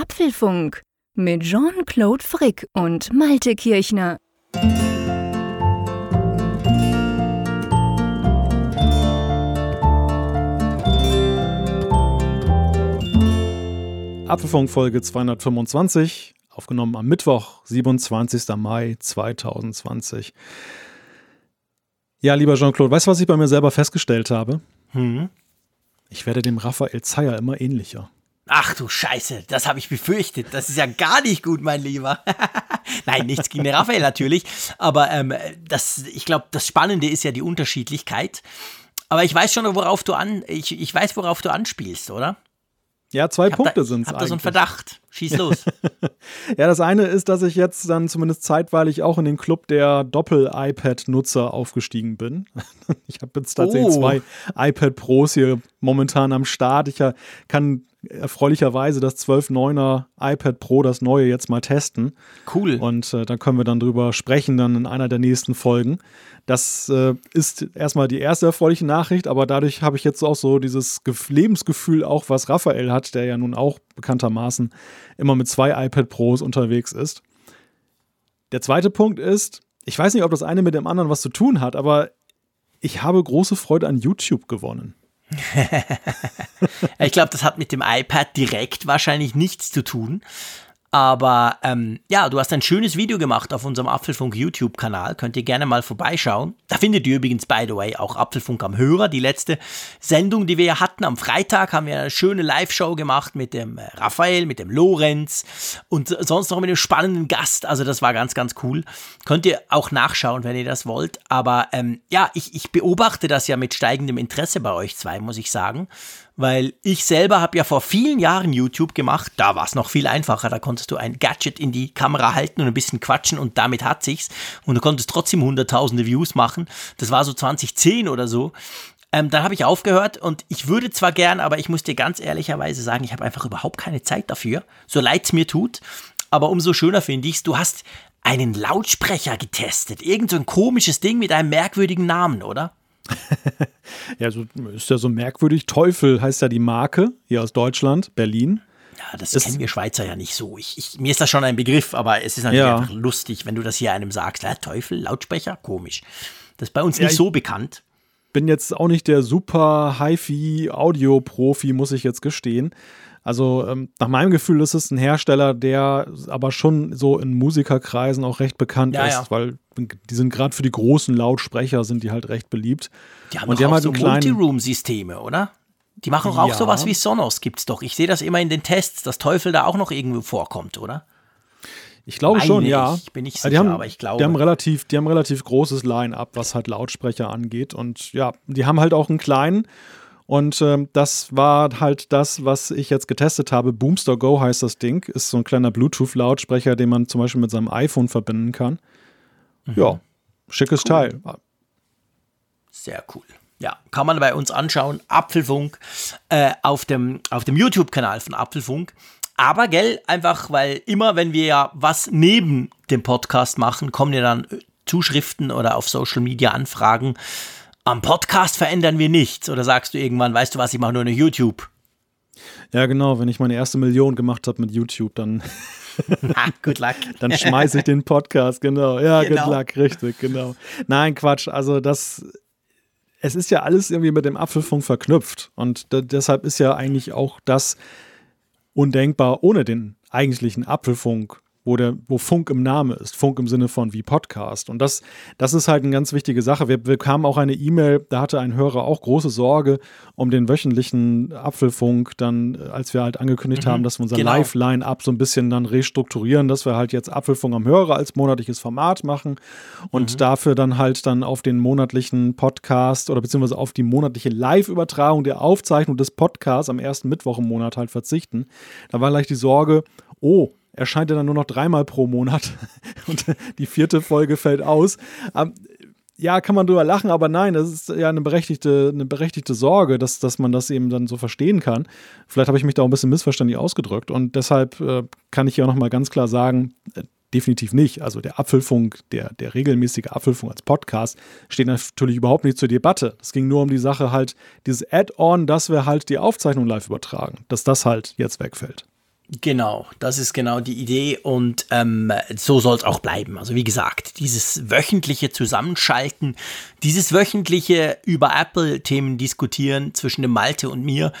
Apfelfunk mit Jean-Claude Frick und Malte Kirchner. Apfelfunk Folge 225, aufgenommen am Mittwoch, 27. Mai 2020. Ja, lieber Jean-Claude, weißt du, was ich bei mir selber festgestellt habe? Hm? Ich werde dem Raphael Zeyer immer ähnlicher. Ach du Scheiße, das habe ich befürchtet. Das ist ja gar nicht gut, mein Lieber. Nein, nichts gegen den Raphael natürlich. Aber ähm, das, ich glaube, das Spannende ist ja die Unterschiedlichkeit. Aber ich weiß schon, worauf du an, ich, ich weiß, worauf du anspielst, oder? Ja, zwei Punkte sind es. Ich habe da so einen Verdacht. Schieß los. ja, das eine ist, dass ich jetzt dann zumindest zeitweilig auch in den Club der Doppel-iPad-Nutzer aufgestiegen bin. Ich habe jetzt tatsächlich oh. zwei iPad Pros hier momentan am Start. Ich kann erfreulicherweise das 12.9er iPad Pro, das neue, jetzt mal testen. Cool. Und äh, da können wir dann drüber sprechen, dann in einer der nächsten Folgen. Das äh, ist erstmal die erste erfreuliche Nachricht, aber dadurch habe ich jetzt auch so dieses Lebensgefühl, auch was Raphael hat, der ja nun auch bekanntermaßen immer mit zwei iPad Pros unterwegs ist. Der zweite Punkt ist, ich weiß nicht, ob das eine mit dem anderen was zu tun hat, aber ich habe große Freude an YouTube gewonnen. ich glaube, das hat mit dem iPad direkt wahrscheinlich nichts zu tun. Aber ähm, ja, du hast ein schönes Video gemacht auf unserem Apfelfunk YouTube-Kanal. Könnt ihr gerne mal vorbeischauen. Da findet ihr übrigens, by the way, auch Apfelfunk am Hörer. Die letzte Sendung, die wir ja hatten am Freitag, haben wir eine schöne Live-Show gemacht mit dem äh, Raphael, mit dem Lorenz und sonst noch mit einem spannenden Gast. Also das war ganz, ganz cool. Könnt ihr auch nachschauen, wenn ihr das wollt. Aber ähm, ja, ich, ich beobachte das ja mit steigendem Interesse bei euch zwei, muss ich sagen weil ich selber habe ja vor vielen Jahren YouTube gemacht. Da war es noch viel einfacher. Da konntest du ein Gadget in die Kamera halten und ein bisschen quatschen und damit hat sich's. Und du konntest trotzdem hunderttausende Views machen. Das war so 2010 oder so. Ähm, dann habe ich aufgehört und ich würde zwar gern, aber ich muss dir ganz ehrlicherweise sagen, ich habe einfach überhaupt keine Zeit dafür. So leid es mir tut. Aber umso schöner finde ich es, du hast einen Lautsprecher getestet. Irgend so ein komisches Ding mit einem merkwürdigen Namen, oder? ja, so, ist ja so merkwürdig. Teufel heißt ja die Marke hier aus Deutschland, Berlin. Ja, das ist, kennen wir Schweizer ja nicht so. Ich, ich, mir ist das schon ein Begriff, aber es ist natürlich ja. einfach lustig, wenn du das hier einem sagst. Ja, Teufel, Lautsprecher, komisch. Das ist bei uns ja, nicht so bekannt. Bin jetzt auch nicht der super HiFi-Audio-Profi, muss ich jetzt gestehen. Also ähm, nach meinem Gefühl ist es ein Hersteller, der aber schon so in Musikerkreisen auch recht bekannt ja, ist, ja. weil die sind gerade für die großen Lautsprecher sind die halt recht beliebt. Die haben, Und die haben halt so Multiroom-Systeme, oder? Die machen auch ja. sowas wie Sonos, gibt's doch. Ich sehe das immer in den Tests, dass Teufel da auch noch irgendwo vorkommt, oder? Ich glaube Meine schon, ja. Ich bin nicht sicher, die haben, aber ich glaube. Die haben relativ, die haben relativ großes Line-up, was halt Lautsprecher angeht. Und ja, die haben halt auch einen kleinen und ähm, das war halt das, was ich jetzt getestet habe. Boomster Go heißt das Ding. Ist so ein kleiner Bluetooth-Lautsprecher, den man zum Beispiel mit seinem iPhone verbinden kann. Mhm. Ja, schickes cool. Teil. Sehr cool. Ja, kann man bei uns anschauen. Apfelfunk äh, auf dem, auf dem YouTube-Kanal von Apfelfunk. Aber, gell, einfach, weil immer, wenn wir ja was neben dem Podcast machen, kommen ja dann Zuschriften oder auf Social Media Anfragen am Podcast verändern wir nichts. Oder sagst du irgendwann, weißt du was, ich mache nur eine YouTube? Ja, genau. Wenn ich meine erste Million gemacht habe mit YouTube, dann. good luck. dann schmeiße ich den Podcast, genau. Ja, genau. good luck, richtig, genau. Nein, Quatsch. Also, das. Es ist ja alles irgendwie mit dem Apfelfunk verknüpft. Und deshalb ist ja eigentlich auch das undenkbar ohne den eigentlichen Apfelfunk wo, der, wo Funk im Name ist. Funk im Sinne von wie Podcast. Und das, das ist halt eine ganz wichtige Sache. Wir bekamen auch eine E-Mail, da hatte ein Hörer auch große Sorge um den wöchentlichen Apfelfunk, dann, als wir halt angekündigt mhm, haben, dass wir unser genau. Live-Line-Up so ein bisschen dann restrukturieren, dass wir halt jetzt Apfelfunk am Hörer als monatliches Format machen und mhm. dafür dann halt dann auf den monatlichen Podcast oder beziehungsweise auf die monatliche Live-Übertragung der Aufzeichnung des Podcasts am ersten Mittwoch im Monat halt verzichten. Da war gleich die Sorge, oh, erscheint er dann nur noch dreimal pro Monat und die vierte Folge fällt aus. Ähm, ja, kann man drüber lachen, aber nein, das ist ja eine berechtigte, eine berechtigte Sorge, dass, dass man das eben dann so verstehen kann. Vielleicht habe ich mich da auch ein bisschen missverständlich ausgedrückt und deshalb äh, kann ich hier auch nochmal ganz klar sagen, äh, definitiv nicht. Also der Apfelfunk, der, der regelmäßige Apfelfunk als Podcast steht natürlich überhaupt nicht zur Debatte. Es ging nur um die Sache halt, dieses Add-on, dass wir halt die Aufzeichnung live übertragen, dass das halt jetzt wegfällt. Genau, das ist genau die Idee und ähm, so soll es auch bleiben. Also wie gesagt, dieses wöchentliche Zusammenschalten, dieses wöchentliche über Apple-Themen diskutieren zwischen dem Malte und mir,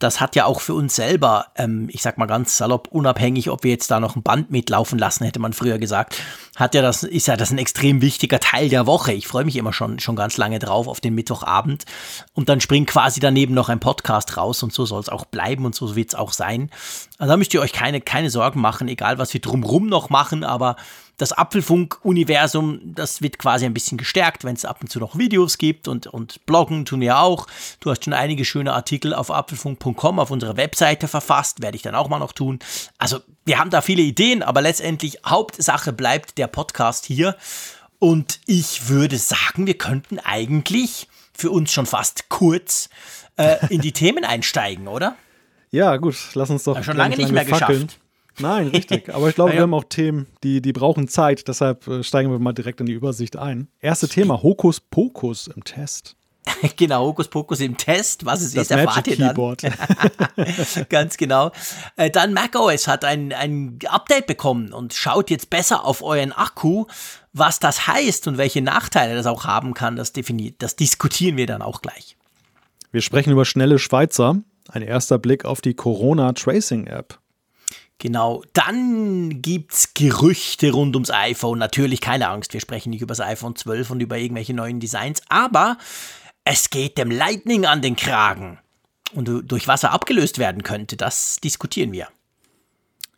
das hat ja auch für uns selber, ähm, ich sag mal ganz salopp, unabhängig, ob wir jetzt da noch ein Band mitlaufen lassen, hätte man früher gesagt, hat ja das, ist ja das ein extrem wichtiger Teil der Woche. Ich freue mich immer schon, schon ganz lange drauf auf den Mittwochabend. Und dann springt quasi daneben noch ein Podcast raus und so soll es auch bleiben und so wird es auch sein. Also da müsst ihr euch keine, keine Sorgen machen, egal was wir drumrum noch machen, aber das Apfelfunk-Universum, das wird quasi ein bisschen gestärkt, wenn es ab und zu noch Videos gibt und, und Bloggen tun wir auch. Du hast schon einige schöne Artikel auf apfelfunk.com auf unserer Webseite verfasst, werde ich dann auch mal noch tun. Also wir haben da viele Ideen, aber letztendlich Hauptsache bleibt der Podcast hier. Und ich würde sagen, wir könnten eigentlich für uns schon fast kurz äh, in die Themen einsteigen, oder? Ja, gut, lass uns doch. Ja, schon lange nicht mehr fackeln. geschafft. Nein, richtig. Aber ich glaube, ja, wir haben auch Themen, die, die brauchen Zeit. Deshalb äh, steigen wir mal direkt in die Übersicht ein. Erste Thema: Hokus Pokus im Test. genau, Hokus Pokus im Test. Was es das ist, erfahrt ihr dann. Keyboard. Ganz genau. Äh, dann macOS hat ein, ein Update bekommen und schaut jetzt besser auf euren Akku. Was das heißt und welche Nachteile das auch haben kann, das, definiert, das diskutieren wir dann auch gleich. Wir sprechen über schnelle Schweizer. Ein erster Blick auf die Corona Tracing App. Genau, dann gibt es Gerüchte rund ums iPhone. Natürlich keine Angst, wir sprechen nicht über das iPhone 12 und über irgendwelche neuen Designs, aber es geht dem Lightning an den Kragen. Und durch was er abgelöst werden könnte, das diskutieren wir.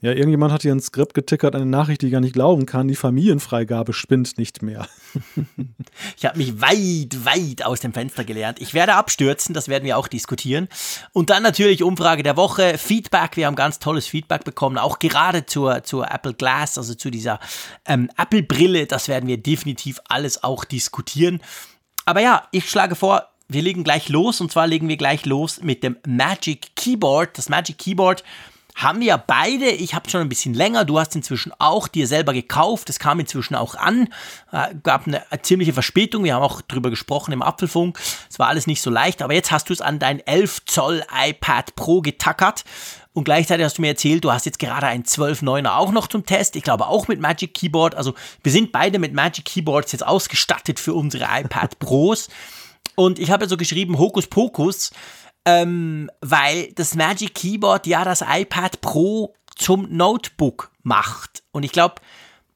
Ja, irgendjemand hat hier ein Skript getickert, eine Nachricht, die ich gar nicht glauben kann. Die Familienfreigabe spinnt nicht mehr. ich habe mich weit, weit aus dem Fenster gelernt. Ich werde abstürzen, das werden wir auch diskutieren. Und dann natürlich Umfrage der Woche, Feedback. Wir haben ganz tolles Feedback bekommen, auch gerade zur, zur Apple Glass, also zu dieser ähm, Apple-Brille. Das werden wir definitiv alles auch diskutieren. Aber ja, ich schlage vor, wir legen gleich los und zwar legen wir gleich los mit dem Magic Keyboard. Das Magic Keyboard haben wir ja beide. Ich habe schon ein bisschen länger. Du hast inzwischen auch dir selber gekauft. Es kam inzwischen auch an. Äh, gab eine, eine ziemliche Verspätung. Wir haben auch drüber gesprochen im Apfelfunk. Es war alles nicht so leicht. Aber jetzt hast du es an dein 11 Zoll iPad Pro getackert. Und gleichzeitig hast du mir erzählt, du hast jetzt gerade ein 12.9er auch noch zum Test. Ich glaube auch mit Magic Keyboard. Also wir sind beide mit Magic Keyboards jetzt ausgestattet für unsere iPad Pros. Und ich habe ja so geschrieben, Hokus Pokus ähm, weil das Magic Keyboard ja das iPad Pro zum Notebook macht. Und ich glaube,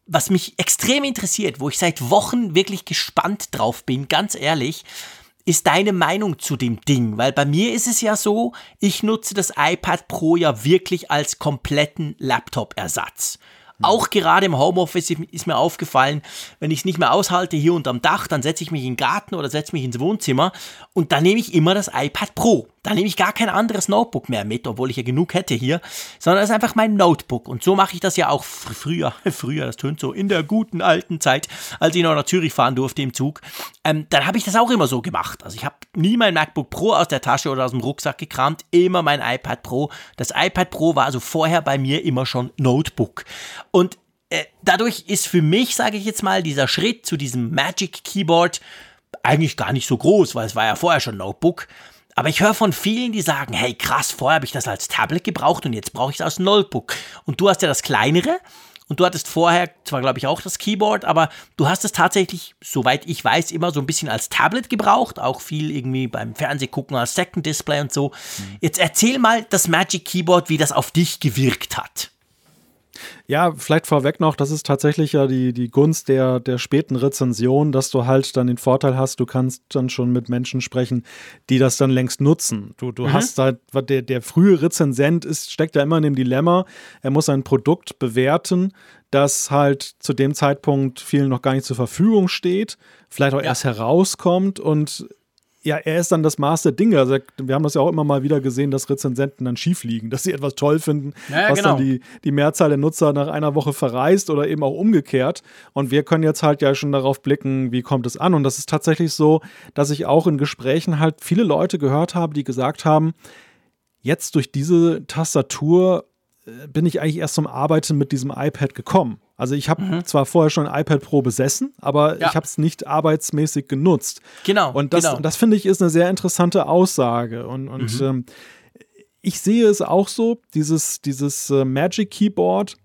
was mich extrem interessiert, wo ich seit Wochen wirklich gespannt drauf bin, ganz ehrlich, ist deine Meinung zu dem Ding? Weil bei mir ist es ja so, ich nutze das iPad Pro ja wirklich als kompletten Laptop-Ersatz. Auch gerade im Homeoffice ist mir aufgefallen, wenn ich es nicht mehr aushalte hier unterm Dach, dann setze ich mich in den Garten oder setze mich ins Wohnzimmer und dann nehme ich immer das iPad Pro. Da nehme ich gar kein anderes Notebook mehr mit, obwohl ich ja genug hätte hier, sondern es ist einfach mein Notebook. Und so mache ich das ja auch früher, früher, das tönt so, in der guten alten Zeit, als ich noch nach Zürich fahren durfte im Zug. Ähm, dann habe ich das auch immer so gemacht. Also ich habe nie mein MacBook Pro aus der Tasche oder aus dem Rucksack gekramt, immer mein iPad Pro. Das iPad Pro war also vorher bei mir immer schon Notebook. Und äh, dadurch ist für mich, sage ich jetzt mal, dieser Schritt zu diesem Magic Keyboard eigentlich gar nicht so groß, weil es war ja vorher schon Notebook. Aber ich höre von vielen, die sagen, hey krass, vorher habe ich das als Tablet gebraucht und jetzt brauche ich es als Notebook. Und du hast ja das kleinere und du hattest vorher zwar, glaube ich, auch das Keyboard, aber du hast es tatsächlich, soweit ich weiß, immer so ein bisschen als Tablet gebraucht, auch viel irgendwie beim Fernsehgucken als Second Display und so. Mhm. Jetzt erzähl mal das Magic Keyboard, wie das auf dich gewirkt hat. Ja, vielleicht vorweg noch, das ist tatsächlich ja die, die Gunst der, der späten Rezension, dass du halt dann den Vorteil hast, du kannst dann schon mit Menschen sprechen, die das dann längst nutzen. Du, du mhm. hast halt, der, der frühe Rezensent ist, steckt ja immer in dem Dilemma, er muss ein Produkt bewerten, das halt zu dem Zeitpunkt vielen noch gar nicht zur Verfügung steht, vielleicht auch ja. erst herauskommt und ja, er ist dann das Maß der Dinge. Also wir haben das ja auch immer mal wieder gesehen, dass Rezensenten dann schief liegen, dass sie etwas toll finden, ja, was genau. dann die, die Mehrzahl der Nutzer nach einer Woche verreist oder eben auch umgekehrt. Und wir können jetzt halt ja schon darauf blicken, wie kommt es an. Und das ist tatsächlich so, dass ich auch in Gesprächen halt viele Leute gehört habe, die gesagt haben, jetzt durch diese Tastatur äh, bin ich eigentlich erst zum Arbeiten mit diesem iPad gekommen. Also ich habe mhm. zwar vorher schon ein iPad Pro besessen, aber ja. ich habe es nicht arbeitsmäßig genutzt. Genau. Und das, genau. das finde ich ist eine sehr interessante Aussage. Und, und mhm. ähm, ich sehe es auch so, dieses, dieses äh, Magic Keyboard,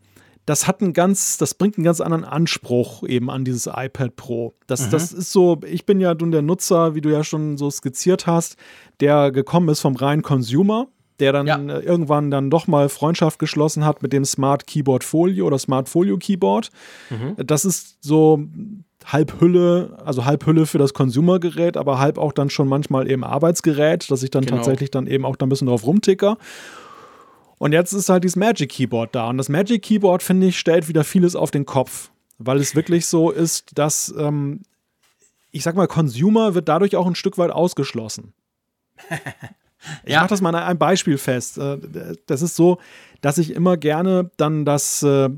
das hat einen ganz, das bringt einen ganz anderen Anspruch eben an dieses iPad Pro. Das, mhm. das ist so, ich bin ja nun der Nutzer, wie du ja schon so skizziert hast, der gekommen ist vom reinen Consumer, der dann ja. Äh, irgendwann dann doch mal Freundschaft geschlossen hat mit dem Smart Keyboard Folio oder Smart Folio Keyboard. Mhm. Das ist so halb Hülle, also halb Hülle für das Consumer-Gerät, aber halb auch dann schon manchmal eben Arbeitsgerät, dass ich dann genau. tatsächlich dann eben auch da ein bisschen drauf rumticker. Und jetzt ist halt dieses Magic Keyboard da. Und das Magic Keyboard, finde ich, stellt wieder vieles auf den Kopf. Weil es wirklich so ist, dass, ähm, ich sag mal, Consumer wird dadurch auch ein Stück weit ausgeschlossen. Ich ja. mache das mal an einem Beispiel fest. Äh, das ist so, dass ich immer gerne dann das äh,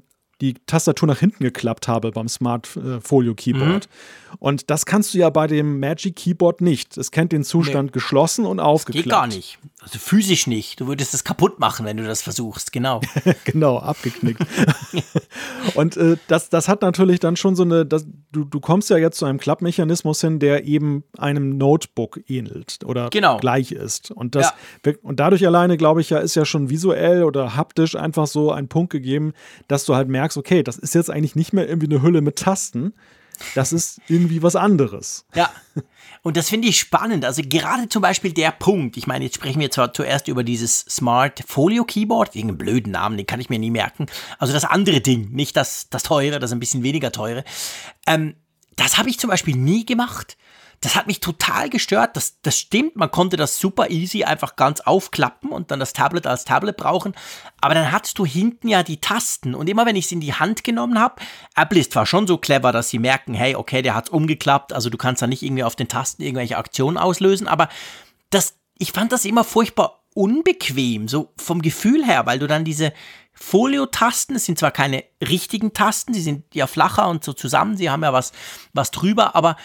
die Tastatur nach hinten geklappt habe beim Smart äh, Folio Keyboard. Mhm. Und das kannst du ja bei dem Magic Keyboard nicht. Es kennt den Zustand nee. geschlossen und aufgeklappt. Geht gar nicht. Also physisch nicht. Du würdest es kaputt machen, wenn du das versuchst. Genau. genau, abgeknickt. und äh, das, das hat natürlich dann schon so eine, das, du, du kommst ja jetzt zu einem Klappmechanismus hin, der eben einem Notebook ähnelt oder genau. gleich ist. Und, das, ja. und dadurch alleine, glaube ich, ja, ist ja schon visuell oder haptisch einfach so ein Punkt gegeben, dass du halt merkst, okay, das ist jetzt eigentlich nicht mehr irgendwie eine Hülle mit Tasten, das ist irgendwie was anderes. Ja. Und das finde ich spannend. Also gerade zum Beispiel der Punkt. Ich meine, jetzt sprechen wir zwar zuerst über dieses Smart Folio Keyboard, irgendeinen blöden Namen, den kann ich mir nie merken. Also das andere Ding, nicht das, das teure, das ein bisschen weniger teure. Ähm, das habe ich zum Beispiel nie gemacht das hat mich total gestört. Das, das stimmt, man konnte das super easy einfach ganz aufklappen und dann das Tablet als Tablet brauchen. Aber dann hattest du hinten ja die Tasten und immer wenn ich es in die Hand genommen habe, Apple ist zwar schon so clever, dass sie merken, hey, okay, der hat es umgeklappt, also du kannst da nicht irgendwie auf den Tasten irgendwelche Aktionen auslösen, aber das, ich fand das immer furchtbar unbequem, so vom Gefühl her, weil du dann diese Folio-Tasten, es sind zwar keine richtigen Tasten, sie sind ja flacher und so zusammen, sie haben ja was, was drüber, aber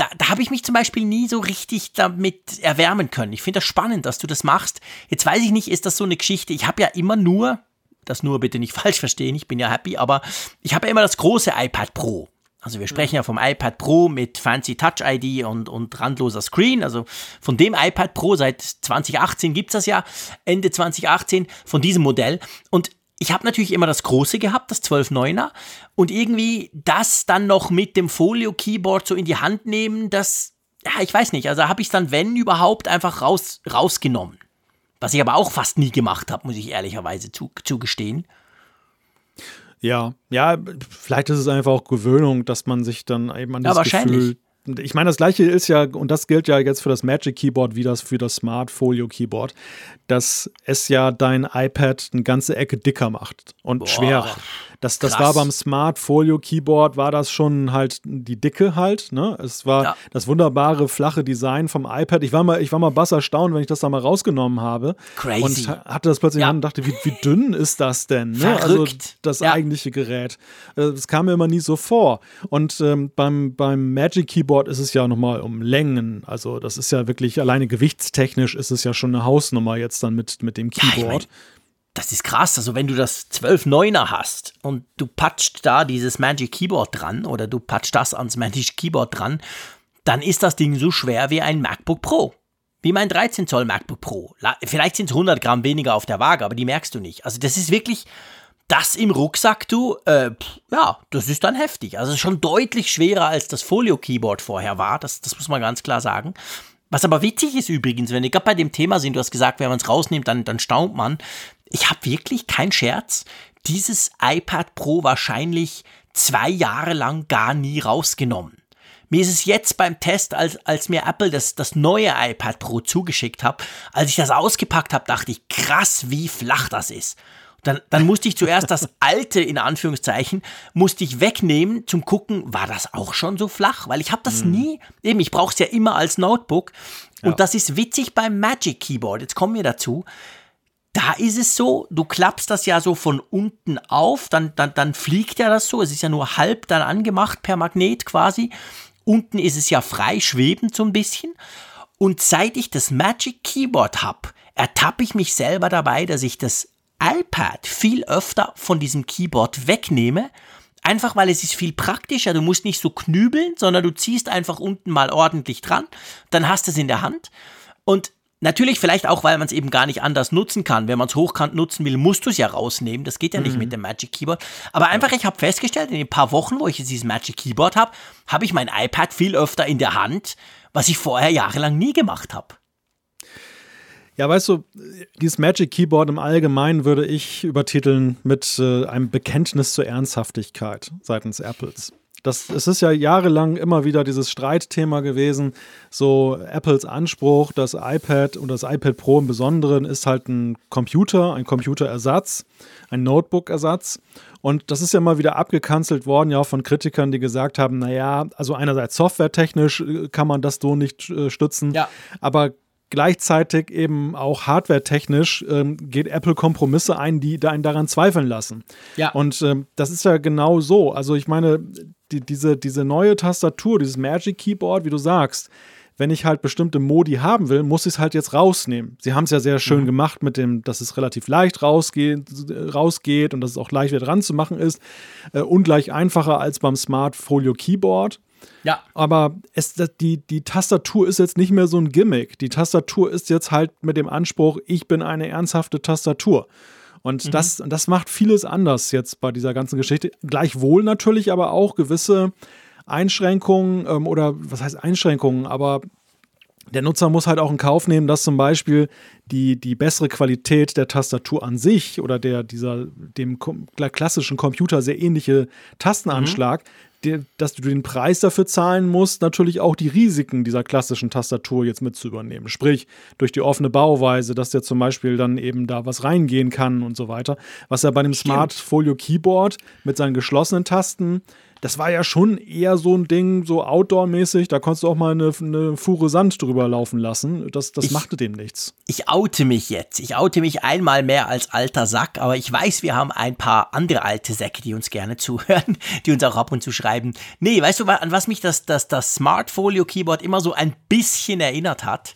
da, da habe ich mich zum Beispiel nie so richtig damit erwärmen können. Ich finde das spannend, dass du das machst. Jetzt weiß ich nicht, ist das so eine Geschichte? Ich habe ja immer nur, das nur bitte nicht falsch verstehen, ich bin ja happy, aber ich habe ja immer das große iPad Pro. Also wir sprechen ja vom iPad Pro mit Fancy Touch ID und, und randloser Screen. Also von dem iPad Pro seit 2018 gibt es das ja, Ende 2018, von diesem Modell. Und ich habe natürlich immer das große gehabt, das 12.9er. Und irgendwie das dann noch mit dem Folio-Keyboard so in die Hand nehmen, das, ja, ich weiß nicht. Also habe ich es dann, wenn überhaupt, einfach raus, rausgenommen. Was ich aber auch fast nie gemacht habe, muss ich ehrlicherweise zu, zugestehen. Ja, ja, vielleicht ist es einfach auch Gewöhnung, dass man sich dann eben an das ja, Gefühl ich meine, das gleiche ist ja, und das gilt ja jetzt für das Magic Keyboard wie das für das Smart Folio Keyboard, dass es ja dein iPad eine ganze Ecke dicker macht und Boah. schwerer. Das, das war beim Smart Folio Keyboard, war das schon halt die Dicke halt. Ne? Es war ja. das wunderbare, flache Design vom iPad. Ich war mal, ich war mal bass erstaunt, wenn ich das da mal rausgenommen habe. Crazy. Und hatte das plötzlich ja. in und dachte, wie, wie dünn ist das denn? Ne? Also das ja. eigentliche Gerät. Äh, das kam mir immer nie so vor. Und ähm, beim, beim Magic Keyboard ist es ja nochmal um Längen. Also das ist ja wirklich, alleine gewichtstechnisch ist es ja schon eine Hausnummer jetzt dann mit, mit dem Keyboard. Ich mein, das ist krass. Also, wenn du das 12.9er hast und du patscht da dieses Magic Keyboard dran oder du patscht das ans Magic Keyboard dran, dann ist das Ding so schwer wie ein MacBook Pro. Wie mein 13 Zoll MacBook Pro. Vielleicht sind es 100 Gramm weniger auf der Waage, aber die merkst du nicht. Also, das ist wirklich das im Rucksack, du, äh, ja, das ist dann heftig. Also schon deutlich schwerer als das Folio-Keyboard vorher war. Das, das muss man ganz klar sagen. Was aber witzig ist übrigens, wenn wir gerade bei dem Thema sind, du hast gesagt, wenn man es rausnimmt, dann, dann staunt man. Ich habe wirklich kein Scherz, dieses iPad Pro wahrscheinlich zwei Jahre lang gar nie rausgenommen. Mir ist es jetzt beim Test, als, als mir Apple das, das neue iPad Pro zugeschickt hat, als ich das ausgepackt habe, dachte ich, krass, wie flach das ist. Dann, dann musste ich zuerst das alte, in Anführungszeichen, musste ich wegnehmen zum gucken, war das auch schon so flach? Weil ich habe das mhm. nie, eben, ich brauche es ja immer als Notebook. Und ja. das ist witzig beim Magic Keyboard. Jetzt kommen wir dazu. Da ist es so, du klappst das ja so von unten auf, dann, dann, dann fliegt ja das so. Es ist ja nur halb dann angemacht per Magnet quasi. Unten ist es ja frei schwebend so ein bisschen. Und seit ich das Magic Keyboard habe, ertappe ich mich selber dabei, dass ich das iPad viel öfter von diesem Keyboard wegnehme. Einfach weil es ist viel praktischer. Du musst nicht so knübeln, sondern du ziehst einfach unten mal ordentlich dran. Dann hast du es in der Hand. Und Natürlich vielleicht auch, weil man es eben gar nicht anders nutzen kann. Wenn man es hochkant nutzen will, musst du es ja rausnehmen. Das geht ja nicht mhm. mit dem Magic Keyboard. Aber einfach, ich habe festgestellt, in den paar Wochen, wo ich jetzt dieses Magic Keyboard habe, habe ich mein iPad viel öfter in der Hand, was ich vorher jahrelang nie gemacht habe. Ja, weißt du, dieses Magic Keyboard im Allgemeinen würde ich übertiteln mit äh, einem Bekenntnis zur Ernsthaftigkeit seitens Apples. Das, es ist ja jahrelang immer wieder dieses Streitthema gewesen. So Apples Anspruch, das iPad und das iPad Pro im Besonderen ist halt ein Computer, ein Computerersatz, ein Notebook-Ersatz. Und das ist ja mal wieder abgekanzelt worden, ja, auch von Kritikern, die gesagt haben, naja, also einerseits softwaretechnisch äh, kann man das so nicht äh, stützen, ja. aber gleichzeitig eben auch hardwaretechnisch ähm, geht Apple Kompromisse ein, die einen daran zweifeln lassen. Ja. Und ähm, das ist ja genau so. Also ich meine, die, diese, diese neue Tastatur, dieses Magic Keyboard, wie du sagst, wenn ich halt bestimmte Modi haben will, muss ich es halt jetzt rausnehmen. Sie haben es ja sehr schön mhm. gemacht mit dem, dass es relativ leicht rausgeht, rausgeht und dass es auch leicht wieder dran zu machen ist. Äh, ungleich einfacher als beim Smart Folio Keyboard. Ja. Aber es, die, die Tastatur ist jetzt nicht mehr so ein Gimmick. Die Tastatur ist jetzt halt mit dem Anspruch, ich bin eine ernsthafte Tastatur. Und mhm. das, das macht vieles anders jetzt bei dieser ganzen Geschichte. Gleichwohl natürlich aber auch gewisse Einschränkungen ähm, oder was heißt Einschränkungen, aber der Nutzer muss halt auch in Kauf nehmen, dass zum Beispiel die, die bessere Qualität der Tastatur an sich oder der, dieser dem klassischen Computer sehr ähnliche Tastenanschlag mhm dass du den Preis dafür zahlen musst, natürlich auch die Risiken dieser klassischen Tastatur jetzt mit zu übernehmen. Sprich, durch die offene Bauweise, dass der zum Beispiel dann eben da was reingehen kann und so weiter. Was ja bei dem Smart Folio Keyboard mit seinen geschlossenen Tasten das war ja schon eher so ein Ding, so Outdoor-mäßig. Da konntest du auch mal eine, eine Fuhre Sand drüber laufen lassen. Das, das ich, machte dem nichts. Ich oute mich jetzt. Ich oute mich einmal mehr als alter Sack, aber ich weiß, wir haben ein paar andere alte Säcke, die uns gerne zuhören, die uns auch ab und zu schreiben. Nee, weißt du, an was mich das, das, das Smart Folio Keyboard immer so ein bisschen erinnert hat?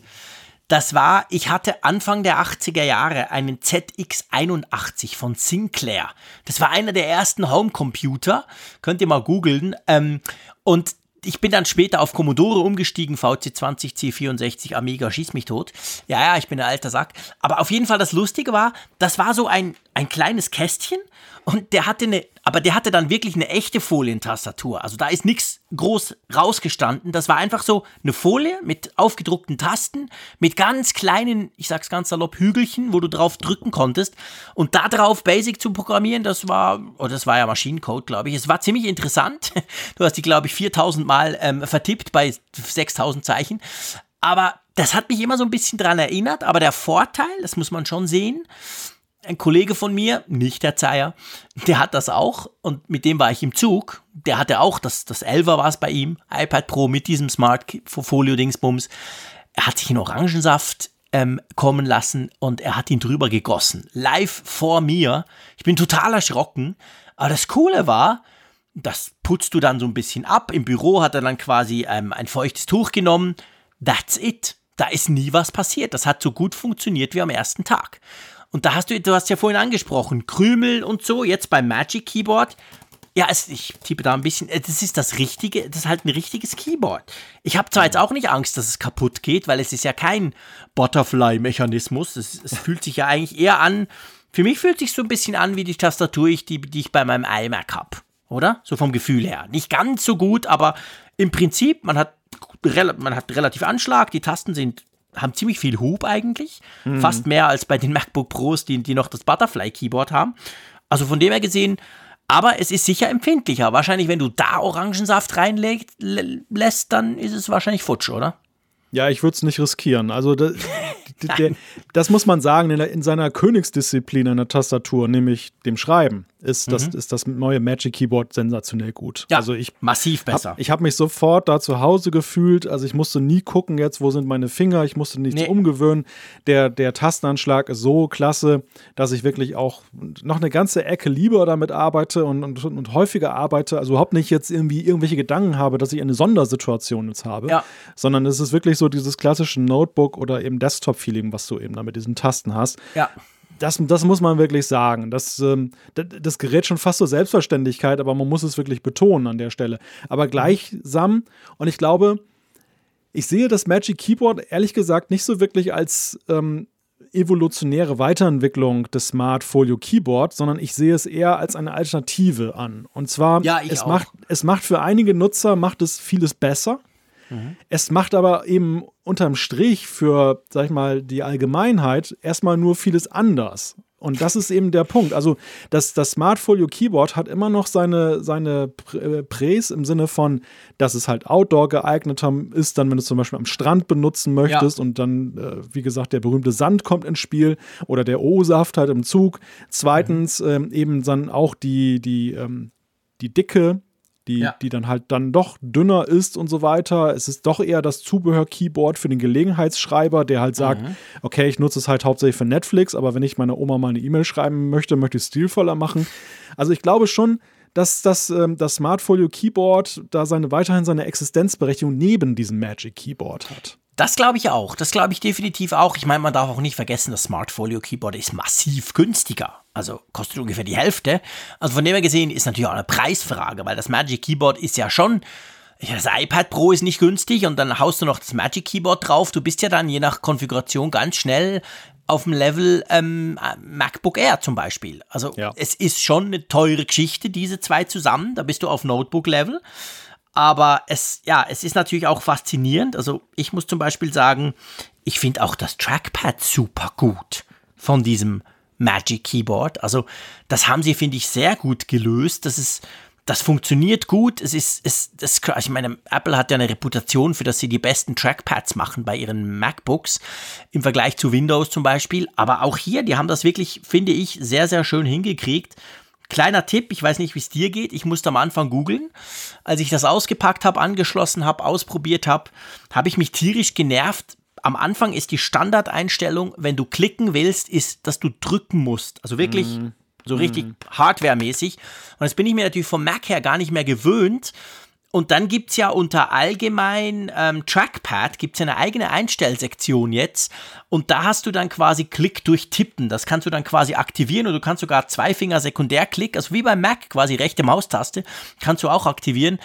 Das war, ich hatte Anfang der 80er Jahre einen ZX81 von Sinclair. Das war einer der ersten Homecomputer. Könnt ihr mal googeln. Ähm, und ich bin dann später auf Commodore umgestiegen, VC20, C64, Amiga, schieß mich tot. Ja, ja, ich bin ein alter Sack. Aber auf jeden Fall das Lustige war, das war so ein, ein kleines Kästchen und der hatte eine, aber der hatte dann wirklich eine echte Folientastatur. Also da ist nichts groß rausgestanden. Das war einfach so eine Folie mit aufgedruckten Tasten, mit ganz kleinen, ich sag's ganz salopp, Hügelchen, wo du drauf drücken konntest. Und da drauf Basic zu programmieren, das war, oh, das war ja Maschinencode, glaube ich. Es war ziemlich interessant. Du hast die, glaube ich, 4000 Mal ähm, vertippt bei 6000 Zeichen. Aber das hat mich immer so ein bisschen dran erinnert. Aber der Vorteil, das muss man schon sehen, ein Kollege von mir, nicht der Zeier, der hat das auch und mit dem war ich im Zug. Der hatte auch, das, das 11er war es bei ihm, iPad Pro mit diesem Smart Folio Dingsbums. Er hat sich in Orangensaft ähm, kommen lassen und er hat ihn drüber gegossen. Live vor mir. Ich bin total erschrocken. Aber das Coole war, das putzt du dann so ein bisschen ab. Im Büro hat er dann quasi ähm, ein feuchtes Tuch genommen. That's it. Da ist nie was passiert. Das hat so gut funktioniert wie am ersten Tag. Und da hast du, du hast ja vorhin angesprochen, Krümel und so, jetzt beim Magic Keyboard. Ja, es, ich tippe da ein bisschen, äh, das ist das richtige, das ist halt ein richtiges Keyboard. Ich habe zwar jetzt auch nicht Angst, dass es kaputt geht, weil es ist ja kein Butterfly-Mechanismus. Es, es fühlt sich ja eigentlich eher an, für mich fühlt sich so ein bisschen an wie die Tastatur, die, die ich bei meinem iMac habe. Oder? So vom Gefühl her. Nicht ganz so gut, aber im Prinzip, man hat, man hat relativ Anschlag, die Tasten sind haben ziemlich viel Hub eigentlich. Mhm. Fast mehr als bei den MacBook Pros, die, die noch das Butterfly-Keyboard haben. Also von dem her gesehen, aber es ist sicher empfindlicher. Wahrscheinlich, wenn du da Orangensaft reinlässt, dann ist es wahrscheinlich futsch, oder? Ja, ich würde es nicht riskieren. Also das, der, das muss man sagen, in, in seiner Königsdisziplin einer Tastatur, nämlich dem Schreiben ist, das, mhm. ist das neue Magic Keyboard sensationell gut. Ja, also ich massiv besser. Hab, ich habe mich sofort da zu Hause gefühlt. Also ich musste nie gucken, jetzt wo sind meine Finger. Ich musste nichts nee. umgewöhnen. Der, der Tastenanschlag ist so klasse, dass ich wirklich auch noch eine ganze Ecke lieber damit arbeite und, und, und häufiger arbeite. Also überhaupt nicht jetzt irgendwie irgendwelche Gedanken habe, dass ich eine Sondersituation jetzt habe, ja. sondern es ist wirklich so dieses klassische Notebook oder eben Desktop-Feeling, was du eben da mit diesen Tasten hast. Ja das, das muss man wirklich sagen. Das, ähm, das, das gerät schon fast zur Selbstverständlichkeit, aber man muss es wirklich betonen an der Stelle. Aber gleichsam, und ich glaube, ich sehe das Magic Keyboard ehrlich gesagt nicht so wirklich als ähm, evolutionäre Weiterentwicklung des Smart Folio Keyboard, sondern ich sehe es eher als eine Alternative an. Und zwar, ja, es, macht, es macht für einige Nutzer macht es vieles besser. Mhm. Es macht aber eben unterm Strich für, sag ich mal, die Allgemeinheit erstmal nur vieles anders. Und das ist eben der Punkt. Also das, das Smart Folio Keyboard hat immer noch seine, seine äh, Präs im Sinne von, dass es halt Outdoor geeigneter ist, dann wenn du es zum Beispiel am Strand benutzen möchtest ja. und dann, äh, wie gesagt, der berühmte Sand kommt ins Spiel oder der O-Saft halt im Zug. Zweitens mhm. ähm, eben dann auch die, die, ähm, die Dicke die, ja. die dann halt dann doch dünner ist und so weiter. Es ist doch eher das Zubehör-Keyboard für den Gelegenheitsschreiber, der halt sagt, mhm. okay, ich nutze es halt hauptsächlich für Netflix, aber wenn ich meiner Oma mal eine E-Mail schreiben möchte, möchte ich es stilvoller machen. Also ich glaube schon, dass das, ähm, das Smartfolio Keyboard da seine, weiterhin seine Existenzberechtigung neben diesem Magic Keyboard hat. Das glaube ich auch. Das glaube ich definitiv auch. Ich meine, man darf auch nicht vergessen, das Smartfolio Keyboard ist massiv günstiger. Also kostet ungefähr die Hälfte. Also von dem her gesehen ist natürlich auch eine Preisfrage, weil das Magic Keyboard ist ja schon. Das iPad Pro ist nicht günstig und dann haust du noch das Magic Keyboard drauf. Du bist ja dann je nach Konfiguration ganz schnell auf dem Level ähm, MacBook Air zum Beispiel. Also ja. es ist schon eine teure Geschichte, diese zwei zusammen. Da bist du auf Notebook-Level. Aber es, ja, es ist natürlich auch faszinierend. Also ich muss zum Beispiel sagen, ich finde auch das Trackpad super gut von diesem Magic Keyboard. Also das haben sie, finde ich, sehr gut gelöst. Das ist, das funktioniert gut. Es ist, es, das, ich meine, Apple hat ja eine Reputation für, dass sie die besten Trackpads machen bei ihren MacBooks im Vergleich zu Windows zum Beispiel. Aber auch hier, die haben das wirklich, finde ich, sehr, sehr schön hingekriegt. Kleiner Tipp, ich weiß nicht, wie es dir geht. Ich musste am Anfang googeln. Als ich das ausgepackt habe, angeschlossen habe, ausprobiert habe, habe ich mich tierisch genervt. Am Anfang ist die Standardeinstellung, wenn du klicken willst, ist, dass du drücken musst. Also wirklich mm. so richtig mm. hardwaremäßig. Und das bin ich mir natürlich vom Mac her gar nicht mehr gewöhnt. Und dann gibt es ja unter allgemein ähm, Trackpad, gibt es eine eigene Einstellsektion jetzt. Und da hast du dann quasi Klick durch Tippen. Das kannst du dann quasi aktivieren und du kannst sogar zwei Finger Sekundärklick, also wie beim Mac, quasi rechte Maustaste, kannst du auch aktivieren.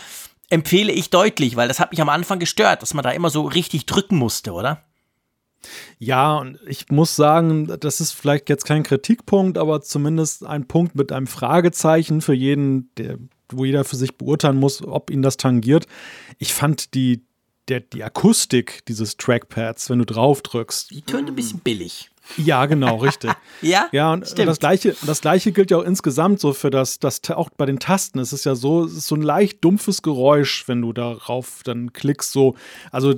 Empfehle ich deutlich, weil das hat mich am Anfang gestört, dass man da immer so richtig drücken musste, oder? Ja, und ich muss sagen, das ist vielleicht jetzt kein Kritikpunkt, aber zumindest ein Punkt mit einem Fragezeichen für jeden, der wo jeder für sich beurteilen muss, ob ihn das tangiert. Ich fand die, der, die Akustik dieses Trackpads, wenn du drauf drückst. Die tönt ein bisschen billig. Ja, genau, richtig. ja, ja, und stimmt. das gleiche, das gleiche gilt ja auch insgesamt so für das, das auch bei den Tasten. Es ist ja so, es ist so ein leicht dumpfes Geräusch, wenn du darauf dann klickst. So, also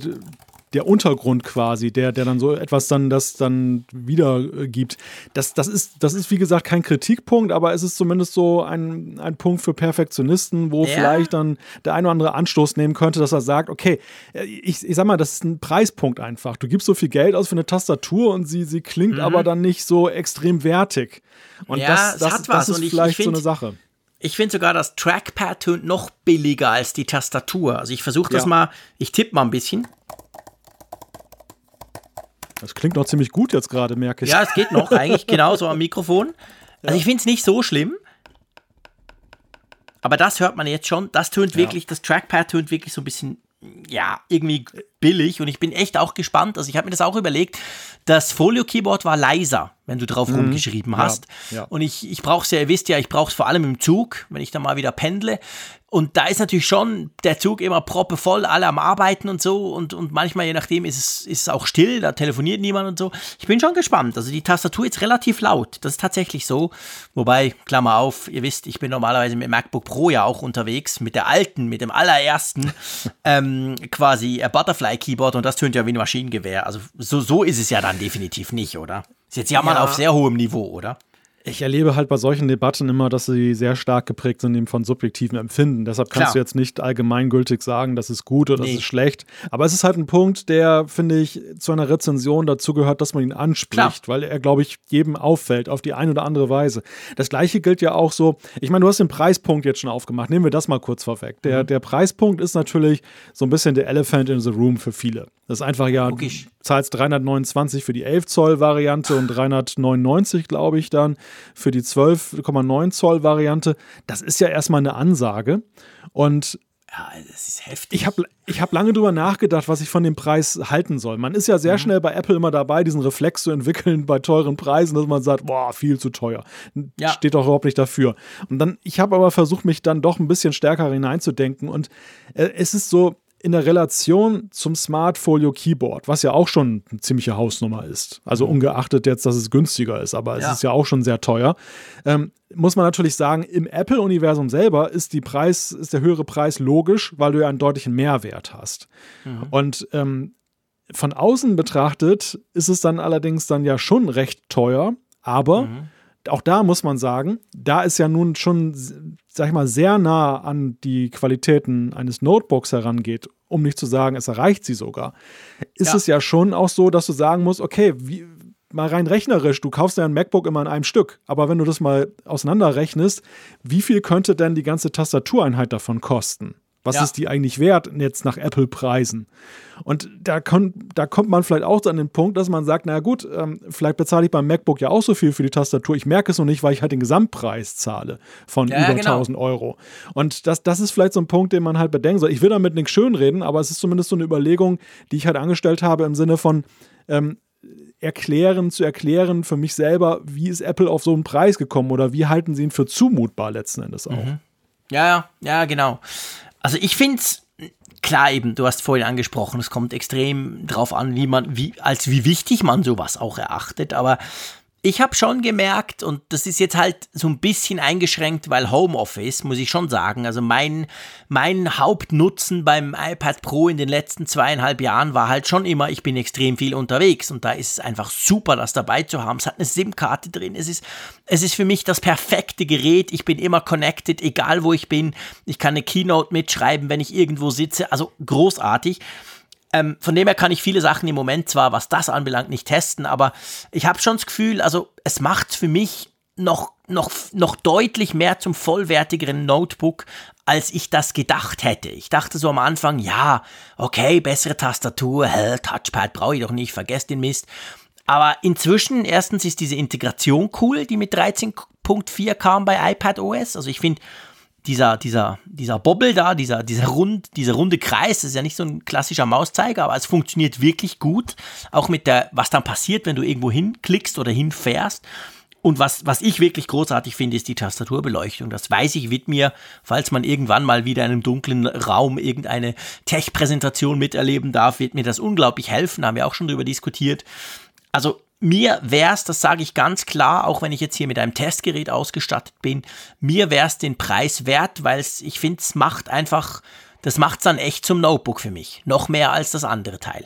der Untergrund quasi, der, der dann so etwas dann das dann wiedergibt. Das, das, ist, das ist, wie gesagt, kein Kritikpunkt, aber es ist zumindest so ein, ein Punkt für Perfektionisten, wo ja. vielleicht dann der ein oder andere Anstoß nehmen könnte, dass er sagt, okay, ich, ich sag mal, das ist ein Preispunkt einfach. Du gibst so viel Geld aus für eine Tastatur und sie, sie klingt mhm. aber dann nicht so extrem wertig. Und ja, das, das, hat was. das ist vielleicht find, so eine Sache. Ich finde sogar, das Trackpad tönt noch billiger als die Tastatur. Also ich versuche das ja. mal, ich tippe mal ein bisschen. Das klingt noch ziemlich gut jetzt gerade, merke ich. Ja, es geht noch, eigentlich genauso am Mikrofon. Also ja. ich finde es nicht so schlimm. Aber das hört man jetzt schon. Das tönt wirklich, das Trackpad tönt wirklich so ein bisschen, ja, irgendwie billig. Und ich bin echt auch gespannt. Also ich habe mir das auch überlegt. Das Folio-Keyboard war leiser, wenn du drauf mhm. rumgeschrieben hast. Ja, ja. Und ich, ich brauche es ja, ihr wisst ja, ich brauche es vor allem im Zug, wenn ich dann mal wieder pendle. Und da ist natürlich schon der Zug immer proppevoll, alle am Arbeiten und so. Und, und manchmal, je nachdem, ist es, ist es auch still, da telefoniert niemand und so. Ich bin schon gespannt. Also die Tastatur ist relativ laut. Das ist tatsächlich so. Wobei, Klammer auf, ihr wisst, ich bin normalerweise mit MacBook Pro ja auch unterwegs, mit der alten, mit dem allerersten ähm, quasi äh, Butterfly Keyboard und das tönt ja wie ein Maschinengewehr. Also so, so ist es ja dann definitiv nicht, oder? Ist jetzt ja mal auf sehr hohem Niveau, oder? Ich erlebe halt bei solchen Debatten immer, dass sie sehr stark geprägt sind eben von subjektiven Empfinden. Deshalb kannst Klar. du jetzt nicht allgemeingültig sagen, das ist gut oder nee. das ist schlecht. Aber es ist halt ein Punkt, der, finde ich, zu einer Rezension dazu gehört, dass man ihn anspricht, Klar. weil er, glaube ich, jedem auffällt, auf die eine oder andere Weise. Das gleiche gilt ja auch so, ich meine, du hast den Preispunkt jetzt schon aufgemacht. Nehmen wir das mal kurz vorweg. Der, mhm. der Preispunkt ist natürlich so ein bisschen der Elephant in the Room für viele. Das ist einfach ja, Logisch. du zahlst 329 für die 11 Zoll Variante und 399, glaube ich, dann für die 12,9 Zoll Variante. Das ist ja erstmal eine Ansage. Und Ja, das ist heftig. Ich habe ich hab lange drüber nachgedacht, was ich von dem Preis halten soll. Man ist ja sehr mhm. schnell bei Apple immer dabei, diesen Reflex zu entwickeln bei teuren Preisen, dass man sagt, boah, viel zu teuer. Ja. Steht doch überhaupt nicht dafür. Und dann, ich habe aber versucht, mich dann doch ein bisschen stärker hineinzudenken. Und äh, es ist so, in der Relation zum Smart Folio Keyboard, was ja auch schon eine ziemliche Hausnummer ist, also mhm. ungeachtet jetzt, dass es günstiger ist, aber ja. es ist ja auch schon sehr teuer, ähm, muss man natürlich sagen, im Apple-Universum selber ist, die Preis, ist der höhere Preis logisch, weil du ja einen deutlichen Mehrwert hast. Mhm. Und ähm, von außen betrachtet ist es dann allerdings dann ja schon recht teuer, aber mhm auch da muss man sagen, da ist ja nun schon, sag ich mal, sehr nah an die Qualitäten eines Notebooks herangeht, um nicht zu sagen, es erreicht sie sogar, ist ja. es ja schon auch so, dass du sagen musst, okay, wie, mal rein rechnerisch, du kaufst ja ein MacBook immer in einem Stück, aber wenn du das mal auseinanderrechnest, wie viel könnte denn die ganze Tastatureinheit davon kosten? Was ja. ist die eigentlich wert jetzt nach Apple-Preisen? Und da, kon, da kommt man vielleicht auch an den Punkt, dass man sagt, naja gut, ähm, vielleicht bezahle ich beim MacBook ja auch so viel für die Tastatur. Ich merke es noch nicht, weil ich halt den Gesamtpreis zahle von ja, über genau. 1000 Euro. Und das, das ist vielleicht so ein Punkt, den man halt bedenken soll. Ich will damit nichts schönreden, aber es ist zumindest so eine Überlegung, die ich halt angestellt habe im Sinne von, ähm, erklären, zu erklären für mich selber, wie ist Apple auf so einen Preis gekommen oder wie halten sie ihn für zumutbar letzten Endes auch. Mhm. Ja, ja, genau. Also ich finde es klar eben, du hast vorhin angesprochen, es kommt extrem drauf an, wie man, wie, als wie wichtig man sowas auch erachtet, aber ich habe schon gemerkt, und das ist jetzt halt so ein bisschen eingeschränkt, weil Homeoffice, muss ich schon sagen. Also mein, mein Hauptnutzen beim iPad Pro in den letzten zweieinhalb Jahren war halt schon immer, ich bin extrem viel unterwegs. Und da ist es einfach super, das dabei zu haben. Es hat eine SIM-Karte drin. Es ist, es ist für mich das perfekte Gerät. Ich bin immer connected, egal wo ich bin. Ich kann eine Keynote mitschreiben, wenn ich irgendwo sitze. Also großartig. Ähm, von dem her kann ich viele Sachen im Moment zwar, was das anbelangt, nicht testen, aber ich habe schon das Gefühl, also es macht für mich noch, noch, noch deutlich mehr zum vollwertigeren Notebook, als ich das gedacht hätte. Ich dachte so am Anfang, ja, okay, bessere Tastatur, hell, Touchpad brauche ich doch nicht, vergesst den Mist. Aber inzwischen, erstens ist diese Integration cool, die mit 13.4 kam bei iPad OS. Also ich finde, dieser, dieser, dieser Bobbel da, dieser, dieser, rund, dieser runde Kreis, ist ja nicht so ein klassischer Mauszeiger, aber es funktioniert wirklich gut. Auch mit der, was dann passiert, wenn du irgendwo hinklickst oder hinfährst. Und was, was ich wirklich großartig finde, ist die Tastaturbeleuchtung. Das weiß ich, wird mir, falls man irgendwann mal wieder in einem dunklen Raum irgendeine Tech-Präsentation miterleben darf, wird mir das unglaublich helfen. Haben wir auch schon drüber diskutiert. Also mir wäre es, das sage ich ganz klar, auch wenn ich jetzt hier mit einem Testgerät ausgestattet bin, mir wäre es den Preis wert, weil ich finde, es macht einfach, das macht es dann echt zum Notebook für mich. Noch mehr als das andere Teil.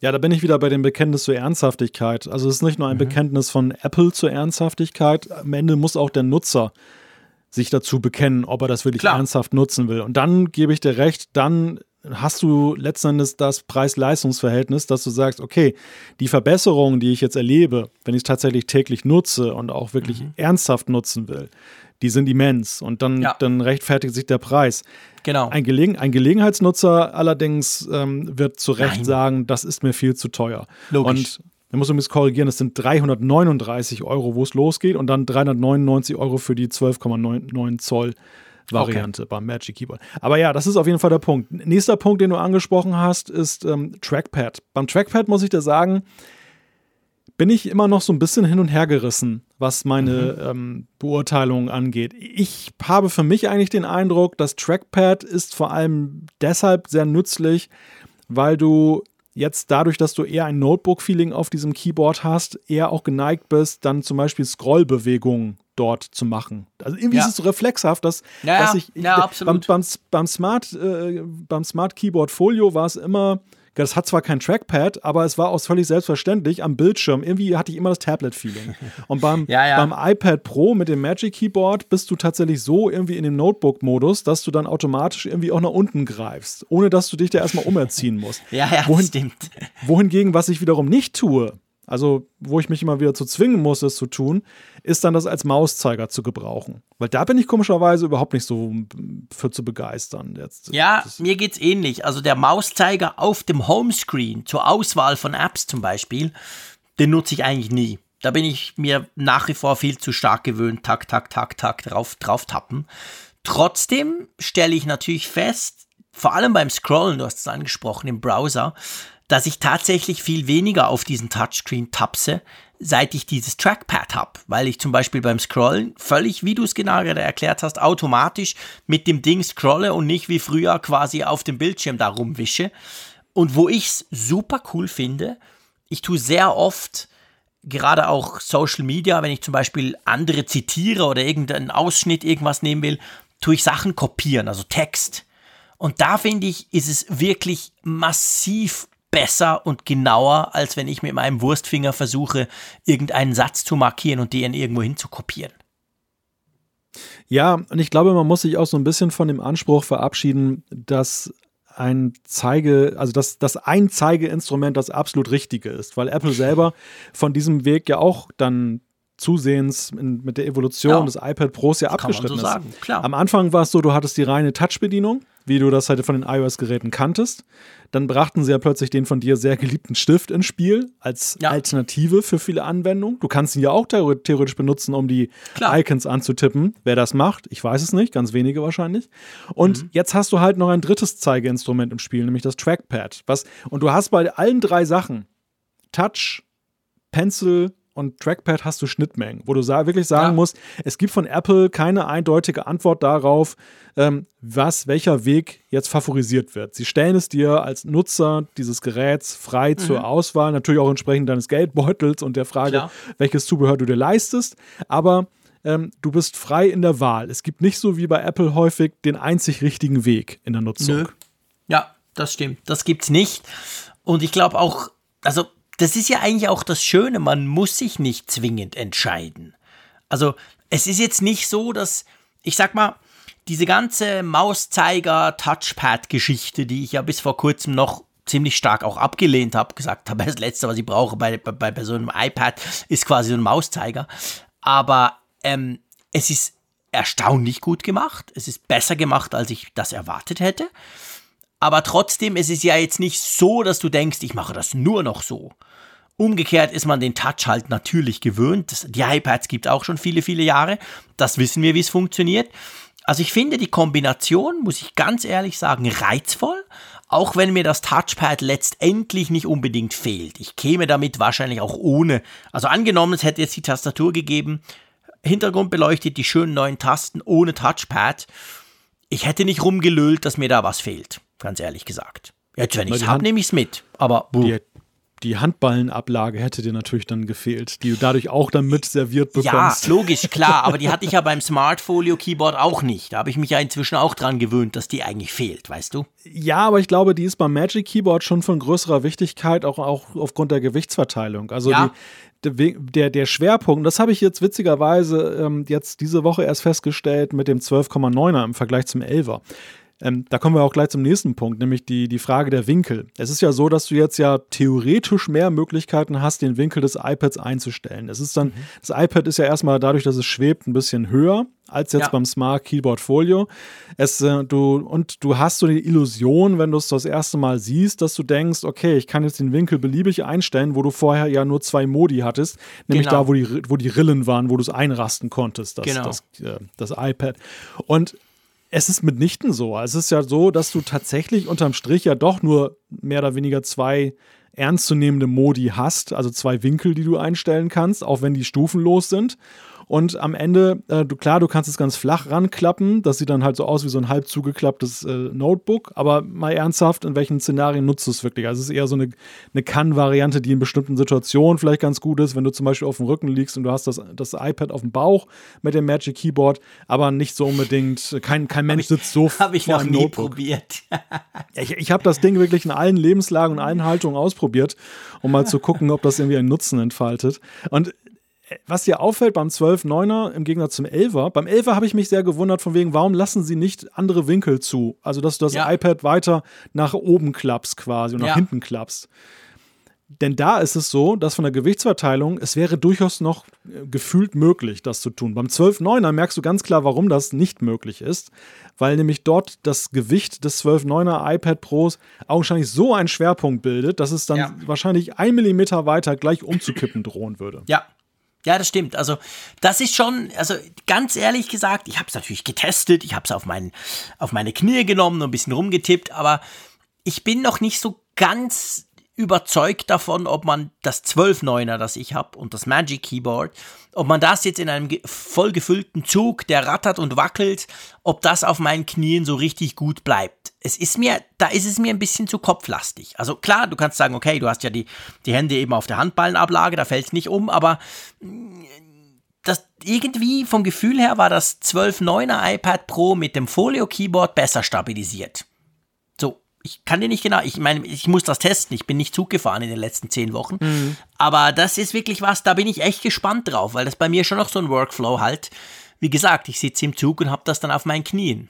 Ja, da bin ich wieder bei dem Bekenntnis zur Ernsthaftigkeit. Also es ist nicht nur ein mhm. Bekenntnis von Apple zur Ernsthaftigkeit, am Ende muss auch der Nutzer sich dazu bekennen, ob er das wirklich Klar. ernsthaft nutzen will. Und dann gebe ich dir recht, dann hast du letzten Endes das Preis-Leistungs-Verhältnis, dass du sagst, okay, die Verbesserungen, die ich jetzt erlebe, wenn ich es tatsächlich täglich nutze und auch wirklich mhm. ernsthaft nutzen will, die sind immens und dann, ja. dann rechtfertigt sich der Preis. Genau. Ein, Gelegen ein Gelegenheitsnutzer allerdings ähm, wird zu Recht Nein. sagen, das ist mir viel zu teuer. Logisch. Und da muss man mich korrigieren, das sind 339 Euro, wo es losgeht und dann 399 Euro für die 12,99 Zoll Variante okay. beim Magic Keyboard. Aber ja, das ist auf jeden Fall der Punkt. Nächster Punkt, den du angesprochen hast, ist ähm, Trackpad. Beim Trackpad muss ich dir sagen, bin ich immer noch so ein bisschen hin und her gerissen, was meine mhm. ähm, Beurteilung angeht. Ich habe für mich eigentlich den Eindruck, das Trackpad ist vor allem deshalb sehr nützlich, weil du jetzt dadurch, dass du eher ein Notebook-Feeling auf diesem Keyboard hast, eher auch geneigt bist, dann zum Beispiel Scrollbewegungen dort zu machen. Also irgendwie ja. ist es so reflexhaft, dass, ja, dass ich, ja, absolut. Beim, beim, beim, Smart, äh, beim Smart Keyboard Folio war es immer, das hat zwar kein Trackpad, aber es war auch völlig selbstverständlich am Bildschirm. Irgendwie hatte ich immer das Tablet-Feeling. Und beim, ja, ja. beim iPad Pro mit dem Magic Keyboard bist du tatsächlich so irgendwie in dem Notebook-Modus, dass du dann automatisch irgendwie auch nach unten greifst, ohne dass du dich da erstmal umerziehen musst. ja, ja, Wohin, stimmt. Wohingegen, was ich wiederum nicht tue, also wo ich mich immer wieder zu zwingen muss, es zu tun, ist dann das als Mauszeiger zu gebrauchen. Weil da bin ich komischerweise überhaupt nicht so für zu begeistern. Jetzt, ja, das mir geht's ähnlich. Also der Mauszeiger auf dem Homescreen zur Auswahl von Apps zum Beispiel, den nutze ich eigentlich nie. Da bin ich mir nach wie vor viel zu stark gewöhnt, tak, tak, tak, tak, drauf, drauf tappen. Trotzdem stelle ich natürlich fest, vor allem beim Scrollen, du hast es angesprochen, im Browser, dass ich tatsächlich viel weniger auf diesen Touchscreen tapse, seit ich dieses Trackpad habe, weil ich zum Beispiel beim Scrollen völlig, wie du es genau gerade erklärt hast, automatisch mit dem Ding scrolle und nicht wie früher quasi auf dem Bildschirm da rumwische. Und wo ich es super cool finde, ich tue sehr oft, gerade auch Social Media, wenn ich zum Beispiel andere zitiere oder irgendeinen Ausschnitt irgendwas nehmen will, tue ich Sachen kopieren, also Text. Und da finde ich, ist es wirklich massiv besser und genauer, als wenn ich mit meinem Wurstfinger versuche, irgendeinen Satz zu markieren und den irgendwo hin zu kopieren. Ja, und ich glaube, man muss sich auch so ein bisschen von dem Anspruch verabschieden, dass ein Zeige, also dass das ein Zeigeinstrument das absolut richtige ist, weil Apple selber von diesem Weg ja auch dann zusehends in, mit der Evolution ja. des iPad Pros ja abgeschritten so ist. Am Anfang war es so, du hattest die reine Touch-Bedienung wie du das halt von den iOS-Geräten kanntest. Dann brachten sie ja plötzlich den von dir sehr geliebten Stift ins Spiel als ja. Alternative für viele Anwendungen. Du kannst ihn ja auch theoretisch benutzen, um die Klar. Icons anzutippen. Wer das macht, ich weiß es nicht, ganz wenige wahrscheinlich. Und mhm. jetzt hast du halt noch ein drittes Zeigeinstrument im Spiel, nämlich das Trackpad. Was, und du hast bei allen drei Sachen Touch, Pencil und Trackpad hast du Schnittmengen, wo du sa wirklich sagen ja. musst, es gibt von Apple keine eindeutige Antwort darauf, ähm, was, welcher Weg jetzt favorisiert wird. Sie stellen es dir als Nutzer dieses Geräts frei mhm. zur Auswahl, natürlich auch entsprechend deines Geldbeutels und der Frage, Klar. welches Zubehör du dir leistest, aber ähm, du bist frei in der Wahl. Es gibt nicht so wie bei Apple häufig den einzig richtigen Weg in der Nutzung. Nö. Ja, das stimmt. Das gibt's nicht. Und ich glaube auch, also das ist ja eigentlich auch das Schöne, man muss sich nicht zwingend entscheiden. Also es ist jetzt nicht so, dass, ich sag mal, diese ganze Mauszeiger-Touchpad-Geschichte, die ich ja bis vor kurzem noch ziemlich stark auch abgelehnt habe, gesagt habe, das Letzte, was ich brauche bei, bei, bei so einem iPad, ist quasi so ein Mauszeiger. Aber ähm, es ist erstaunlich gut gemacht. Es ist besser gemacht, als ich das erwartet hätte. Aber trotzdem ist es ja jetzt nicht so, dass du denkst, ich mache das nur noch so. Umgekehrt ist man den Touch halt natürlich gewöhnt. Die iPads gibt auch schon viele, viele Jahre. Das wissen wir, wie es funktioniert. Also ich finde die Kombination, muss ich ganz ehrlich sagen, reizvoll. Auch wenn mir das Touchpad letztendlich nicht unbedingt fehlt. Ich käme damit wahrscheinlich auch ohne. Also angenommen, es hätte jetzt die Tastatur gegeben, Hintergrund beleuchtet, die schönen neuen Tasten ohne Touchpad. Ich hätte nicht rumgelölt, dass mir da was fehlt. Ganz ehrlich gesagt. Jetzt, wenn ich es habe, nehme ich es mit. Aber buh die Handballenablage hätte dir natürlich dann gefehlt, die du dadurch auch dann mit serviert bekommst. Ja, logisch, klar, aber die hatte ich ja beim Smartfolio Keyboard auch nicht. Da habe ich mich ja inzwischen auch dran gewöhnt, dass die eigentlich fehlt, weißt du? Ja, aber ich glaube, die ist beim Magic Keyboard schon von größerer Wichtigkeit, auch, auch aufgrund der Gewichtsverteilung. Also ja. die, der, der Schwerpunkt, das habe ich jetzt witzigerweise ähm, jetzt diese Woche erst festgestellt mit dem 12,9er im Vergleich zum 11er. Ähm, da kommen wir auch gleich zum nächsten Punkt, nämlich die, die Frage der Winkel. Es ist ja so, dass du jetzt ja theoretisch mehr Möglichkeiten hast, den Winkel des iPads einzustellen. Es ist dann, mhm. das iPad ist ja erstmal dadurch, dass es schwebt, ein bisschen höher als jetzt ja. beim Smart Keyboard Folio. Es, äh, du, und du hast so die Illusion, wenn du es das erste Mal siehst, dass du denkst, okay, ich kann jetzt den Winkel beliebig einstellen, wo du vorher ja nur zwei Modi hattest, nämlich genau. da, wo die, wo die Rillen waren, wo du es einrasten konntest, das, genau. das, äh, das iPad. Und es ist mitnichten so. Es ist ja so, dass du tatsächlich unterm Strich ja doch nur mehr oder weniger zwei ernstzunehmende Modi hast, also zwei Winkel, die du einstellen kannst, auch wenn die stufenlos sind. Und am Ende, äh, du, klar, du kannst es ganz flach ranklappen. Das sieht dann halt so aus wie so ein halb zugeklapptes äh, Notebook. Aber mal ernsthaft, in welchen Szenarien nutzt du es wirklich? Also es ist eher so eine, eine Kann-Variante, die in bestimmten Situationen vielleicht ganz gut ist, wenn du zum Beispiel auf dem Rücken liegst und du hast das, das iPad auf dem Bauch mit dem Magic Keyboard, aber nicht so unbedingt, kein, kein Mensch sitzt so Habe ich noch nie Notebook. probiert. ich ich habe das Ding wirklich in allen Lebenslagen und allen Haltungen ausprobiert, um mal zu gucken, ob das irgendwie einen Nutzen entfaltet. Und was dir auffällt beim 12-9er im Gegensatz zum 11er, beim 11er habe ich mich sehr gewundert, von wegen, warum lassen sie nicht andere Winkel zu? Also, dass du das ja. iPad weiter nach oben klappst quasi und nach ja. hinten klappst. Denn da ist es so, dass von der Gewichtsverteilung, es wäre durchaus noch äh, gefühlt möglich, das zu tun. Beim 12-9er merkst du ganz klar, warum das nicht möglich ist, weil nämlich dort das Gewicht des 12-9er iPad Pros augenscheinlich so einen Schwerpunkt bildet, dass es dann ja. wahrscheinlich ein Millimeter weiter gleich umzukippen drohen würde. Ja, Ja, das stimmt. Also das ist schon, also ganz ehrlich gesagt, ich habe es natürlich getestet, ich habe es auf, auf meine Knie genommen und ein bisschen rumgetippt, aber ich bin noch nicht so ganz überzeugt davon, ob man das 12.9er, das ich habe, und das Magic Keyboard, ob man das jetzt in einem vollgefüllten Zug, der rattert und wackelt, ob das auf meinen Knien so richtig gut bleibt. Es ist mir, da ist es mir ein bisschen zu kopflastig. Also klar, du kannst sagen, okay, du hast ja die, die Hände eben auf der Handballenablage, da fällt es nicht um, aber mm, das irgendwie vom Gefühl her war das 12.9er iPad Pro mit dem Folio Keyboard besser stabilisiert ich kann dir nicht genau, ich meine, ich muss das testen, ich bin nicht Zug gefahren in den letzten zehn Wochen, mhm. aber das ist wirklich was, da bin ich echt gespannt drauf, weil das bei mir schon noch so ein Workflow halt, wie gesagt, ich sitze im Zug und habe das dann auf meinen Knien.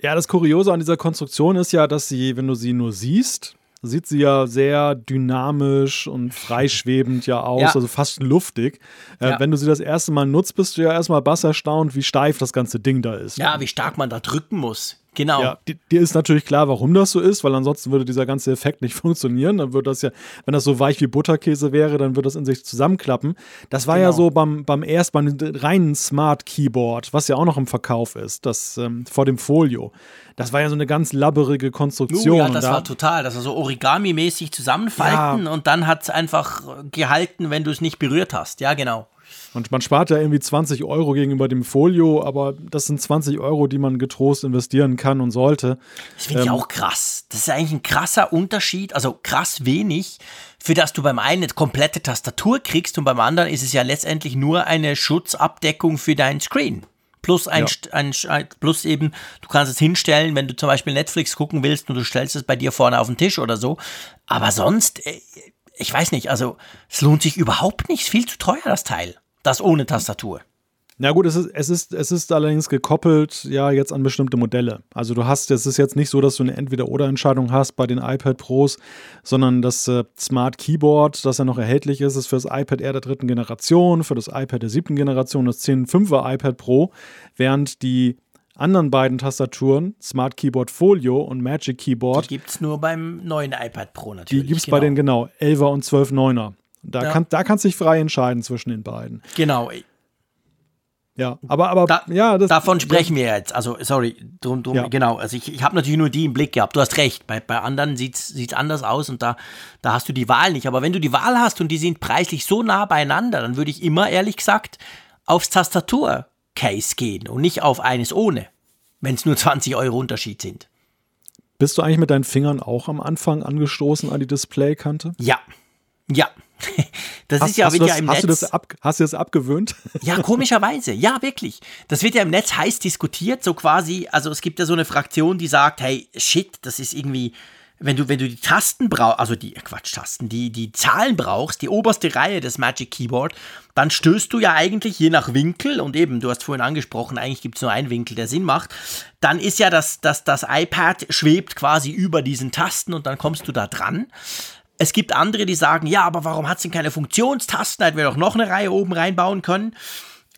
Ja, das Kuriose an dieser Konstruktion ist ja, dass sie, wenn du sie nur siehst, sieht sie ja sehr dynamisch und freischwebend ja aus, ja. also fast luftig. Äh, ja. Wenn du sie das erste Mal nutzt, bist du ja erstmal bass erstaunt, wie steif das ganze Ding da ist. Ja, wie stark man da drücken muss. Genau. Ja, dir ist natürlich klar, warum das so ist, weil ansonsten würde dieser ganze Effekt nicht funktionieren. Dann würde das ja, wenn das so weich wie Butterkäse wäre, dann würde das in sich zusammenklappen. Das war genau. ja so beim, beim erst beim reinen Smart Keyboard, was ja auch noch im Verkauf ist, das ähm, vor dem Folio. Das war ja so eine ganz labberige Konstruktion. Uh, ja, das da, war total. Das war so Origami-mäßig zusammenfalten ja. und dann hat es einfach gehalten, wenn du es nicht berührt hast. Ja, genau. Und man spart ja irgendwie 20 Euro gegenüber dem Folio, aber das sind 20 Euro, die man getrost investieren kann und sollte. Das finde ich ähm, auch krass. Das ist eigentlich ein krasser Unterschied, also krass wenig, für das du beim einen eine komplette Tastatur kriegst und beim anderen ist es ja letztendlich nur eine Schutzabdeckung für deinen Screen. Plus ein, ja. ein, plus eben, du kannst es hinstellen, wenn du zum Beispiel Netflix gucken willst und du stellst es bei dir vorne auf den Tisch oder so. Aber sonst, äh, ich weiß nicht, also es lohnt sich überhaupt nicht. Viel zu teuer, das Teil. Das ohne Tastatur. Na gut, es ist, es ist, es ist allerdings gekoppelt ja jetzt an bestimmte Modelle. Also du hast, es ist jetzt nicht so, dass du eine Entweder-Oder-Entscheidung hast bei den iPad Pros, sondern das äh, Smart Keyboard, das ja noch erhältlich ist, ist für das iPad Air der dritten Generation, für das iPad der siebten Generation, das 10.5er iPad Pro, während die anderen beiden Tastaturen, Smart Keyboard Folio und Magic Keyboard. Die gibt es nur beim neuen iPad Pro natürlich. Die gibt es genau. bei den genau 11er und 12.9er. Da, ja. kann, da kannst du dich frei entscheiden zwischen den beiden. Genau. Ja, aber, aber da, ja, das, davon sprechen wir jetzt. Also, sorry, drum, drum, ja. genau. Also, ich, ich habe natürlich nur die im Blick gehabt. Du hast recht. Bei, bei anderen sieht es anders aus und da, da hast du die Wahl nicht. Aber wenn du die Wahl hast und die sind preislich so nah beieinander, dann würde ich immer ehrlich gesagt aufs Tastatur-Case gehen und nicht auf eines ohne, wenn es nur 20 Euro Unterschied sind. Bist du eigentlich mit deinen Fingern auch am Anfang angestoßen an die Displaykante? Ja. Ja, das hast, ist ja, wird das, ja im hast Netz. Du das ab, hast du das abgewöhnt? Ja, komischerweise. Ja, wirklich. Das wird ja im Netz heiß diskutiert, so quasi. Also es gibt ja so eine Fraktion, die sagt, hey, shit, das ist irgendwie, wenn du, wenn du die Tasten brauchst, also die, Quatsch, Tasten, die, die Zahlen brauchst, die oberste Reihe des Magic Keyboard, dann stößt du ja eigentlich je nach Winkel, und eben, du hast vorhin angesprochen, eigentlich gibt es nur einen Winkel, der Sinn macht, dann ist ja das, das, das iPad schwebt quasi über diesen Tasten und dann kommst du da dran. Es gibt andere, die sagen, ja, aber warum hat es denn keine Funktionstasten? Hätten wir doch noch eine Reihe oben reinbauen können.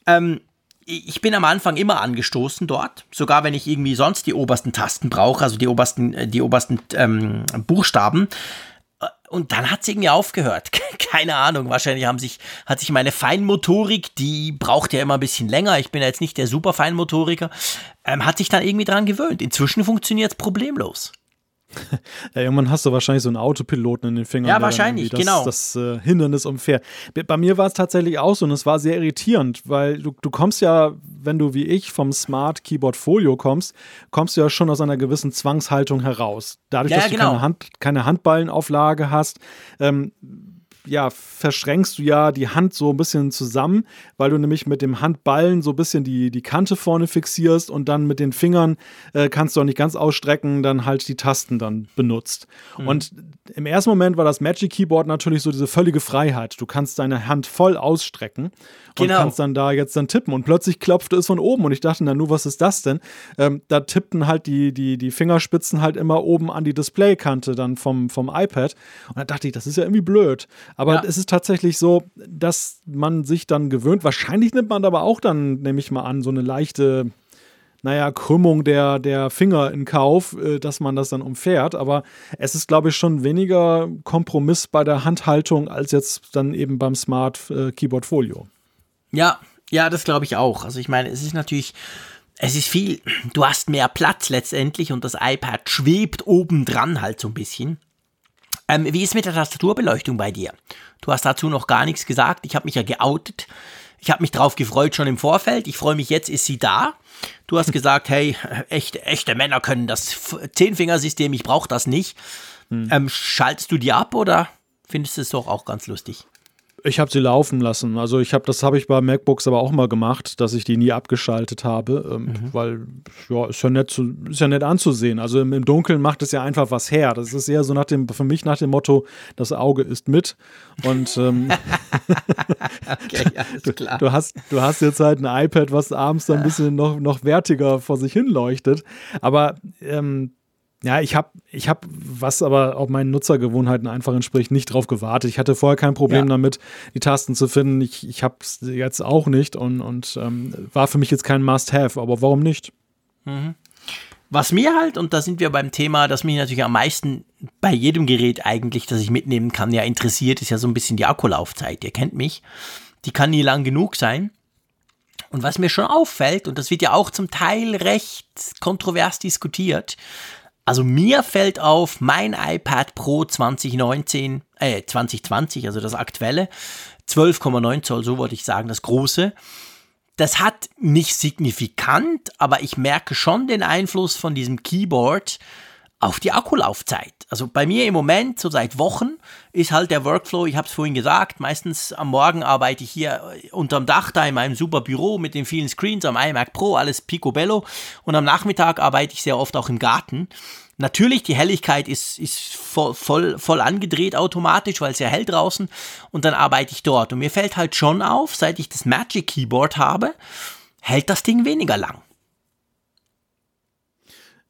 Ähm, ich bin am Anfang immer angestoßen dort, sogar wenn ich irgendwie sonst die obersten Tasten brauche, also die obersten, äh, die obersten ähm, Buchstaben. Äh, und dann hat es irgendwie aufgehört. Keine Ahnung. Wahrscheinlich haben sich, hat sich meine Feinmotorik, die braucht ja immer ein bisschen länger. Ich bin ja jetzt nicht der super Feinmotoriker, ähm, hat sich dann irgendwie dran gewöhnt. Inzwischen funktioniert es problemlos. ja, irgendwann hast du wahrscheinlich so einen Autopiloten in den Fingern. Ja, wahrscheinlich, das, genau. Das äh, Hindernis umfährt. Bei mir war es tatsächlich auch so und es war sehr irritierend, weil du, du kommst ja, wenn du wie ich vom Smart Keyboard Folio kommst, kommst du ja schon aus einer gewissen Zwangshaltung heraus. Dadurch, ja, dass du genau. keine, Hand, keine Handballenauflage hast, ähm, ja, verschränkst du ja die Hand so ein bisschen zusammen, weil du nämlich mit dem Handballen so ein bisschen die, die Kante vorne fixierst und dann mit den Fingern äh, kannst du auch nicht ganz ausstrecken, dann halt die Tasten dann benutzt. Mhm. Und im ersten Moment war das Magic Keyboard natürlich so diese völlige Freiheit. Du kannst deine Hand voll ausstrecken genau. und kannst dann da jetzt dann tippen. Und plötzlich klopfte es von oben und ich dachte, na nu, was ist das denn? Ähm, da tippten halt die, die, die Fingerspitzen halt immer oben an die Displaykante dann vom, vom iPad. Und da dachte ich, das ist ja irgendwie blöd. Aber ja. es ist tatsächlich so, dass man sich dann gewöhnt. Wahrscheinlich nimmt man aber auch dann, nehme ich mal an, so eine leichte naja, Krümmung der, der Finger in Kauf, äh, dass man das dann umfährt. Aber es ist, glaube ich, schon weniger Kompromiss bei der Handhaltung als jetzt dann eben beim Smart äh, Keyboard Folio. Ja, ja, das glaube ich auch. Also ich meine, es ist natürlich es ist viel, du hast mehr Platz letztendlich und das iPad schwebt obendran halt so ein bisschen. Ähm, wie ist mit der Tastaturbeleuchtung bei dir? Du hast dazu noch gar nichts gesagt. Ich habe mich ja geoutet. Ich habe mich drauf gefreut schon im Vorfeld. Ich freue mich jetzt, ist sie da. Du hast gesagt, hey, echte, echte Männer können das Zehnfingersystem, ich brauche das nicht. Hm. Ähm, schaltest du die ab oder findest du es doch auch ganz lustig? Ich habe sie laufen lassen. Also ich habe, das habe ich bei MacBooks aber auch mal gemacht, dass ich die nie abgeschaltet habe, ähm, mhm. weil ja ist ja nett zu, ist ja nett anzusehen. Also im, im, Dunkeln macht es ja einfach was her. Das ist eher so nach dem, für mich nach dem Motto, das Auge ist mit. Und ähm, okay. Du, du, hast, du hast jetzt halt ein iPad, was abends dann ein bisschen noch, noch wertiger vor sich hin leuchtet. Aber ähm, ja, ich habe, ich hab, was aber auch meinen Nutzergewohnheiten einfach entspricht, nicht drauf gewartet. Ich hatte vorher kein Problem ja. damit, die Tasten zu finden. Ich, ich habe es jetzt auch nicht und, und ähm, war für mich jetzt kein Must-Have, aber warum nicht? Mhm. Was mir halt, und da sind wir beim Thema, das mich natürlich am meisten bei jedem Gerät eigentlich, das ich mitnehmen kann, ja interessiert, ist ja so ein bisschen die Akkulaufzeit. Ihr kennt mich. Die kann nie lang genug sein. Und was mir schon auffällt, und das wird ja auch zum Teil recht kontrovers diskutiert, also mir fällt auf, mein iPad Pro 2019, äh 2020, also das aktuelle, 12,9 Zoll, so wollte ich sagen, das große. Das hat nicht signifikant, aber ich merke schon den Einfluss von diesem Keyboard auf die Akkulaufzeit. Also bei mir im Moment, so seit Wochen, ist halt der Workflow, ich habe es vorhin gesagt, meistens am Morgen arbeite ich hier unterm Dach da in meinem super Büro mit den vielen Screens am iMac Pro, alles picobello und am Nachmittag arbeite ich sehr oft auch im Garten. Natürlich, die Helligkeit ist, ist voll, voll, voll angedreht automatisch, weil es ja hell draußen und dann arbeite ich dort. Und mir fällt halt schon auf, seit ich das Magic Keyboard habe, hält das Ding weniger lang.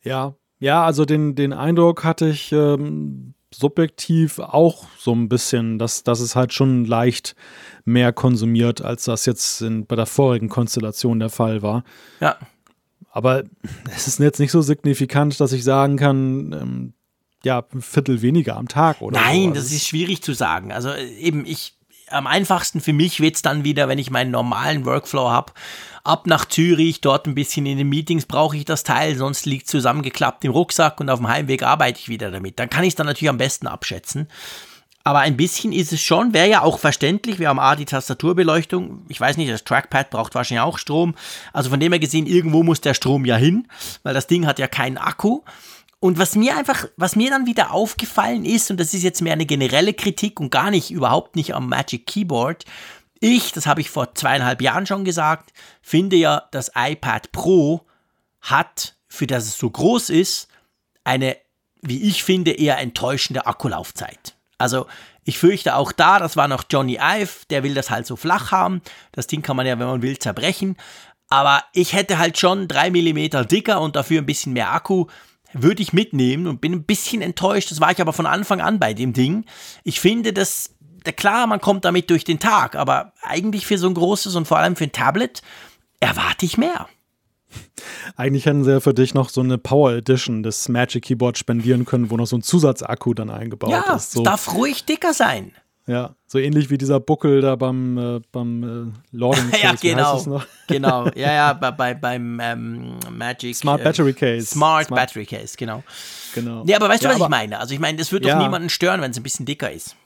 Ja, ja, also den, den Eindruck hatte ich ähm, subjektiv auch so ein bisschen, dass, dass es halt schon leicht mehr konsumiert, als das jetzt in, bei der vorigen Konstellation der Fall war. Ja. Aber es ist jetzt nicht so signifikant, dass ich sagen kann, ähm, ja, ein Viertel weniger am Tag oder Nein, so. Also das ist schwierig zu sagen. Also äh, eben, ich, am einfachsten für mich wird es dann wieder, wenn ich meinen normalen Workflow habe ab nach Zürich, dort ein bisschen in den Meetings brauche ich das Teil, sonst liegt zusammengeklappt im Rucksack und auf dem Heimweg arbeite ich wieder damit. Dann kann ich es dann natürlich am besten abschätzen. Aber ein bisschen ist es schon, wäre ja auch verständlich. Wir haben A, die Tastaturbeleuchtung. Ich weiß nicht, das Trackpad braucht wahrscheinlich auch Strom. Also von dem her gesehen, irgendwo muss der Strom ja hin, weil das Ding hat ja keinen Akku. Und was mir einfach, was mir dann wieder aufgefallen ist, und das ist jetzt mehr eine generelle Kritik und gar nicht, überhaupt nicht am Magic Keyboard, ich, das habe ich vor zweieinhalb Jahren schon gesagt, finde ja, das iPad Pro hat, für das es so groß ist, eine, wie ich finde, eher enttäuschende Akkulaufzeit. Also ich fürchte auch da, das war noch Johnny Ive, der will das halt so flach haben. Das Ding kann man ja, wenn man will, zerbrechen. Aber ich hätte halt schon drei Millimeter dicker und dafür ein bisschen mehr Akku. Würde ich mitnehmen und bin ein bisschen enttäuscht. Das war ich aber von Anfang an bei dem Ding. Ich finde, das klar, man kommt damit durch den Tag, aber eigentlich für so ein großes und vor allem für ein Tablet erwarte ich mehr. Eigentlich hätten sie ja für dich noch so eine Power Edition des Magic Keyboard spendieren können, wo noch so ein Zusatzakku dann eingebaut ja, ist. Ja, so. darf ruhig dicker sein. Ja, so ähnlich wie dieser Buckel da beim, äh, beim äh, Lording Case. ja, genau. genau. Ja, ja, bei, bei beim ähm, Magic. Smart äh, Battery Case. Smart, Smart, Battery Case, genau. Genau. Ja, aber weißt du, was ich meine? Also ich meine, das wird doch niemanden stören, wenn es ein bisschen dicker ist.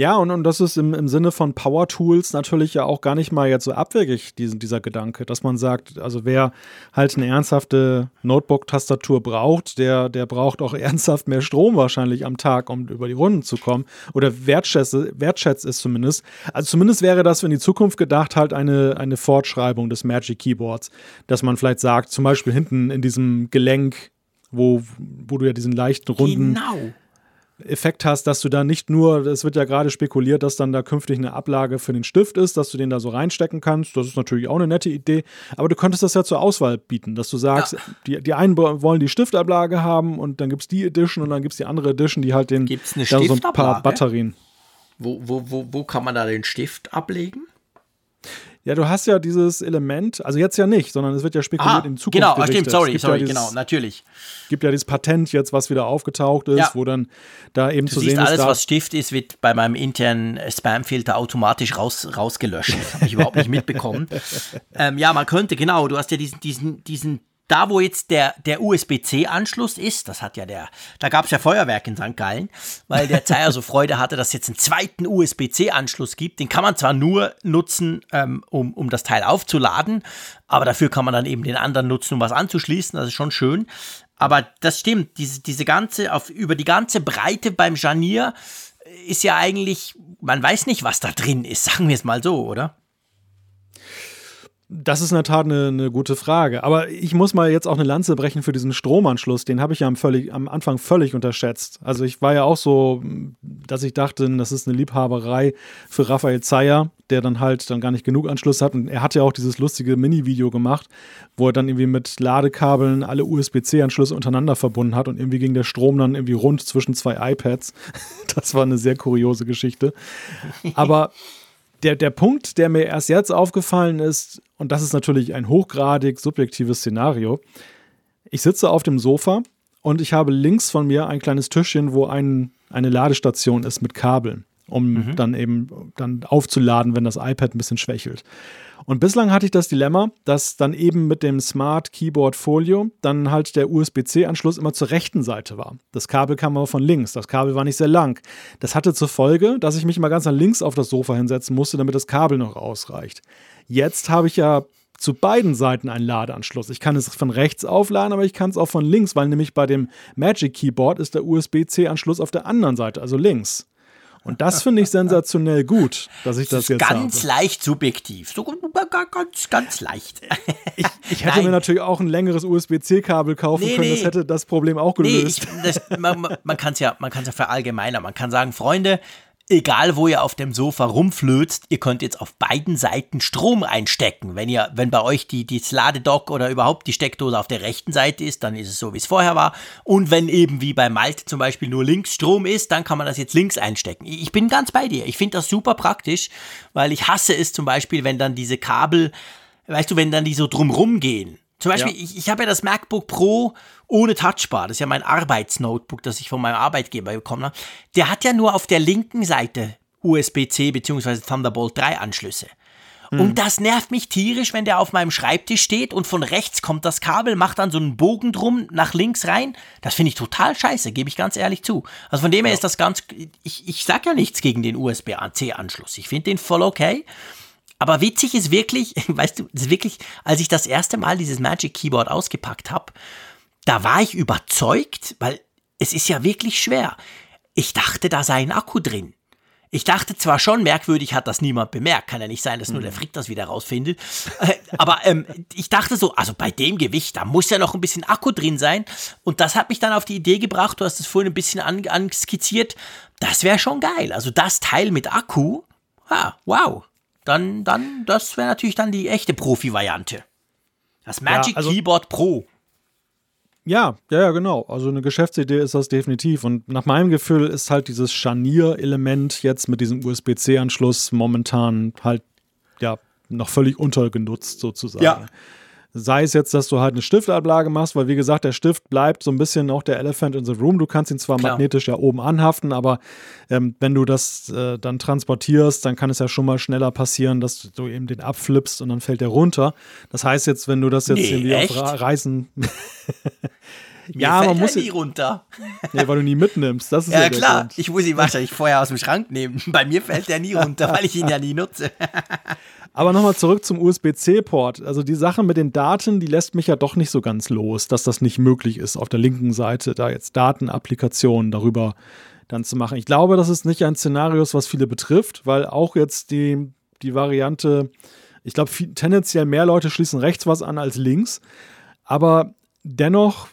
Ja, und, und das ist im, im Sinne von Power Tools natürlich ja auch gar nicht mal jetzt so abwegig, diesen, dieser Gedanke, dass man sagt, also wer halt eine ernsthafte Notebook-Tastatur braucht, der, der braucht auch ernsthaft mehr Strom wahrscheinlich am Tag, um über die Runden zu kommen. Oder wertschätze, wertschätzt es zumindest. Also zumindest wäre das in die Zukunft gedacht halt eine, eine Fortschreibung des Magic Keyboards, dass man vielleicht sagt, zum Beispiel hinten in diesem Gelenk, wo, wo du ja diesen leichten runden genau. Effekt hast, dass du da nicht nur, es wird ja gerade spekuliert, dass dann da künftig eine Ablage für den Stift ist, dass du den da so reinstecken kannst. Das ist natürlich auch eine nette Idee. Aber du könntest das ja zur Auswahl bieten, dass du sagst, ja. die, die einen wollen die Stiftablage haben und dann gibt es die Edition und dann gibt es die andere Edition, die halt den Gibt's eine da so ein paar Batterien. Wo, wo, wo, wo kann man da den Stift ablegen? Ja, du hast ja dieses Element, also jetzt ja nicht, sondern es wird ja spekuliert Aha, in Zukunft. Genau, gerichtet. stimmt, sorry, sorry, ja dieses, genau, natürlich. Es gibt ja dieses Patent jetzt, was wieder aufgetaucht ist, ja. wo dann da eben du zu siehst, sehen ist. Alles, was Stift ist, wird bei meinem internen Spam-Filter automatisch raus, rausgelöscht. Das habe ich überhaupt nicht mitbekommen. ähm, ja, man könnte, genau, du hast ja diesen, diesen, diesen da, wo jetzt der, der USB-C-Anschluss ist, das hat ja der, da gab es ja Feuerwerk in St. Gallen, weil der Zeier so Freude hatte, dass es jetzt einen zweiten USB-C-Anschluss gibt. Den kann man zwar nur nutzen, ähm, um, um das Teil aufzuladen, aber dafür kann man dann eben den anderen nutzen, um was anzuschließen. Das ist schon schön. Aber das stimmt, diese, diese ganze, auf, über die ganze Breite beim Scharnier ist ja eigentlich, man weiß nicht, was da drin ist, sagen wir es mal so, oder? Das ist in der Tat eine, eine, gute Frage. Aber ich muss mal jetzt auch eine Lanze brechen für diesen Stromanschluss. Den habe ich ja am, völlig, am Anfang völlig unterschätzt. Also ich war ja auch so, dass ich dachte, das ist eine Liebhaberei für Raphael Zeyer, der dann halt dann gar nicht genug Anschluss hat. Und er hat ja auch dieses lustige Mini-Video gemacht, wo er dann irgendwie mit Ladekabeln alle USB-C-Anschlüsse untereinander verbunden hat und irgendwie ging der Strom dann irgendwie rund zwischen zwei iPads. Das war eine sehr kuriose Geschichte. Aber der, der Punkt, der mir erst jetzt aufgefallen ist, und das ist natürlich ein hochgradig subjektives Szenario, ich sitze auf dem Sofa und ich habe links von mir ein kleines Tischchen, wo ein, eine Ladestation ist mit Kabeln, um mhm. dann eben dann aufzuladen, wenn das iPad ein bisschen schwächelt. Und bislang hatte ich das Dilemma, dass dann eben mit dem Smart Keyboard Folio dann halt der USB-C-Anschluss immer zur rechten Seite war. Das Kabel kam aber von links. Das Kabel war nicht sehr lang. Das hatte zur Folge, dass ich mich mal ganz nach links auf das Sofa hinsetzen musste, damit das Kabel noch ausreicht. Jetzt habe ich ja zu beiden Seiten einen Ladeanschluss. Ich kann es von rechts aufladen, aber ich kann es auch von links, weil nämlich bei dem Magic Keyboard ist der USB-C-Anschluss auf der anderen Seite, also links. Und das finde ich sensationell gut, dass ich das, das jetzt ganz habe. leicht subjektiv, so ganz, ganz leicht. ich, ich hätte Nein. mir natürlich auch ein längeres USB-C-Kabel kaufen nee, können, nee. das hätte das Problem auch gelöst. Nee, ich, das, man, man kann es ja, ja verallgemeinern. Man kann sagen, Freunde, egal wo ihr auf dem Sofa rumflözt, ihr könnt jetzt auf beiden Seiten Strom einstecken. Wenn ihr, wenn bei euch die, die Ladedock oder überhaupt die Steckdose auf der rechten Seite ist, dann ist es so, wie es vorher war. Und wenn eben wie bei Malte zum Beispiel nur links Strom ist, dann kann man das jetzt links einstecken. Ich bin ganz bei dir. Ich finde das super praktisch, weil ich hasse es zum Beispiel, wenn dann diese Kabel, weißt du, wenn dann die so drumrum gehen. Zum Beispiel, ja. ich, ich habe ja das MacBook Pro ohne Touchbar. Das ist ja mein Arbeitsnotebook, das ich von meinem Arbeitgeber bekommen habe. Der hat ja nur auf der linken Seite USB-C bzw. Thunderbolt 3 Anschlüsse. Mhm. Und das nervt mich tierisch, wenn der auf meinem Schreibtisch steht und von rechts kommt das Kabel, macht dann so einen Bogen drum nach links rein. Das finde ich total scheiße, gebe ich ganz ehrlich zu. Also von dem her ja. ist das ganz, ich, ich sag ja nichts gegen den USB-C-Anschluss. Ich finde den voll okay. Aber witzig ist wirklich, weißt du, ist wirklich, als ich das erste Mal dieses Magic Keyboard ausgepackt habe, da war ich überzeugt, weil es ist ja wirklich schwer. Ich dachte, da sei ein Akku drin. Ich dachte zwar schon, merkwürdig hat das niemand bemerkt, kann ja nicht sein, dass nur der mhm. Frick das wieder rausfindet. Äh, aber ähm, ich dachte so, also bei dem Gewicht, da muss ja noch ein bisschen Akku drin sein. Und das hat mich dann auf die Idee gebracht, du hast es vorhin ein bisschen anskizziert, das wäre schon geil. Also das Teil mit Akku, ah, wow, dann, dann, das wäre natürlich dann die echte Profi-Variante. Das Magic ja, also, Keyboard Pro. Ja, ja, ja, genau. Also eine Geschäftsidee ist das definitiv. Und nach meinem Gefühl ist halt dieses Scharnier-Element jetzt mit diesem USB-C-Anschluss momentan halt ja noch völlig untergenutzt sozusagen. Ja. Sei es jetzt, dass du halt eine Stiftablage machst, weil wie gesagt, der Stift bleibt so ein bisschen auch der Elephant in the Room. Du kannst ihn zwar Klar. magnetisch ja oben anhaften, aber ähm, wenn du das äh, dann transportierst, dann kann es ja schon mal schneller passieren, dass du eben den abflippst und dann fällt der runter. Das heißt jetzt, wenn du das jetzt nee, irgendwie echt? auf Reisen. Mir ja, man muss nie runter. nee, weil du nie mitnimmst. Das ist ja, ja klar. Ich muss ihn wahrscheinlich vorher aus dem Schrank nehmen. Bei mir fällt der nie runter, weil ich ihn ja nie nutze. Aber nochmal zurück zum USB-C-Port. Also die Sache mit den Daten, die lässt mich ja doch nicht so ganz los, dass das nicht möglich ist, auf der linken Seite da jetzt Datenapplikationen darüber dann zu machen. Ich glaube, das ist nicht ein Szenario, was viele betrifft, weil auch jetzt die, die Variante, ich glaube, tendenziell mehr Leute schließen rechts was an als links. Aber dennoch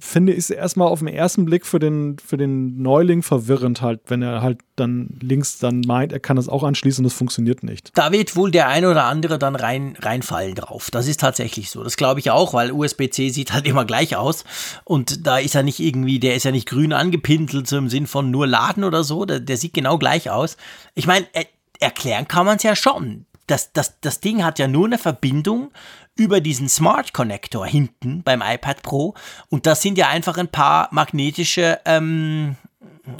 finde ich es erstmal auf den ersten Blick für den, für den Neuling verwirrend halt, wenn er halt dann links dann meint, er kann das auch anschließen und das funktioniert nicht. Da wird wohl der ein oder andere dann rein, reinfallen drauf. Das ist tatsächlich so. Das glaube ich auch, weil USB-C sieht halt immer gleich aus und da ist er nicht irgendwie, der ist ja nicht grün angepintelt, so im Sinn von nur laden oder so, der, der sieht genau gleich aus. Ich meine, er, erklären kann man es ja schon das, das, das Ding hat ja nur eine Verbindung über diesen Smart Connector hinten beim iPad Pro. Und das sind ja einfach ein paar magnetische ähm,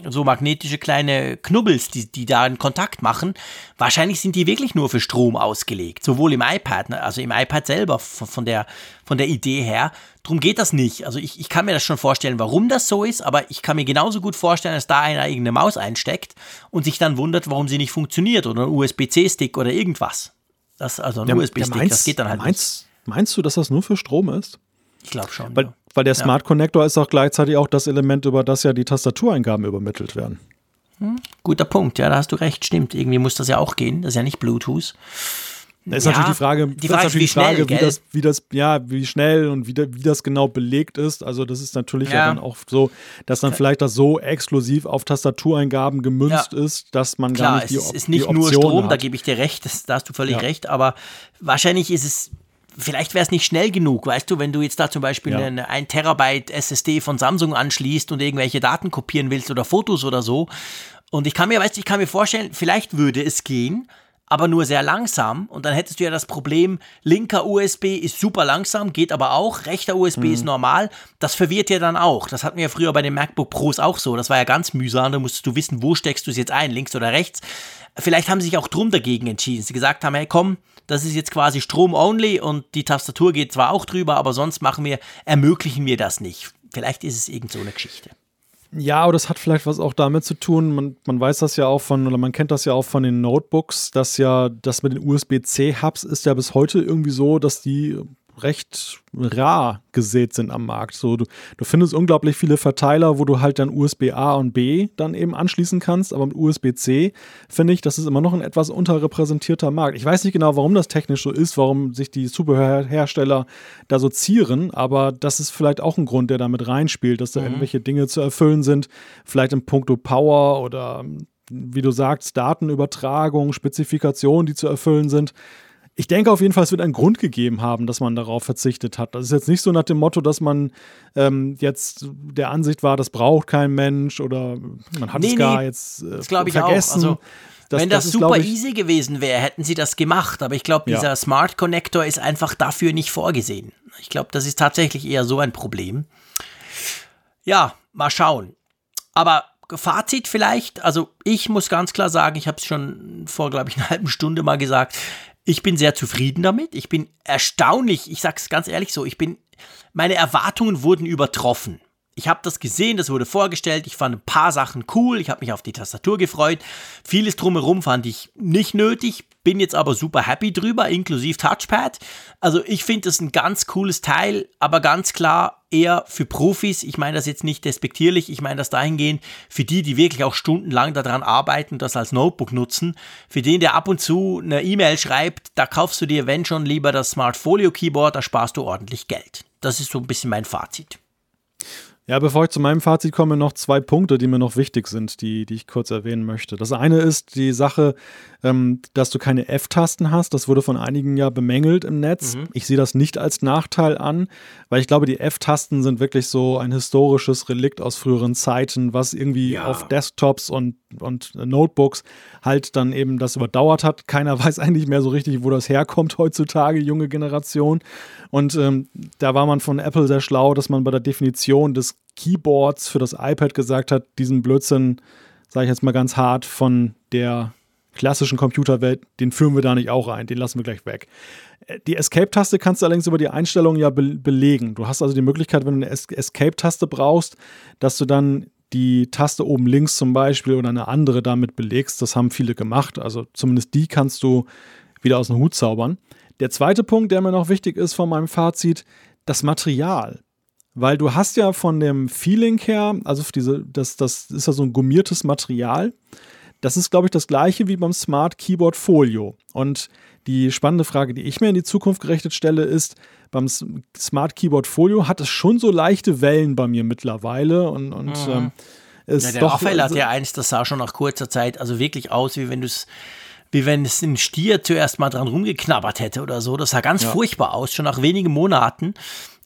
so magnetische kleine Knubbels, die, die da einen Kontakt machen. Wahrscheinlich sind die wirklich nur für Strom ausgelegt, sowohl im iPad, ne, also im iPad selber von der, von der Idee her. Drum geht das nicht. Also ich, ich kann mir das schon vorstellen, warum das so ist, aber ich kann mir genauso gut vorstellen, dass da einer irgendeine Maus einsteckt und sich dann wundert, warum sie nicht funktioniert oder ein USB-C-Stick oder irgendwas. Das, also ein USB-Stick, das geht dann halt meinst, nicht. Meinst du, dass das nur für Strom ist? Ich glaube schon. Weil, ja. Weil der Smart Connector ist auch gleichzeitig auch das Element, über das ja die Tastatureingaben übermittelt werden. Hm, guter Punkt, ja, da hast du recht, stimmt. Irgendwie muss das ja auch gehen. Das ist ja nicht Bluetooth. Da ist ja, natürlich die Frage, die Frage, ist, wie, schnell, Frage wie, das, wie das, ja, wie schnell und wie, wie das genau belegt ist. Also das ist natürlich ja, ja dann auch so, dass dann vielleicht das so exklusiv auf Tastatureingaben gemünzt ja. ist, dass man Klar, gar nicht die Klar, es ist nicht nur Strom, hat. da gebe ich dir recht, das, da hast du völlig recht, aber wahrscheinlich ist es vielleicht wäre es nicht schnell genug, weißt du, wenn du jetzt da zum Beispiel ja. eine 1 Terabyte SSD von Samsung anschließt und irgendwelche Daten kopieren willst oder Fotos oder so. Und ich kann mir, weißt du, ich kann mir vorstellen, vielleicht würde es gehen, aber nur sehr langsam. Und dann hättest du ja das Problem, linker USB ist super langsam, geht aber auch, rechter USB mhm. ist normal. Das verwirrt ja dann auch. Das hatten wir ja früher bei den MacBook Pros auch so. Das war ja ganz mühsam. Da musstest du wissen, wo steckst du es jetzt ein, links oder rechts. Vielleicht haben sie sich auch drum dagegen entschieden. Sie gesagt haben, hey komm, das ist jetzt quasi Strom-only und die Tastatur geht zwar auch drüber, aber sonst machen wir, ermöglichen wir das nicht. Vielleicht ist es irgend so eine Geschichte. Ja, aber das hat vielleicht was auch damit zu tun. Man, man weiß das ja auch von, oder man kennt das ja auch von den Notebooks, dass ja das mit den USB-C-Hubs ist ja bis heute irgendwie so, dass die recht rar gesät sind am Markt. So, du, du findest unglaublich viele Verteiler, wo du halt dann USB-A und B dann eben anschließen kannst, aber mit USB-C finde ich, das ist immer noch ein etwas unterrepräsentierter Markt. Ich weiß nicht genau, warum das technisch so ist, warum sich die Zubehörhersteller da so zieren, aber das ist vielleicht auch ein Grund, der damit reinspielt, dass da mhm. irgendwelche Dinge zu erfüllen sind, vielleicht im Punkto Power oder wie du sagst, Datenübertragung, Spezifikationen, die zu erfüllen sind ich denke auf jeden Fall, es wird einen Grund gegeben haben, dass man darauf verzichtet hat. Das ist jetzt nicht so nach dem Motto, dass man ähm, jetzt der Ansicht war, das braucht kein Mensch oder man hat nee, es gar nee, jetzt äh, das ich vergessen. Auch. Also, das, Wenn das, das ist, super ich, easy gewesen wäre, hätten sie das gemacht. Aber ich glaube, dieser ja. Smart Connector ist einfach dafür nicht vorgesehen. Ich glaube, das ist tatsächlich eher so ein Problem. Ja, mal schauen. Aber Fazit vielleicht, also ich muss ganz klar sagen, ich habe es schon vor, glaube ich, einer halben Stunde mal gesagt, ich bin sehr zufrieden damit. Ich bin erstaunlich, ich sag's ganz ehrlich so, ich bin, meine Erwartungen wurden übertroffen. Ich habe das gesehen, das wurde vorgestellt, ich fand ein paar Sachen cool, ich habe mich auf die Tastatur gefreut. Vieles drumherum fand ich nicht nötig, bin jetzt aber super happy drüber, inklusive Touchpad. Also ich finde es ein ganz cooles Teil, aber ganz klar eher für Profis. Ich meine das jetzt nicht despektierlich, ich meine das dahingehend für die, die wirklich auch stundenlang daran arbeiten, das als Notebook nutzen. Für den, der ab und zu eine E-Mail schreibt, da kaufst du dir, wenn schon, lieber das Smart Folio Keyboard, da sparst du ordentlich Geld. Das ist so ein bisschen mein Fazit. Ja, bevor ich zu meinem Fazit komme, noch zwei Punkte, die mir noch wichtig sind, die, die ich kurz erwähnen möchte. Das eine ist die Sache, ähm, dass du keine F-Tasten hast. Das wurde von einigen ja bemängelt im Netz. Mhm. Ich sehe das nicht als Nachteil an, weil ich glaube, die F-Tasten sind wirklich so ein historisches Relikt aus früheren Zeiten, was irgendwie ja. auf Desktops und, und Notebooks halt dann eben das überdauert hat. Keiner weiß eigentlich mehr so richtig, wo das herkommt heutzutage, junge Generation. Und ähm, da war man von Apple sehr schlau, dass man bei der Definition des Keyboards für das iPad gesagt hat, diesen Blödsinn, sage ich jetzt mal ganz hart, von der klassischen Computerwelt, den führen wir da nicht auch ein, den lassen wir gleich weg. Äh, die Escape-Taste kannst du allerdings über die Einstellungen ja be belegen. Du hast also die Möglichkeit, wenn du eine es Escape-Taste brauchst, dass du dann die Taste oben links zum Beispiel oder eine andere damit belegst. Das haben viele gemacht. Also zumindest die kannst du wieder aus dem Hut zaubern. Der zweite Punkt, der mir noch wichtig ist von meinem Fazit, das Material. Weil du hast ja von dem Feeling her, also diese, das, das ist ja so ein gummiertes Material. Das ist, glaube ich, das gleiche wie beim Smart Keyboard Folio. Und die spannende Frage, die ich mir in die Zukunft gerichtet stelle, ist, beim Smart Keyboard Folio hat es schon so leichte Wellen bei mir mittlerweile. Und, und mhm. ähm, ist ja, der doch, Raphael hat ja eins, das sah schon nach kurzer Zeit also wirklich aus, wie wenn du es wie wenn es ein Stier zuerst mal dran rumgeknabbert hätte oder so. Das sah ganz ja. furchtbar aus, schon nach wenigen Monaten.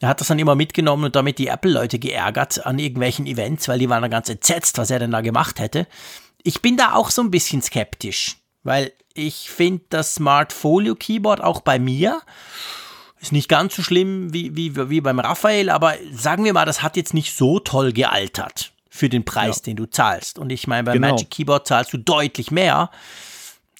Er hat das dann immer mitgenommen und damit die Apple-Leute geärgert an irgendwelchen Events, weil die waren dann ganz entsetzt, was er denn da gemacht hätte. Ich bin da auch so ein bisschen skeptisch, weil Ich finde das Smart Folio Keyboard auch bei mir ist nicht ganz so schlimm wie, wie, wie beim Raphael, aber sagen wir mal, das hat jetzt nicht so toll gealtert für den Preis, ja. den du zahlst. Und ich meine, bei genau. Magic Keyboard zahlst du deutlich mehr.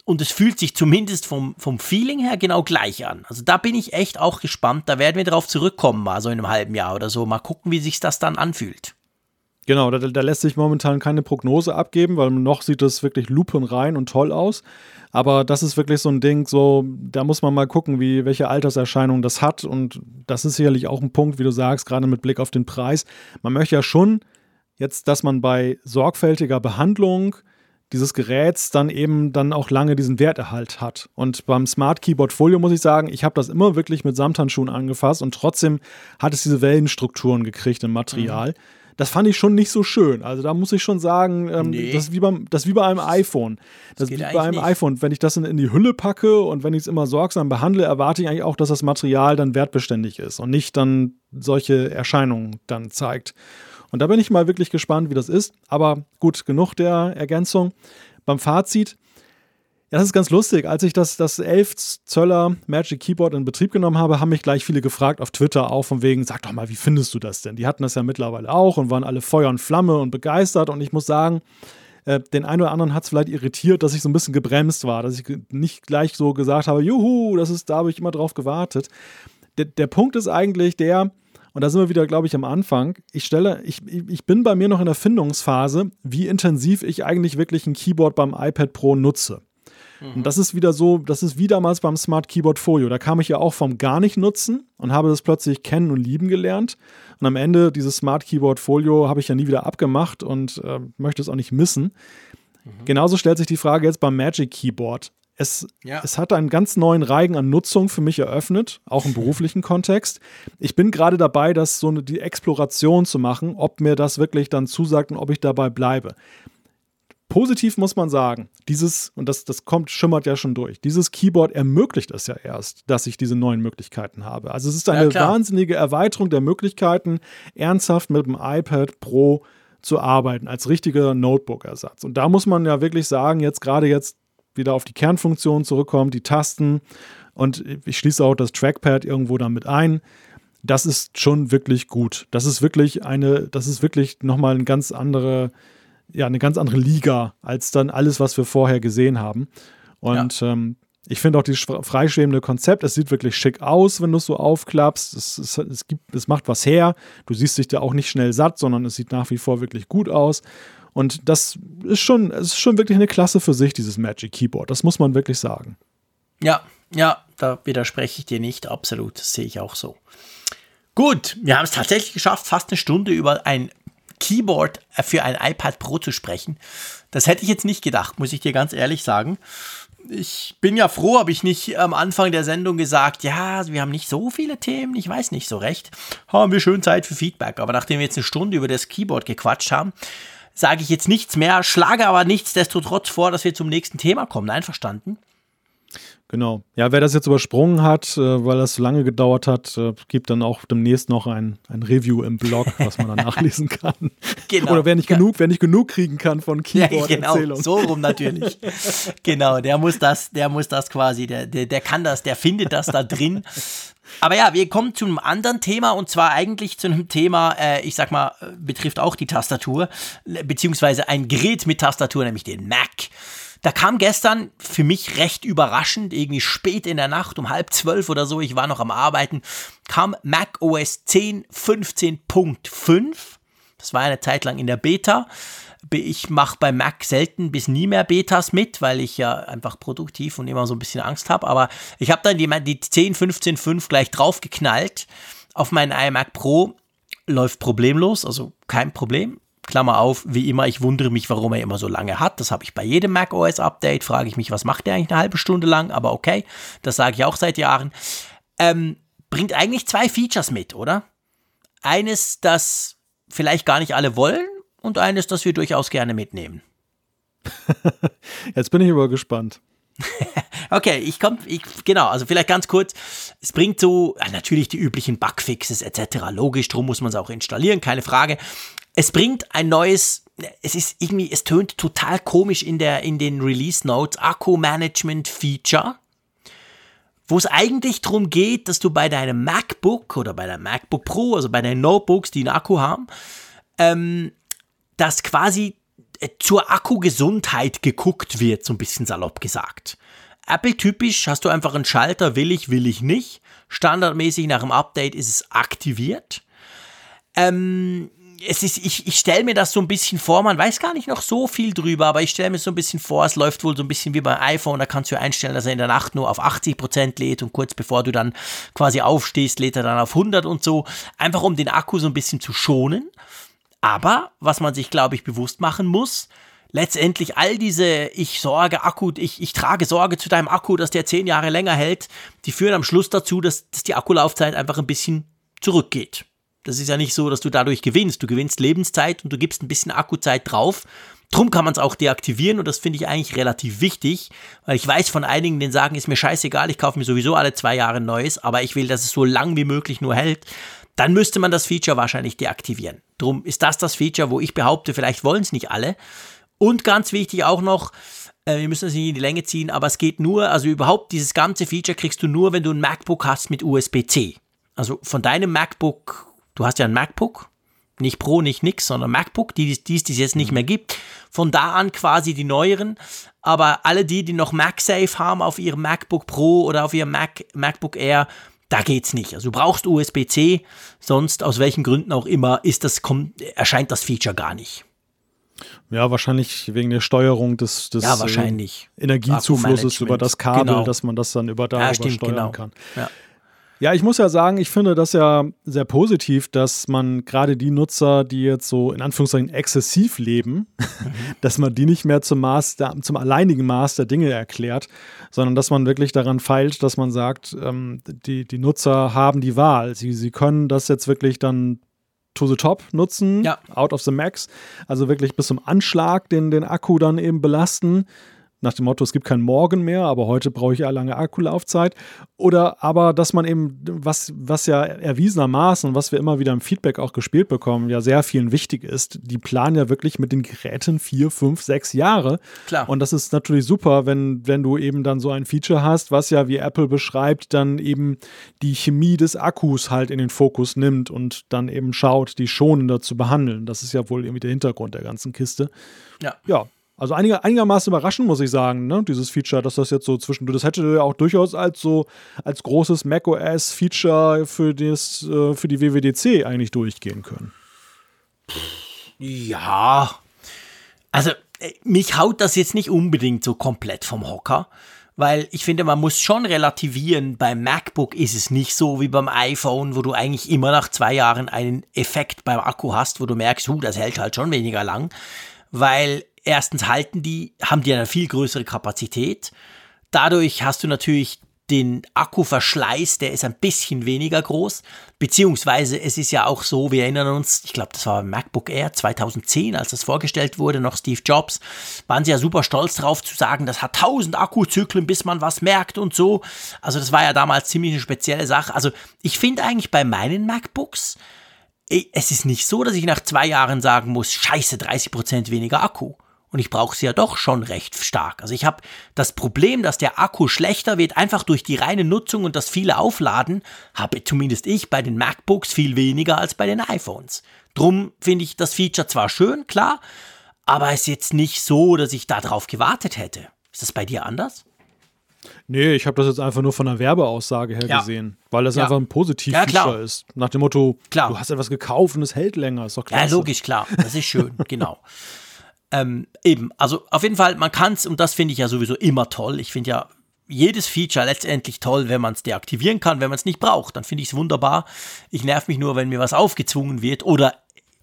Und es fühlt sich zumindest vom, vom Feeling her genau gleich an. Also da bin ich echt auch gespannt. Da werden wir darauf zurückkommen, mal so in einem halben Jahr oder so. Mal gucken, wie sich das dann anfühlt. Genau, da, da, lässt sich momentan keine Prognose abgeben, weil noch sieht das wirklich lupenrein und toll aus. Aber das ist wirklich so ein Ding, so, da muss man mal gucken, wie, welche Alterserscheinungen das hat. Und das ist sicherlich auch ein Punkt, wie du sagst, gerade mit Blick auf den Preis. Man möchte ja schon jetzt, dass man bei sorgfältiger Behandlung dieses Geräts dann eben dann auch lange diesen Werterhalt hat. Und beim Smart Keyboard Folio muss ich sagen, ich habe das immer wirklich mit Samthandschuhen angefasst und trotzdem hat es diese Wellenstrukturen gekriegt im Material. Mhm das fand ich schon nicht so schön. Also da muss ich schon sagen, ähm, nee. das, ist wie beim, das wie bei einem iPhone. Das, das ist wie bei einem nicht. iPhone. Wenn ich das in, in die Hülle packe und wenn ich es immer sorgsam behandle, erwarte ich eigentlich auch, dass das Material dann wertbeständig ist und nicht dann solche Erscheinungen dann zeigt. Und da bin ich mal wirklich gespannt, wie das ist. Aber gut, genug der Ergänzung. Beim Fazit, ja, das ist ganz lustig. Als ich das, das 11 Zöller Magic Keyboard in Betrieb genommen habe, haben mich gleich viele gefragt auf Twitter auch von wegen, sag doch mal, wie findest du das denn? Die hatten das ja mittlerweile auch und waren alle Feuer und Flamme und begeistert. Und ich muss sagen, äh, den einen oder anderen hat es vielleicht irritiert, dass ich so ein bisschen gebremst war, dass ich nicht gleich so gesagt habe, juhu, das ist, da habe ich immer drauf gewartet. Der, der Punkt ist eigentlich der, und da sind wir wieder, glaube ich, am Anfang. Ich stelle, ich, ich bin bei mir noch in der Findungsphase, wie intensiv ich eigentlich wirklich ein Keyboard beim iPad Pro nutze. Mhm. Und das ist wieder so, das ist wie damals beim Smart Keyboard Folio. Da kam ich ja auch vom gar nicht nutzen und habe das plötzlich kennen und lieben gelernt. Und am Ende dieses Smart Keyboard Folio habe ich ja nie wieder abgemacht und äh, möchte es auch nicht missen. Mhm. Genauso stellt sich die Frage jetzt beim Magic Keyboard. Es, ja. es hat einen ganz neuen Reigen an Nutzung für mich eröffnet, auch im beruflichen Kontext. Ich bin gerade dabei, das so eine, die Exploration zu machen, ob mir das wirklich dann zusagt und ob ich dabei bleibe. Positiv muss man sagen, dieses, und das, das kommt, schimmert ja schon durch, dieses Keyboard ermöglicht es ja erst, dass ich diese neuen Möglichkeiten habe. Also es ist eine ja, wahnsinnige Erweiterung der Möglichkeiten, ernsthaft mit dem iPad Pro zu arbeiten, als richtiger Notebook-Ersatz. Und da muss man ja wirklich sagen, jetzt gerade jetzt wieder auf die Kernfunktion zurückkommen, die Tasten und ich schließe auch das Trackpad irgendwo damit ein. Das ist schon wirklich gut. Das ist wirklich eine, das ist wirklich nochmal eine ganz andere ja, eine ganz andere Liga als dann alles, was wir vorher gesehen haben. Und ja. ähm, ich finde auch dieses freischwebende Konzept, es sieht wirklich schick aus, wenn du es so aufklappst. Es, es, es, gibt, es macht was her. Du siehst dich da auch nicht schnell satt, sondern es sieht nach wie vor wirklich gut aus. Und das ist schon, es ist schon wirklich eine Klasse für sich, dieses Magic Keyboard. Das muss man wirklich sagen. Ja, ja, da widerspreche ich dir nicht. Absolut, das sehe ich auch so. Gut, wir haben es tatsächlich geschafft, fast eine Stunde über ein Keyboard für ein iPad Pro zu sprechen. Das hätte ich jetzt nicht gedacht, muss ich dir ganz ehrlich sagen. Ich bin ja froh, habe ich nicht am Anfang der Sendung gesagt, ja, wir haben nicht so viele Themen, ich weiß nicht so recht. Haben wir schön Zeit für Feedback. Aber nachdem wir jetzt eine Stunde über das Keyboard gequatscht haben, sage ich jetzt nichts mehr, schlage aber nichtsdestotrotz vor, dass wir zum nächsten Thema kommen. Einverstanden? Genau. Ja, wer das jetzt übersprungen hat, äh, weil das so lange gedauert hat, äh, gibt dann auch demnächst noch ein, ein Review im Blog, was man dann nachlesen kann. Genau. Oder wer nicht genug, wer nicht genug kriegen kann von Keyboard ja, genau, so rum natürlich. genau, der muss das, der muss das quasi, der, der, der kann das, der findet das da drin. Aber ja, wir kommen zu einem anderen Thema und zwar eigentlich zu einem Thema, äh, ich sag mal, betrifft auch die Tastatur, beziehungsweise ein Gerät mit Tastatur, nämlich den Mac. Da kam gestern für mich recht überraschend, irgendwie spät in der Nacht, um halb zwölf oder so, ich war noch am Arbeiten, kam Mac OS 10 15.5. Das war eine Zeit lang in der Beta. Ich mache bei Mac selten bis nie mehr Betas mit, weil ich ja einfach produktiv und immer so ein bisschen Angst habe. Aber ich habe dann die, die 10, 15.5 gleich draufgeknallt auf meinen iMac Pro. Läuft problemlos, also kein Problem. Klammer auf, wie immer, ich wundere mich, warum er immer so lange hat. Das habe ich bei jedem Mac OS Update. Frage ich mich, was macht der eigentlich eine halbe Stunde lang? Aber okay, das sage ich auch seit Jahren. Ähm, bringt eigentlich zwei Features mit, oder? Eines, das vielleicht gar nicht alle wollen und eines, das wir durchaus gerne mitnehmen. Jetzt bin ich aber gespannt. okay, ich komme, ich, genau, also vielleicht ganz kurz. Es bringt so, natürlich die üblichen Bugfixes etc. Logisch, drum muss man es auch installieren, keine Frage. Es bringt ein neues es ist irgendwie, es tönt total komisch in der, in den Release Notes, Akku Management Feature, wo es eigentlich darum geht, dass du bei deinem MacBook oder bei deinem MacBook Pro, also bei deinen Notebooks, die einen Akku haben, ähm, dass quasi äh, zur Akkugesundheit geguckt wird, so ein bisschen salopp gesagt. Apple-typisch hast du einfach einen Schalter, will ich, will ich nicht. Standardmäßig nach dem Update ist es aktiviert. Ähm, es ist, ich, ich stelle mir das so ein bisschen vor, man weiß gar nicht noch so viel drüber, aber ich stelle mir so ein bisschen vor, es läuft wohl so ein bisschen wie beim iPhone, da kannst du einstellen, dass er in der Nacht nur auf 80% lädt und kurz bevor du dann quasi aufstehst, lädt er dann auf 100 und so, einfach um den Akku so ein bisschen zu schonen. Aber, was man sich, glaube ich, bewusst machen muss, letztendlich all diese ich sorge Akku, ich, ich trage Sorge zu deinem Akku, dass der 10 Jahre länger hält, die führen am Schluss dazu, dass, dass die Akkulaufzeit einfach ein bisschen zurückgeht. Das ist ja nicht so, dass du dadurch gewinnst. Du gewinnst Lebenszeit und du gibst ein bisschen Akkuzeit drauf. Drum kann man es auch deaktivieren und das finde ich eigentlich relativ wichtig, weil ich weiß von einigen, die sagen, ist mir scheißegal, ich kaufe mir sowieso alle zwei Jahre neues, aber ich will, dass es so lang wie möglich nur hält. Dann müsste man das Feature wahrscheinlich deaktivieren. Drum ist das das Feature, wo ich behaupte, vielleicht wollen es nicht alle. Und ganz wichtig auch noch, äh, wir müssen das nicht in die Länge ziehen, aber es geht nur, also überhaupt dieses ganze Feature kriegst du nur, wenn du ein MacBook hast mit USB-C. Also von deinem MacBook du hast ja ein MacBook, nicht Pro, nicht nix, sondern MacBook, die, die, es jetzt nicht mehr gibt. Von da an quasi die neueren. Aber alle die, die noch MagSafe haben auf ihrem MacBook Pro oder auf ihrem Mac, MacBook Air, da geht's nicht. Also du brauchst USB-C, sonst aus welchen Gründen auch immer ist das, kommt, erscheint das Feature gar nicht. Ja, wahrscheinlich wegen der Steuerung des, des ja, wahrscheinlich. Äh, Energiezuflusses über das Kabel, genau. dass man das dann über darüber ja, stimmt, steuern genau. kann. Ja. Ja, ich muss ja sagen, ich finde das ja sehr positiv, dass man gerade die Nutzer, die jetzt so in Anführungszeichen exzessiv leben, mhm. dass man die nicht mehr zum Maß, zum alleinigen Maß der Dinge erklärt, sondern dass man wirklich daran feilt, dass man sagt, ähm, die, die Nutzer haben die Wahl. Sie, sie können das jetzt wirklich dann to the top nutzen, ja. out of the max, also wirklich bis zum Anschlag den, den Akku dann eben belasten nach dem Motto, es gibt kein Morgen mehr, aber heute brauche ich ja lange Akkulaufzeit. Oder aber, dass man eben, was, was ja erwiesenermaßen und was wir immer wieder im Feedback auch gespielt bekommen, ja sehr vielen wichtig ist, die planen ja wirklich mit den Geräten vier, fünf, sechs Jahre. Klar. Und das ist natürlich super, wenn, wenn du eben dann so ein Feature hast, was ja, wie Apple beschreibt, dann eben die Chemie des Akkus halt in den Fokus nimmt und dann eben schaut, die schonender zu behandeln. Das ist ja wohl irgendwie der Hintergrund der ganzen Kiste. Ja. Ja, also einiger, einigermaßen überraschend, muss ich sagen, ne? dieses Feature, dass das jetzt so zwischendurch, das hätte ja auch durchaus als so, als großes macOS-Feature für, äh, für die WWDC eigentlich durchgehen können. Ja, also äh, mich haut das jetzt nicht unbedingt so komplett vom Hocker, weil ich finde, man muss schon relativieren, beim MacBook ist es nicht so wie beim iPhone, wo du eigentlich immer nach zwei Jahren einen Effekt beim Akku hast, wo du merkst, huh, das hält halt schon weniger lang, weil erstens halten die, haben die eine viel größere Kapazität. Dadurch hast du natürlich den Akkuverschleiß, der ist ein bisschen weniger groß. Beziehungsweise es ist ja auch so, wir erinnern uns, ich glaube, das war MacBook Air 2010, als das vorgestellt wurde, noch Steve Jobs, waren sie ja super stolz darauf zu sagen, das hat 1000 Akkuzyklen, bis man was merkt und so. Also das war ja damals ziemlich eine spezielle Sache. Also ich finde eigentlich bei meinen MacBooks, es ist nicht so, dass ich nach zwei Jahren sagen muss, scheiße, 30% weniger Akku. Und ich brauche sie ja doch schon recht stark. Also ich habe das Problem, dass der Akku schlechter wird, einfach durch die reine Nutzung und das viele Aufladen, habe zumindest ich bei den MacBooks viel weniger als bei den iPhones. Drum finde ich das Feature zwar schön, klar, aber es ist jetzt nicht so, dass ich darauf gewartet hätte. Ist das bei dir anders? Nee, ich habe das jetzt einfach nur von der Werbeaussage her ja. gesehen, weil das ja. einfach ein Positiv-Feature ja, ist. Nach dem Motto, klar. du hast etwas gekauft und es hält länger, ist doch klar. Ja, logisch, klar. Das ist schön, genau. Ähm, eben, also auf jeden Fall, man kann es, und das finde ich ja sowieso immer toll. Ich finde ja jedes Feature letztendlich toll, wenn man es deaktivieren kann, wenn man es nicht braucht. Dann finde ich es wunderbar. Ich nerv mich nur, wenn mir was aufgezwungen wird oder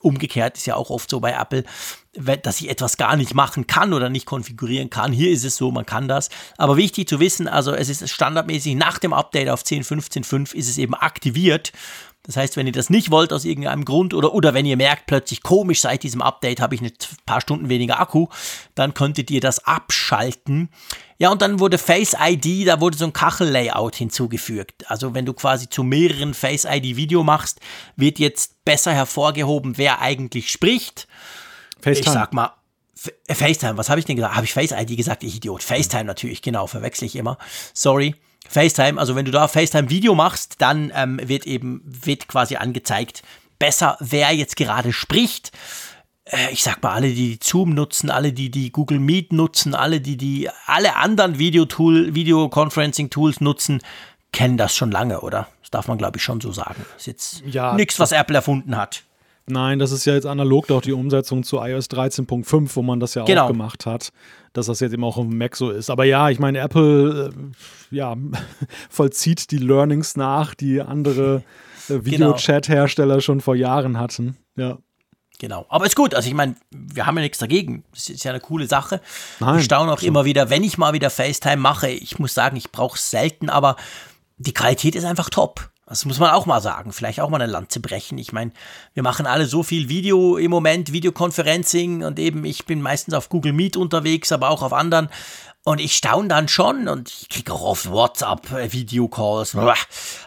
umgekehrt ist ja auch oft so bei Apple, dass ich etwas gar nicht machen kann oder nicht konfigurieren kann. Hier ist es so, man kann das. Aber wichtig zu wissen, also es ist standardmäßig nach dem Update auf 10.15.5 ist es eben aktiviert. Das heißt, wenn ihr das nicht wollt aus irgendeinem Grund oder, oder wenn ihr merkt, plötzlich komisch, seit diesem Update habe ich ein paar Stunden weniger Akku, dann könntet ihr das abschalten. Ja, und dann wurde Face ID, da wurde so ein Kachel-Layout hinzugefügt. Also wenn du quasi zu mehreren Face ID Video machst, wird jetzt besser hervorgehoben, wer eigentlich spricht. FaceTime. Ich sag mal, äh, FaceTime, was habe ich denn gesagt? Habe ich Face ID gesagt? Ich Idiot. FaceTime natürlich, genau, verwechsel ich immer. Sorry. FaceTime, also wenn du da FaceTime-Video machst, dann ähm, wird eben, wird quasi angezeigt, besser, wer jetzt gerade spricht. Äh, ich sag mal, alle, die Zoom nutzen, alle, die die Google Meet nutzen, alle, die die alle anderen Videotool, Videoconferencing-Tools nutzen, kennen das schon lange, oder? Das darf man, glaube ich, schon so sagen. Das ist jetzt ja, nichts, was Apple erfunden hat. Nein, das ist ja jetzt analog doch die Umsetzung zu iOS 13.5, wo man das ja genau. auch gemacht hat, dass das jetzt eben auch auf dem Mac so ist. Aber ja, ich meine, Apple äh, ja, vollzieht die Learnings nach, die andere äh, genau. Videochat-Hersteller schon vor Jahren hatten. Ja. Genau. Aber ist gut. Also ich meine, wir haben ja nichts dagegen. Das ist ja eine coole Sache. Nein, ich staune auch so. immer wieder, wenn ich mal wieder FaceTime mache. Ich muss sagen, ich brauche es selten, aber die Qualität ist einfach top. Das muss man auch mal sagen. Vielleicht auch mal eine Lanze brechen. Ich meine, wir machen alle so viel Video im Moment, Videoconferencing und eben ich bin meistens auf Google Meet unterwegs, aber auch auf anderen. Und ich staune dann schon und ich kriege auch oft WhatsApp, äh, Videocalls.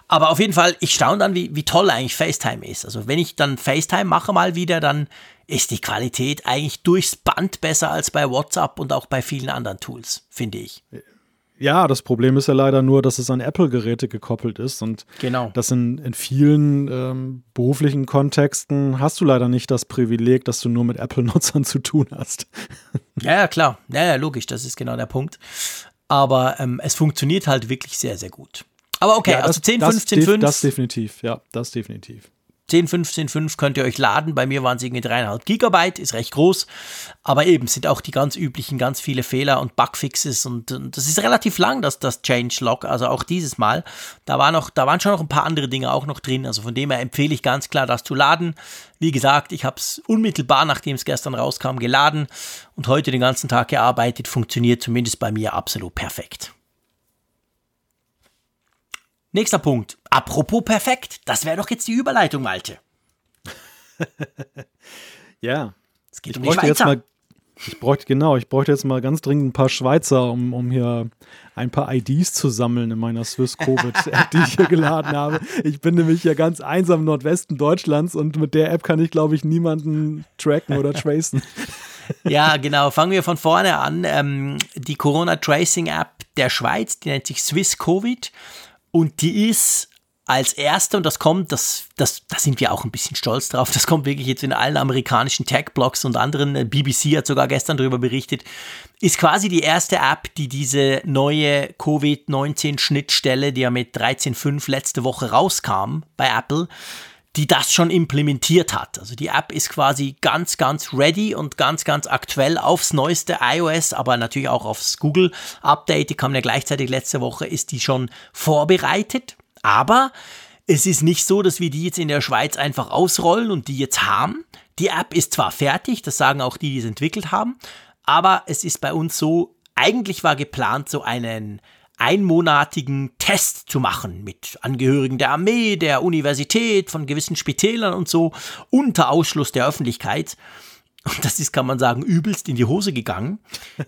Aber auf jeden Fall, ich staune dann, wie, wie toll eigentlich FaceTime ist. Also wenn ich dann FaceTime mache mal wieder, dann ist die Qualität eigentlich durchs Band besser als bei WhatsApp und auch bei vielen anderen Tools, finde ich. Ja, das Problem ist ja leider nur, dass es an Apple-Geräte gekoppelt ist und genau. das in, in vielen ähm, beruflichen Kontexten hast du leider nicht das Privileg, dass du nur mit Apple-Nutzern zu tun hast. Ja, ja, klar. Ja, ja, logisch, das ist genau der Punkt. Aber ähm, es funktioniert halt wirklich sehr, sehr gut. Aber okay, ja, also 10, 15, 5. Das definitiv, ja, das definitiv. 10, 15, 5 könnt ihr euch laden. Bei mir waren es irgendwie 3,5 Gigabyte, ist recht groß. Aber eben sind auch die ganz üblichen, ganz viele Fehler und Bugfixes. Und, und das ist relativ lang, das, das Changelog. Also auch dieses Mal. Da, war noch, da waren schon noch ein paar andere Dinge auch noch drin. Also von dem her empfehle ich ganz klar, das zu laden. Wie gesagt, ich habe es unmittelbar, nachdem es gestern rauskam, geladen und heute den ganzen Tag gearbeitet. Funktioniert zumindest bei mir absolut perfekt. Nächster Punkt. Apropos perfekt, das wäre doch jetzt die Überleitung, Malte. ja. Es geht ich um die Schweizer. Mal, ich bräuchte, genau, ich bräuchte jetzt mal ganz dringend ein paar Schweizer, um, um hier ein paar IDs zu sammeln in meiner Swiss Covid-App, die ich hier geladen habe. Ich bin nämlich hier ganz einsam im Nordwesten Deutschlands und mit der App kann ich, glaube ich, niemanden tracken oder tracen. Ja, genau. Fangen wir von vorne an. Ähm, die Corona-Tracing-App der Schweiz, die nennt sich Swiss Covid. Und die ist als erste, und das kommt, das, das, da sind wir auch ein bisschen stolz drauf, das kommt wirklich jetzt in allen amerikanischen Tech-Blogs und anderen, äh, BBC hat sogar gestern darüber berichtet, ist quasi die erste App, die diese neue Covid-19-Schnittstelle, die ja mit 13.5 letzte Woche rauskam bei Apple, die das schon implementiert hat. Also die App ist quasi ganz, ganz ready und ganz, ganz aktuell aufs neueste iOS, aber natürlich auch aufs Google Update. Die kam ja gleichzeitig letzte Woche, ist die schon vorbereitet. Aber es ist nicht so, dass wir die jetzt in der Schweiz einfach ausrollen und die jetzt haben. Die App ist zwar fertig, das sagen auch die, die es entwickelt haben, aber es ist bei uns so, eigentlich war geplant, so einen einmonatigen Test zu machen mit Angehörigen der Armee, der Universität, von gewissen Spitälern und so, unter Ausschluss der Öffentlichkeit. Und das ist, kann man sagen, übelst in die Hose gegangen.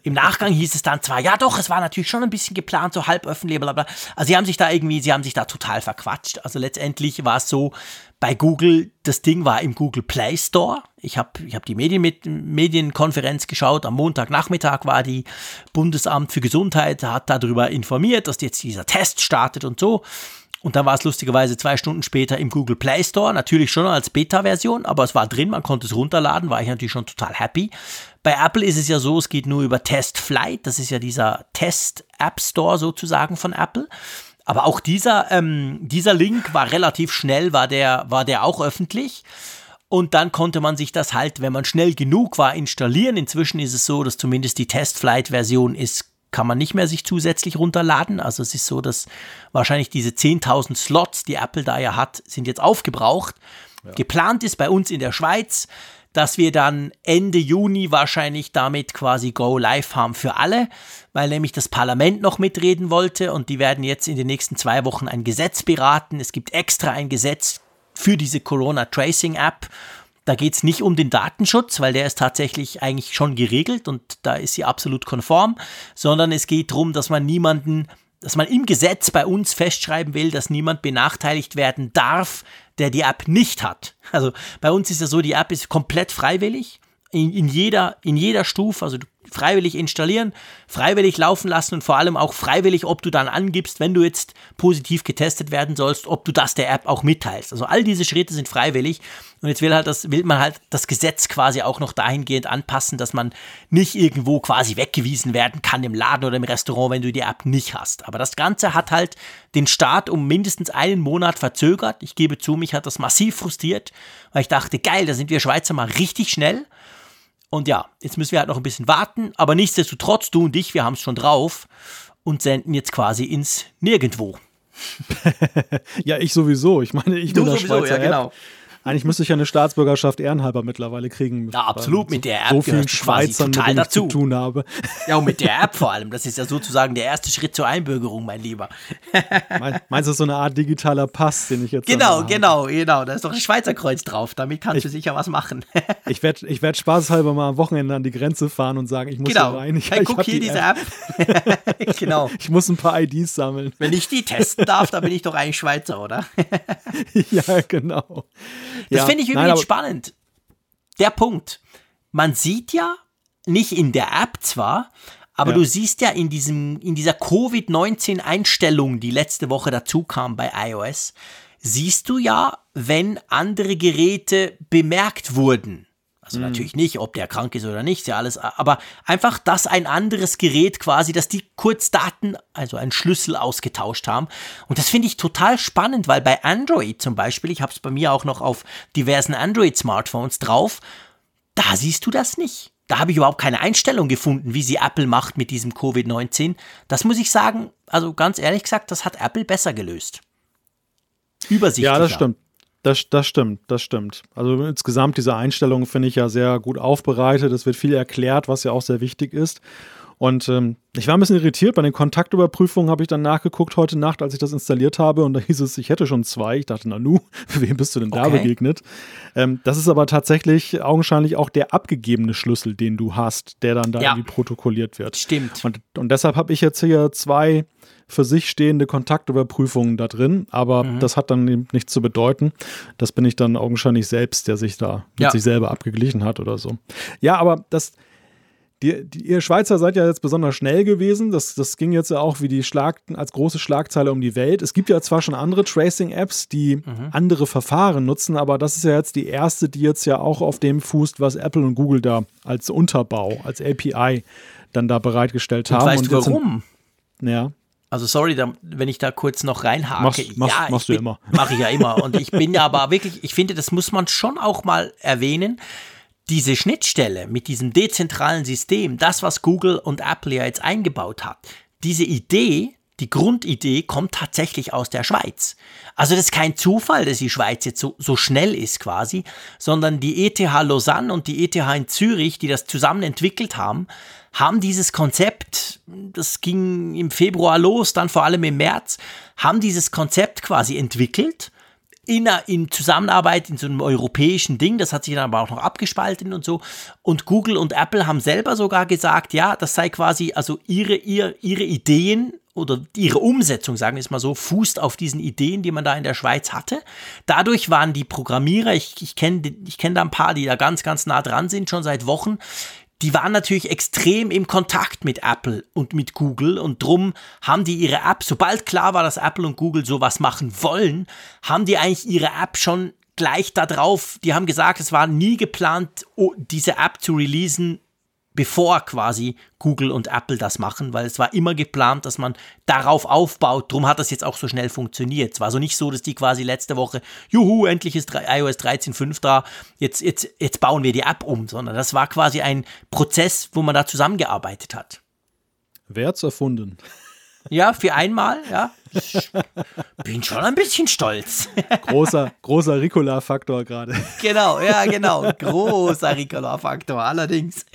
Im Nachgang hieß es dann zwar, ja doch, es war natürlich schon ein bisschen geplant, so halb öffentlich, bla bla. Also sie haben sich da irgendwie, sie haben sich da total verquatscht. Also letztendlich war es so, bei Google, das Ding war im Google Play Store. Ich habe ich hab die Medien mit, Medienkonferenz geschaut. Am Montagnachmittag war die Bundesamt für Gesundheit, hat darüber informiert, dass jetzt dieser Test startet und so. Und dann war es lustigerweise zwei Stunden später im Google Play Store, natürlich schon als Beta-Version, aber es war drin, man konnte es runterladen, war ich natürlich schon total happy. Bei Apple ist es ja so, es geht nur über Test Flight, das ist ja dieser Test-App Store sozusagen von Apple. Aber auch dieser, ähm, dieser Link war relativ schnell, war der, war der auch öffentlich. Und dann konnte man sich das halt, wenn man schnell genug war, installieren. Inzwischen ist es so, dass zumindest die Test-Flight-Version ist kann man nicht mehr sich zusätzlich runterladen. Also es ist so, dass wahrscheinlich diese 10.000 Slots, die Apple da ja hat, sind jetzt aufgebraucht. Ja. Geplant ist bei uns in der Schweiz, dass wir dann Ende Juni wahrscheinlich damit quasi Go Live haben für alle, weil nämlich das Parlament noch mitreden wollte und die werden jetzt in den nächsten zwei Wochen ein Gesetz beraten. Es gibt extra ein Gesetz für diese Corona Tracing App da geht es nicht um den Datenschutz, weil der ist tatsächlich eigentlich schon geregelt und da ist sie absolut konform, sondern es geht darum, dass man niemanden, dass man im Gesetz bei uns festschreiben will, dass niemand benachteiligt werden darf, der die App nicht hat. Also bei uns ist ja so, die App ist komplett freiwillig. in, in, jeder, in jeder Stufe, also freiwillig installieren, freiwillig laufen lassen und vor allem auch freiwillig, ob du dann angibst, wenn du jetzt positiv getestet werden sollst, ob du das der App auch mitteilst. Also all diese Schritte sind freiwillig und jetzt will halt das, will man halt das Gesetz quasi auch noch dahingehend anpassen, dass man nicht irgendwo quasi weggewiesen werden kann im Laden oder im Restaurant, wenn du die App nicht hast. Aber das Ganze hat halt den Start um mindestens einen Monat verzögert. Ich gebe zu, mich hat das massiv frustriert, weil ich dachte, geil, da sind wir Schweizer mal richtig schnell. Und ja, jetzt müssen wir halt noch ein bisschen warten, aber nichtsdestotrotz, du und ich, wir haben es schon drauf und senden jetzt quasi ins Nirgendwo. ja, ich sowieso. Ich meine, ich bin du sowieso, Schweizer ja, genau. Eigentlich müsste ich ja eine Staatsbürgerschaft ehrenhalber mittlerweile kriegen. Ja, absolut. Mit der App so vielen Schweizern, total mit dazu. zu tun habe. Ja, und mit der App vor allem. Das ist ja sozusagen der erste Schritt zur Einbürgerung, mein Lieber. Meinst du, so eine Art digitaler Pass, den ich jetzt Genau, genau, genau. Da ist doch ein Schweizer Kreuz drauf. Damit kannst ich, du sicher was machen. ich werde ich werd spaßhalber mal am Wochenende an die Grenze fahren und sagen, ich muss genau. hier rein. Ich, hey, guck hier diese App. App. genau. Ich muss ein paar IDs sammeln. Wenn ich die testen darf, dann bin ich doch eigentlich Schweizer, oder? ja, genau. Das ja, finde ich übrigens nein, spannend. Der Punkt. Man sieht ja nicht in der App zwar, aber ja. du siehst ja in, diesem, in dieser Covid-19-Einstellung, die letzte Woche dazu kam bei iOS, siehst du ja, wenn andere Geräte bemerkt wurden. Also mhm. natürlich nicht, ob der krank ist oder nicht, ist ja alles, aber einfach, dass ein anderes Gerät quasi, dass die kurz Daten, also einen Schlüssel ausgetauscht haben. Und das finde ich total spannend, weil bei Android zum Beispiel, ich habe es bei mir auch noch auf diversen Android-Smartphones drauf, da siehst du das nicht. Da habe ich überhaupt keine Einstellung gefunden, wie sie Apple macht mit diesem Covid-19. Das muss ich sagen, also ganz ehrlich gesagt, das hat Apple besser gelöst. Übersichtlicher. Ja, das stimmt. Das, das stimmt, das stimmt. Also insgesamt diese Einstellung finde ich ja sehr gut aufbereitet. Es wird viel erklärt, was ja auch sehr wichtig ist. Und ähm, ich war ein bisschen irritiert. Bei den Kontaktüberprüfungen habe ich dann nachgeguckt heute Nacht, als ich das installiert habe. Und da hieß es, ich hätte schon zwei. Ich dachte, na nu, wem bist du denn da begegnet? Ähm, das ist aber tatsächlich augenscheinlich auch der abgegebene Schlüssel, den du hast, der dann da ja. irgendwie protokolliert wird. Stimmt. Und, und deshalb habe ich jetzt hier zwei für sich stehende Kontaktüberprüfungen da drin, aber mhm. das hat dann eben nichts zu bedeuten. Das bin ich dann augenscheinlich selbst, der sich da mit ja. sich selber abgeglichen hat oder so. Ja, aber das, die, die, ihr Schweizer seid ja jetzt besonders schnell gewesen. Das, das ging jetzt ja auch wie die Schlag, als große Schlagzeile um die Welt. Es gibt ja zwar schon andere Tracing-Apps, die mhm. andere Verfahren nutzen, aber das ist ja jetzt die erste, die jetzt ja auch auf dem fußt, was Apple und Google da als Unterbau, als API dann da bereitgestellt und haben. Weißt du warum? Sind, ja. Also sorry, da, wenn ich da kurz noch reinhake. Machst, machst, ja, machst du bin, immer. Mache ich ja immer. Und ich bin ja aber wirklich, ich finde, das muss man schon auch mal erwähnen. Diese Schnittstelle mit diesem dezentralen System, das, was Google und Apple ja jetzt eingebaut hat, diese Idee, die Grundidee kommt tatsächlich aus der Schweiz. Also das ist kein Zufall, dass die Schweiz jetzt so, so schnell ist quasi, sondern die ETH Lausanne und die ETH in Zürich, die das zusammen entwickelt haben, haben dieses Konzept, das ging im Februar los, dann vor allem im März, haben dieses Konzept quasi entwickelt in, in Zusammenarbeit in so einem europäischen Ding, das hat sich dann aber auch noch abgespalten und so. Und Google und Apple haben selber sogar gesagt, ja, das sei quasi, also ihre, ihre, ihre Ideen oder ihre Umsetzung, sagen wir es mal so, fußt auf diesen Ideen, die man da in der Schweiz hatte. Dadurch waren die Programmierer, ich, ich kenne ich kenn da ein paar, die da ganz, ganz nah dran sind, schon seit Wochen, die waren natürlich extrem im Kontakt mit Apple und mit Google und drum haben die ihre App, sobald klar war, dass Apple und Google sowas machen wollen, haben die eigentlich ihre App schon gleich da drauf. Die haben gesagt, es war nie geplant, diese App zu releasen, bevor quasi Google und Apple das machen, weil es war immer geplant, dass man darauf aufbaut. Drum hat das jetzt auch so schnell funktioniert. Es war so nicht so, dass die quasi letzte Woche, juhu, endlich ist iOS 13.5 da, jetzt, jetzt, jetzt bauen wir die App um, sondern das war quasi ein Prozess, wo man da zusammengearbeitet hat. Wer hat's erfunden? Ja, für einmal, ja. Ich bin schon ein bisschen stolz. Großer, großer Ricola-Faktor gerade. Genau, ja, genau. Großer Ricola-Faktor, allerdings.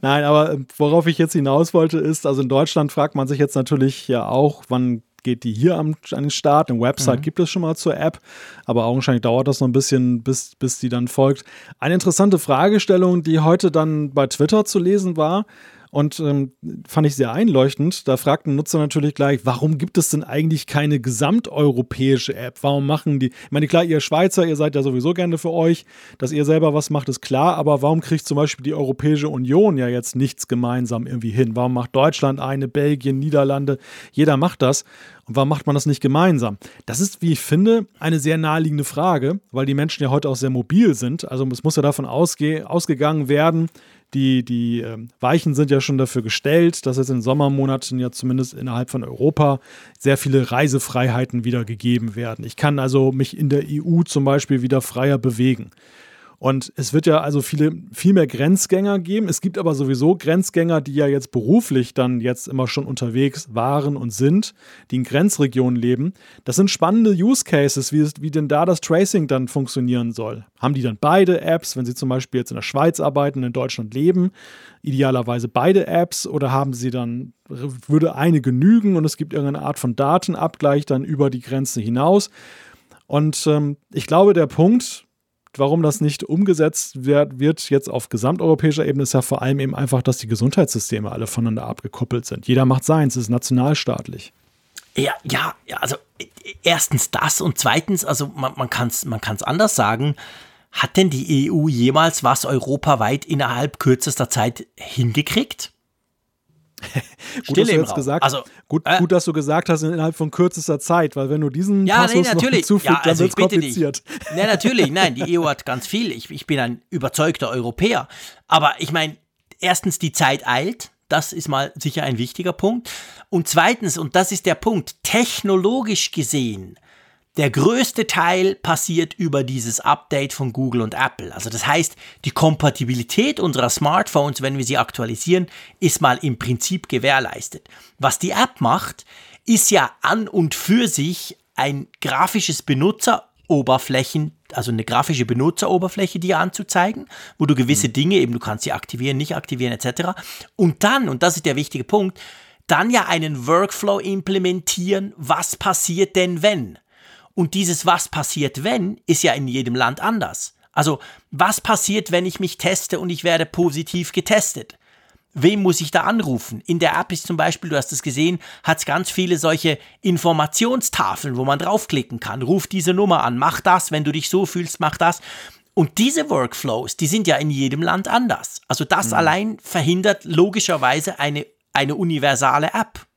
Nein, aber ähm, worauf ich jetzt hinaus wollte, ist, also in Deutschland fragt man sich jetzt natürlich ja auch, wann geht die hier am, an den Start. Eine Website mhm. gibt es schon mal zur App, aber augenscheinlich dauert das noch ein bisschen, bis, bis die dann folgt. Eine interessante Fragestellung, die heute dann bei Twitter zu lesen war, Und ähm, fand ich sehr einleuchtend. Da fragt ein Nutzer natürlich gleich, warum gibt es denn eigentlich keine gesamteuropäische App? Warum machen die, ich meine, klar, ihr Schweizer, ihr seid ja sowieso gerne für euch, dass ihr selber was macht, ist klar, aber warum kriegt zum Beispiel die Europäische Union ja jetzt nichts gemeinsam irgendwie hin? Warum macht Deutschland eine, Belgien, Niederlande? Jeder macht das. Und warum macht man das nicht gemeinsam? Das ist, wie ich finde, eine sehr naheliegende Frage, weil die Menschen ja heute auch sehr mobil sind. Also es muss ja davon ausge ausgegangen werden, die, die äh, Weichen sind ja schon dafür gestellt, dass jetzt in Sommermonaten ja zumindest innerhalb von Europa sehr viele Reisefreiheiten wieder gegeben werden. Ich kann also mich in der EU zum Beispiel wieder freier bewegen. Und es wird ja also viele, viel mehr Grenzgänger geben. Es gibt aber sowieso Grenzgänger, die ja jetzt beruflich dann jetzt immer schon unterwegs waren und sind, die in Grenzregionen leben. Das sind spannende Use Cases, wie, wie denn da das Tracing dann funktionieren soll. Haben die dann beide Apps, wenn sie zum Beispiel jetzt in der Schweiz arbeiten, in Deutschland leben, idealerweise beide Apps oder haben sie dann, würde eine genügen und es gibt irgendeine Art von Datenabgleich dann über die Grenze hinaus. Und ähm, ich glaube, der Punkt, warum das nicht umgesetzt wird, wird jetzt auf gesamteuropäischer Ebene, ist ja vor allem eben einfach, dass die Gesundheitssysteme alle voneinander abgekoppelt sind. Jeder macht seins, es ist nationalstaatlich. Ja, ja, also erstens das und zweitens, also man, man kann es man kann's anders sagen. Hat denn die EU jemals was europaweit innerhalb kürzester Zeit hingekriegt? Gut, dass du jetzt gesagt, also, gut, äh, gut, dass du gesagt hast, innerhalb von kürzester Zeit, weil wenn du diesen ja, Passus nee, natürlich. noch hinzufügst, ja, also dann wird kompliziert. Dich. Nee, natürlich, nein, die EU hat ganz viel. Ich, ich bin ein überzeugter Europäer. Aber ich meine, erstens, die Zeit eilt. Das ist mal sicher ein wichtiger Punkt. Und zweitens, und das ist der Punkt, technologisch gesehen der größte Teil passiert über dieses Update von Google und Apple. Also das heißt, die Kompatibilität unserer Smartphones, wenn wir sie aktualisieren, ist mal im Prinzip gewährleistet. Was die App macht, ist ja an und für sich ein grafisches Benutzeroberflächen, also eine grafische Benutzeroberfläche dir anzuzeigen, wo du gewisse mhm. Dinge eben, du kannst sie aktivieren, nicht aktivieren etc. Und dann, und das ist der wichtige Punkt, dann ja einen Workflow implementieren, was passiert denn wenn? Und dieses Was passiert wenn ist ja in jedem Land anders. Also was passiert, wenn ich mich teste und ich werde positiv getestet? Wem muss ich da anrufen? In der App ist zum Beispiel, du hast es gesehen, hat es ganz viele solche Informationstafeln, wo man draufklicken kann. Ruf diese Nummer an, mach das, wenn du dich so fühlst, mach das. Und diese Workflows, die sind ja in jedem Land anders. Also das mhm. allein verhindert logischerweise eine, eine universale App.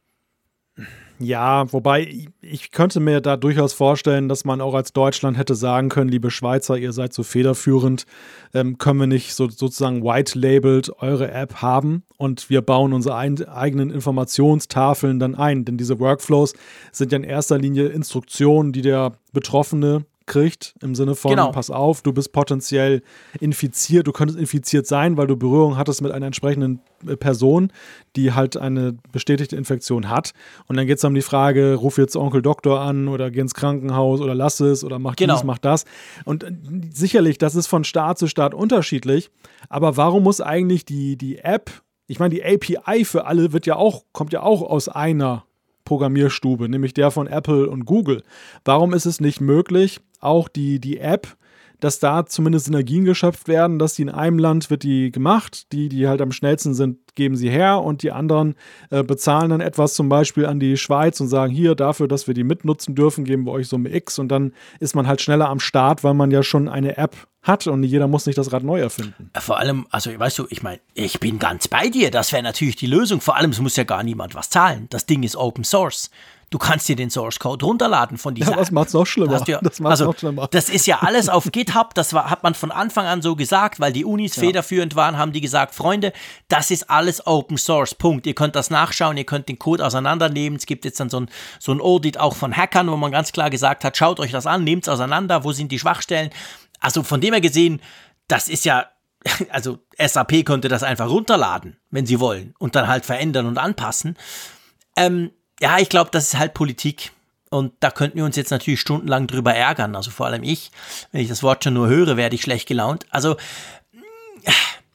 Ja, wobei ich könnte mir da durchaus vorstellen, dass man auch als Deutschland hätte sagen können, liebe Schweizer, ihr seid so federführend, ähm, können wir nicht so, sozusagen white-labeled eure App haben und wir bauen unsere ein, eigenen Informationstafeln dann ein. Denn diese Workflows sind ja in erster Linie Instruktionen, die der Betroffene kriegt, im Sinne von, genau. pass auf, du bist potenziell infiziert, du könntest infiziert sein, weil du Berührung hattest mit einer entsprechenden äh, Person, die halt eine bestätigte Infektion hat. Und dann geht es um die Frage, ruf jetzt Onkel Doktor an oder geh ins Krankenhaus oder lass es oder mach genau. dies, mach das. Und äh, sicherlich, das ist von Staat zu Staat unterschiedlich, aber warum muss eigentlich die, die App, ich meine, die API für alle wird ja auch, kommt ja auch aus einer Programmierstube, nämlich der von Apple und Google. Warum ist es nicht möglich, auch die, die App, dass da zumindest Synergien geschöpft werden, dass die in einem Land wird die gemacht, die, die halt am schnellsten sind, geben sie her und die anderen äh, bezahlen dann etwas zum Beispiel an die Schweiz und sagen, hier, dafür, dass wir die mitnutzen dürfen, geben wir euch Summe X und dann ist man halt schneller am Start, weil man ja schon eine App hat und jeder muss nicht das Rad neu erfinden. Vor allem, also weißt du, ich meine, ich bin ganz bei dir, das wäre natürlich die Lösung. Vor allem, es muss ja gar niemand was zahlen. Das Ding ist Open Source. Du kannst dir den Source Code runterladen von dieser. Ja, was macht's noch schlimmer? Ja, das macht's also, noch schlimmer. Das ist ja alles auf GitHub. Das war, hat man von Anfang an so gesagt, weil die Unis ja. federführend waren, haben die gesagt, Freunde, das ist alles Open Source. Punkt. Ihr könnt das nachschauen, ihr könnt den Code auseinandernehmen. Es gibt jetzt dann so ein, so ein Audit auch von Hackern, wo man ganz klar gesagt hat, schaut euch das an, nehmt es auseinander, wo sind die Schwachstellen. Also von dem her gesehen, das ist ja also SAP könnte das einfach runterladen, wenn sie wollen, und dann halt verändern und anpassen. Ähm, ja, ich glaube, das ist halt Politik. Und da könnten wir uns jetzt natürlich stundenlang drüber ärgern. Also vor allem ich, wenn ich das Wort schon nur höre, werde ich schlecht gelaunt. Also,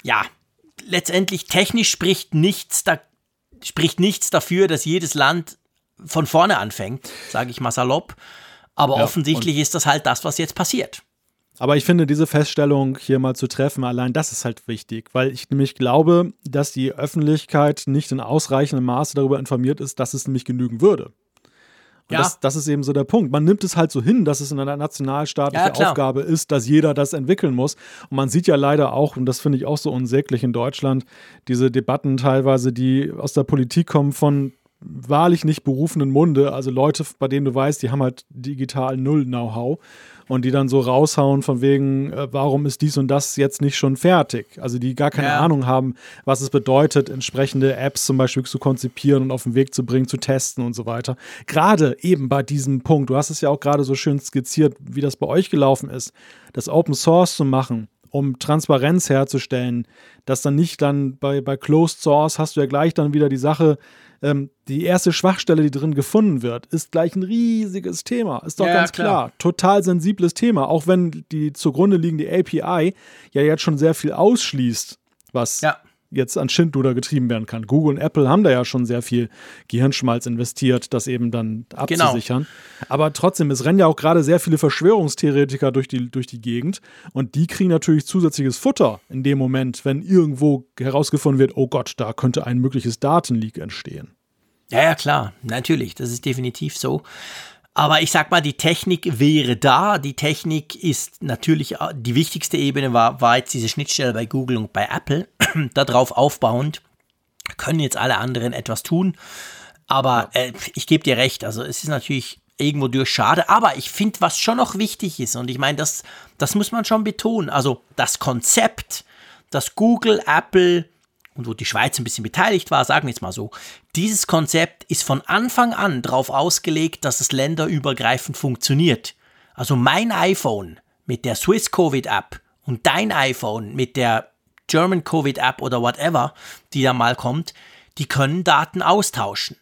ja, letztendlich technisch spricht nichts, da, spricht nichts dafür, dass jedes Land von vorne anfängt, sage ich mal salopp. Aber ja, offensichtlich ist das halt das, was jetzt passiert. Aber ich finde, diese Feststellung hier mal zu treffen, allein das ist halt wichtig, weil ich nämlich glaube, dass die Öffentlichkeit nicht in ausreichendem Maße darüber informiert ist, dass es nämlich genügen würde. Und ja. das, das, ist eben so der Punkt. Man nimmt es halt so hin, dass es in einer nationalstaatlichen ja, Aufgabe ist, dass jeder das entwickeln muss. Und man sieht ja leider auch, und das finde ich auch so unsäglich in Deutschland, diese Debatten teilweise, die aus der Politik kommen von wahrlich nicht berufenen Munde, also Leute, bei denen du weißt, die haben halt digital null Know-how und die dann so raushauen von wegen, äh, warum ist dies und das jetzt nicht schon fertig? Also die gar keine ja. Ahnung haben, was es bedeutet, entsprechende Apps zum Beispiel zu konzipieren und auf den Weg zu bringen, zu testen und so weiter. Gerade eben bei diesem Punkt, du hast es ja auch gerade so schön skizziert, wie das bei euch gelaufen ist, das Open Source zu machen, um Transparenz herzustellen, dass dann nicht dann bei, bei Closed Source hast du ja gleich dann wieder die Sache, ähm, die erste Schwachstelle, die drin gefunden wird, ist gleich ein riesiges Thema. Ist doch ja, ganz klar. klar. Total sensibles Thema, auch wenn die zugrunde liegende API ja jetzt schon sehr viel ausschließt, was ja jetzt an Schindluder getrieben werden kann. Google und Apple haben da ja schon sehr viel Gehirnschmalz investiert, das eben dann genau. abzusichern. Genau. Aber trotzdem, es rennen ja auch gerade sehr viele Verschwörungstheoretiker durch die, durch die Gegend und die kriegen natürlich zusätzliches Futter in dem Moment, wenn irgendwo herausgefunden wird, oh Gott, da könnte ein mögliches Datenleak entstehen. Ja, ja, klar, natürlich, das ist definitiv so. Aber ich sag mal, die Technik wäre da. Die Technik ist natürlich, die wichtigste Ebene war, war jetzt diese Schnittstelle bei Google und bei Apple. Darauf aufbauend können jetzt alle anderen etwas tun. Aber äh, ich gebe dir recht, also es ist natürlich irgendwo durch schade. Aber ich finde, was schon noch wichtig ist, und ich meine, das, das muss man schon betonen, also das Konzept, dass Google, Apple, und wo die Schweiz ein bisschen beteiligt war, sagen wir jetzt mal so, dieses Konzept ist von Anfang an darauf ausgelegt, dass es länderübergreifend funktioniert. Also mein iPhone mit der Swiss Covid App und dein iPhone mit der German Covid App oder whatever, die da mal kommt, die können Daten austauschen.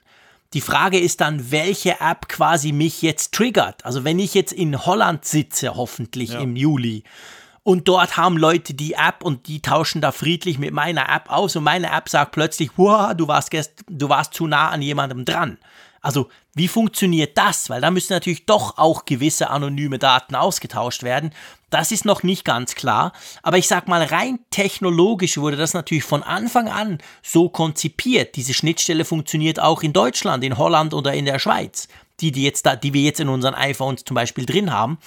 Die Frage ist dann, welche App quasi mich jetzt triggert. Also wenn ich jetzt in Holland sitze, hoffentlich ja. im Juli, und dort haben Leute die App und die tauschen da friedlich mit meiner App aus und meine App sagt plötzlich, wow, du warst, gest du warst zu nah an jemandem dran. Also wie funktioniert das? Weil da müssen natürlich doch auch gewisse anonyme Daten ausgetauscht werden. Das ist noch nicht ganz klar. Aber ich sag mal, rein technologisch wurde das natürlich von Anfang an so konzipiert. Diese Schnittstelle funktioniert auch in Deutschland, in Holland oder in der Schweiz. Die, die, jetzt da, die wir jetzt in unseren iPhones zum Beispiel drin haben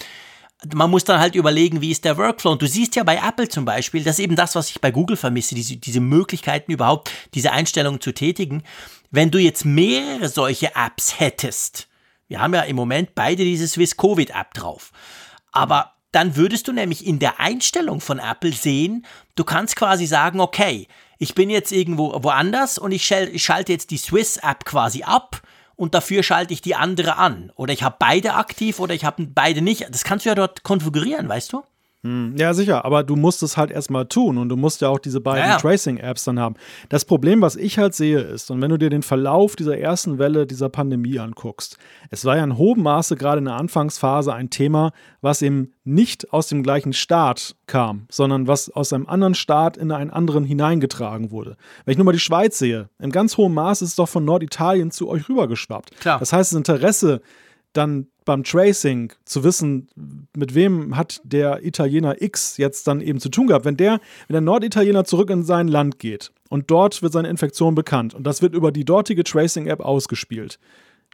man muss dann halt überlegen, wie ist der Workflow. Und du siehst ja bei Apple zum Beispiel, das ist eben das, was ich bei Google vermisse, diese, diese Möglichkeiten überhaupt, diese Einstellungen zu tätigen. Wenn du jetzt mehrere solche Apps hättest, wir haben ja im Moment beide diese Swiss Covid App drauf, aber dann würdest du nämlich in der Einstellung von Apple sehen, du kannst quasi sagen, okay, ich bin jetzt irgendwo woanders und ich, schalte jetzt die Swiss App quasi ab und dafür schalte ich die andere an. Oder ich habe beide aktiv oder ich habe beide nicht. Das kannst du ja dort konfigurieren, weißt du? Hm, ja, sicher, aber du musst es halt erstmal tun und du musst ja auch diese beiden ja, ja. Tracing-Apps dann haben. Das Problem, was ich halt sehe, ist, und wenn du dir den Verlauf dieser ersten Welle dieser Pandemie anguckst, es war ja in hohem Maße gerade in der Anfangsphase ein Thema, was eben nicht aus dem gleichen Staat kam, sondern was aus einem anderen Staat in einen anderen hineingetragen wurde. Wenn ich nur mal die Schweiz sehe, im ganz hohen Maß ist es doch von Norditalien zu euch rübergeschwappt. Klar. Das heißt, das Interesse dann beim Tracing zu wissen, mit wem hat der Italiener X jetzt dann eben zu tun gehabt. Wenn der, wenn der Norditaliener zurück in sein Land geht und dort wird seine Infektion bekannt und das wird über die dortige Tracing-App ausgespielt,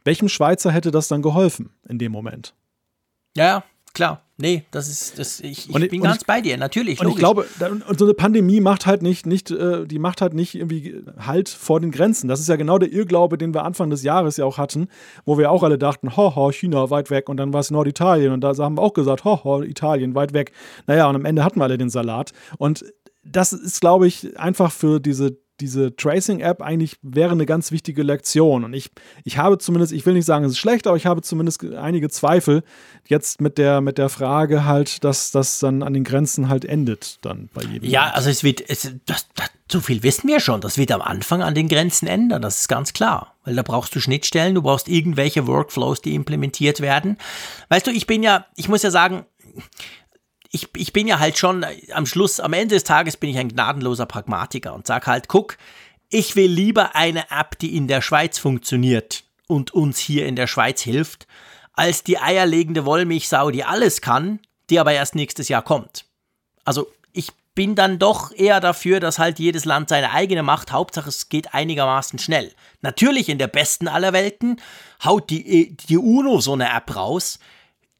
welchem Schweizer hätte das dann geholfen in dem Moment? Ja, klar. Nee, das ist, das, ich, ich bin ganz ich, bei dir, natürlich. Und logisch. ich glaube, und so eine Pandemie macht halt nicht, nicht, äh, die macht halt nicht irgendwie Halt vor den Grenzen. Das ist ja genau der Irrglaube, den wir Anfang des Jahres ja auch hatten, wo wir auch alle dachten, ho, China weit weg und dann war es Norditalien und da haben wir auch gesagt, ho, Italien weit weg. Naja, und am Ende hatten wir alle den Salat. Und das ist, glaube ich, einfach für diese diese Tracing-App eigentlich wäre eine ganz wichtige Lektion. Und ich, ich habe zumindest, ich will nicht sagen, es ist schlecht, aber ich habe zumindest einige Zweifel jetzt mit der, mit der Frage halt, dass das dann an den Grenzen halt endet dann bei jedem. Ja, also es wird, es, das, das, so viel wissen wir schon, das wird am Anfang an den Grenzen ändern, das ist ganz klar. Weil da brauchst du Schnittstellen, du brauchst irgendwelche Workflows, die implementiert werden. Weißt du, ich bin ja, ich muss ja sagen, ich, ich bin ja halt schon am Schluss, am Ende des Tages bin ich ein gnadenloser Pragmatiker und sag halt, guck, ich will lieber eine App, die in der Schweiz funktioniert und uns hier in der Schweiz hilft, als die eierlegende Wollmilchsau, die alles kann, die aber erst nächstes Jahr kommt. Also ich bin dann doch eher dafür, dass halt jedes Land seine eigene macht. Hauptsache, es geht einigermaßen schnell. Natürlich in der besten aller Welten haut die, die UNO so eine App raus.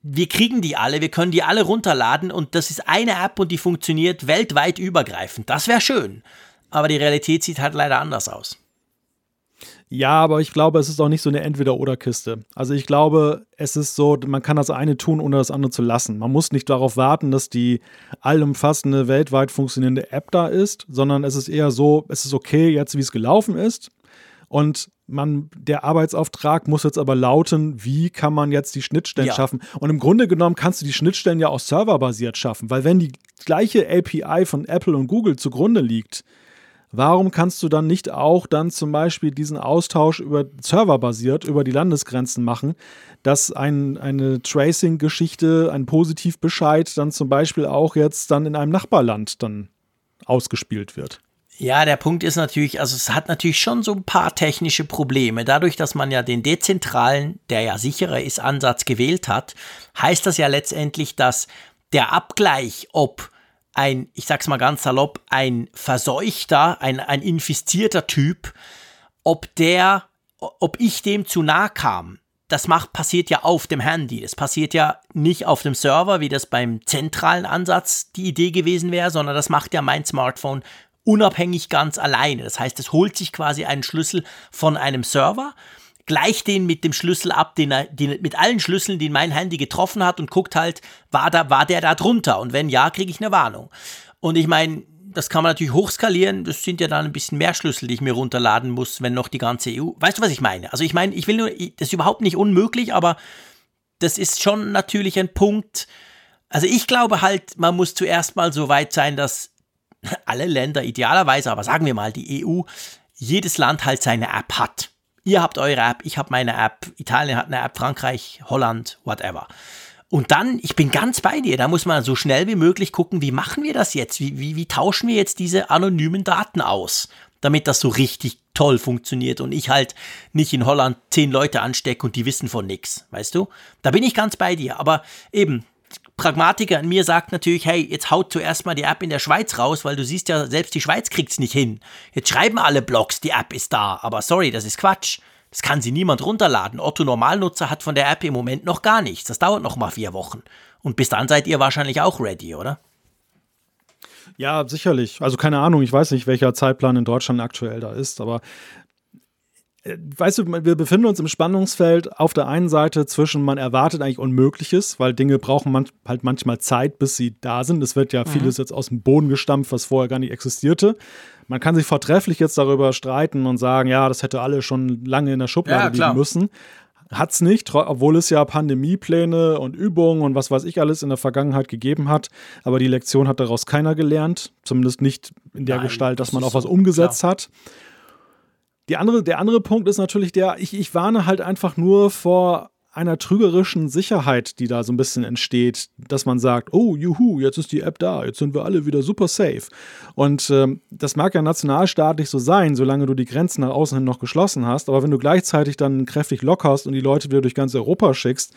Wir kriegen die alle, wir können die alle runterladen und das ist eine App und die funktioniert weltweit übergreifend. Das wäre schön. Aber die Realität sieht halt leider anders aus. Ja, aber ich glaube, es ist auch nicht so eine Entweder-Oder-Kiste. Also ich glaube, es ist so, man kann das eine tun, ohne das andere zu lassen. Man muss nicht darauf warten, dass die allumfassende, weltweit funktionierende App da ist, sondern es ist eher so, es ist okay jetzt, wie es gelaufen ist. Und man, der Arbeitsauftrag muss jetzt aber lauten, wie kann man jetzt die Schnittstellen ja. schaffen? Und im Grunde genommen kannst du die Schnittstellen ja auch serverbasiert schaffen, weil wenn die gleiche API von Apple und Google zugrunde liegt, Warum kannst du dann nicht auch dann zum Beispiel diesen Austausch über serverbasiert über die Landesgrenzen machen, dass ein, eine Tracing-Geschichte, ein Positivbescheid dann zum Beispiel auch jetzt dann in einem Nachbarland dann ausgespielt wird? Ja, der Punkt ist natürlich, also es hat natürlich schon so ein paar technische Probleme. Dadurch, dass man ja den dezentralen, der ja sicherer ist, Ansatz gewählt hat, heißt das ja letztendlich, dass der Abgleich, ob ein, ich sag's mal ganz salopp, ein verseuchter, ein, ein infizierter Typ, ob der, ob ich dem zu nah kam, das macht, passiert ja auf dem Handy. Das passiert ja nicht auf dem Server, wie das beim zentralen Ansatz die Idee gewesen wäre, sondern das macht ja mein Smartphone unabhängig ganz alleine. Das heißt, es holt sich quasi einen Schlüssel von einem Server gleicht den mit dem Schlüssel ab, den er, den, mit allen Schlüsseln, die mein Handy getroffen hat und guckt halt, war, da, war der da drunter? Und wenn ja, kriege ich eine Warnung. Und ich meine, das kann man natürlich hochskalieren. Das sind ja dann ein bisschen mehr Schlüssel, die ich mir runterladen muss, wenn noch die ganze EU. Weißt du, was ich meine? Also ich meine, ich will nur, das ist überhaupt nicht unmöglich, aber das ist schon natürlich ein Punkt. Also ich glaube halt, man muss zuerst mal so weit sein, dass alle Länder idealerweise, aber sagen wir mal die EU, jedes Land halt seine App hat. Ihr habt eure App, ich habe meine App, Italien hat eine App, Frankreich, Holland, whatever. Und dann, ich bin ganz bei dir, da muss man so schnell wie möglich gucken, wie machen wir das jetzt? Wie, wie, wie tauschen wir jetzt diese anonymen Daten aus, damit das so richtig toll funktioniert und ich halt nicht in Holland zehn Leute anstecke und die wissen von nichts, weißt du? Da bin ich ganz bei dir. Aber eben, Pragmatiker in mir sagt natürlich, hey, jetzt haut zuerst mal die App in der Schweiz raus, weil du siehst ja, selbst die Schweiz kriegt es nicht hin. Jetzt schreiben alle Blogs, die App ist da, aber sorry, das ist Quatsch. Das kann sie niemand runterladen. Otto Normalnutzer hat von der App im Moment noch gar nichts. Das dauert noch mal vier Wochen. Und bis dann seid ihr wahrscheinlich auch ready, oder? Ja, sicherlich. Also keine Ahnung, ich weiß nicht, welcher Zeitplan in Deutschland aktuell da ist, aber weißt du, wir befinden uns im Spannungsfeld auf der einen Seite zwischen, man erwartet eigentlich Unmögliches, weil Dinge brauchen man, halt manchmal Zeit, bis sie da sind. Es wird ja mhm. vieles jetzt aus dem Boden gestampft, was vorher gar nicht existierte. Man kann sich vortrefflich jetzt darüber streiten und sagen, ja, das hätte alle schon lange in der Schublade ja, liegen müssen. Hat es nicht, obwohl es ja Pandemiepläne und Übungen und was weiß ich alles in der Vergangenheit gegeben hat. Aber die Lektion hat daraus keiner gelernt. Zumindest nicht in der Nein, Gestalt, dass man auch was umgesetzt klar. hat. Die andere, der andere Punkt ist natürlich der, ich, ich warne halt einfach nur vor einer trügerischen Sicherheit, die da so ein bisschen entsteht, dass man sagt, oh, juhu, jetzt ist die App da, jetzt sind wir alle wieder super safe. Und ähm, das mag ja nationalstaatlich so sein, solange du die Grenzen nach außen hin noch geschlossen hast, aber wenn du gleichzeitig dann kräftig lockerst und die Leute wieder durch ganz Europa schickst,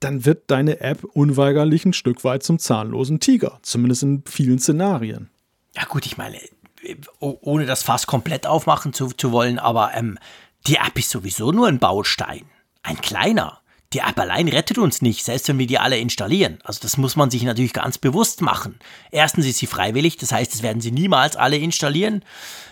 dann wird deine App unweigerlich ein Stück weit zum zahnlosen Tiger, zumindest in vielen Szenarien. Ja gut, ich meine, ohne das Fass komplett aufmachen zu, zu wollen, aber ähm, die App ist sowieso nur ein Baustein. Ein kleiner. Die App allein rettet uns nicht, selbst wenn wir die alle installieren. Also das muss man sich natürlich ganz bewusst machen. Erstens ist sie freiwillig, das heißt, es werden sie niemals alle installieren.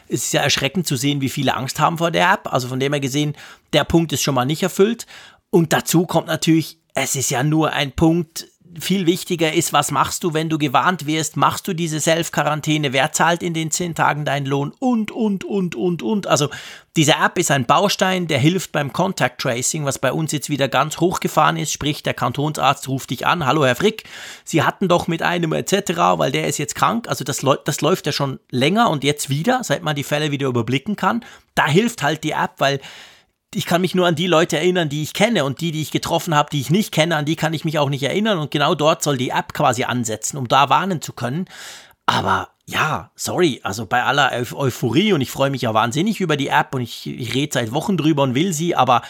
Es ist ja erschreckend zu sehen, wie viele Angst haben vor der App. Also von dem her gesehen, der Punkt ist schon mal nicht erfüllt. Und dazu kommt natürlich, es ist ja nur ein Punkt, viel wichtiger ist, was machst du, wenn du gewarnt wirst? Machst du diese Self-Quarantäne? Wer zahlt in den zehn Tagen deinen Lohn? Und, und, und, und, und. Also, diese App ist ein Baustein, der hilft beim Contact Tracing, was bei uns jetzt wieder ganz hochgefahren ist. Sprich, der Kantonsarzt ruft dich an. Hallo, Herr Frick, Sie hatten doch mit einem etc., weil der ist jetzt krank. Also, das, das läuft ja schon länger und jetzt wieder, seit man die Fälle wieder überblicken kann. Da hilft halt die App, weil ich kann mich nur an die Leute erinnern, die ich kenne und die, die ich getroffen habe, die ich nicht kenne, an die kann ich mich auch nicht erinnern und genau dort soll die App quasi ansetzen, um da warnen zu können. Aber ja, sorry, also bei aller Euphorie und ich freue mich ja wahnsinnig über die App und ich, ich rede seit Wochen drüber und will sie, aber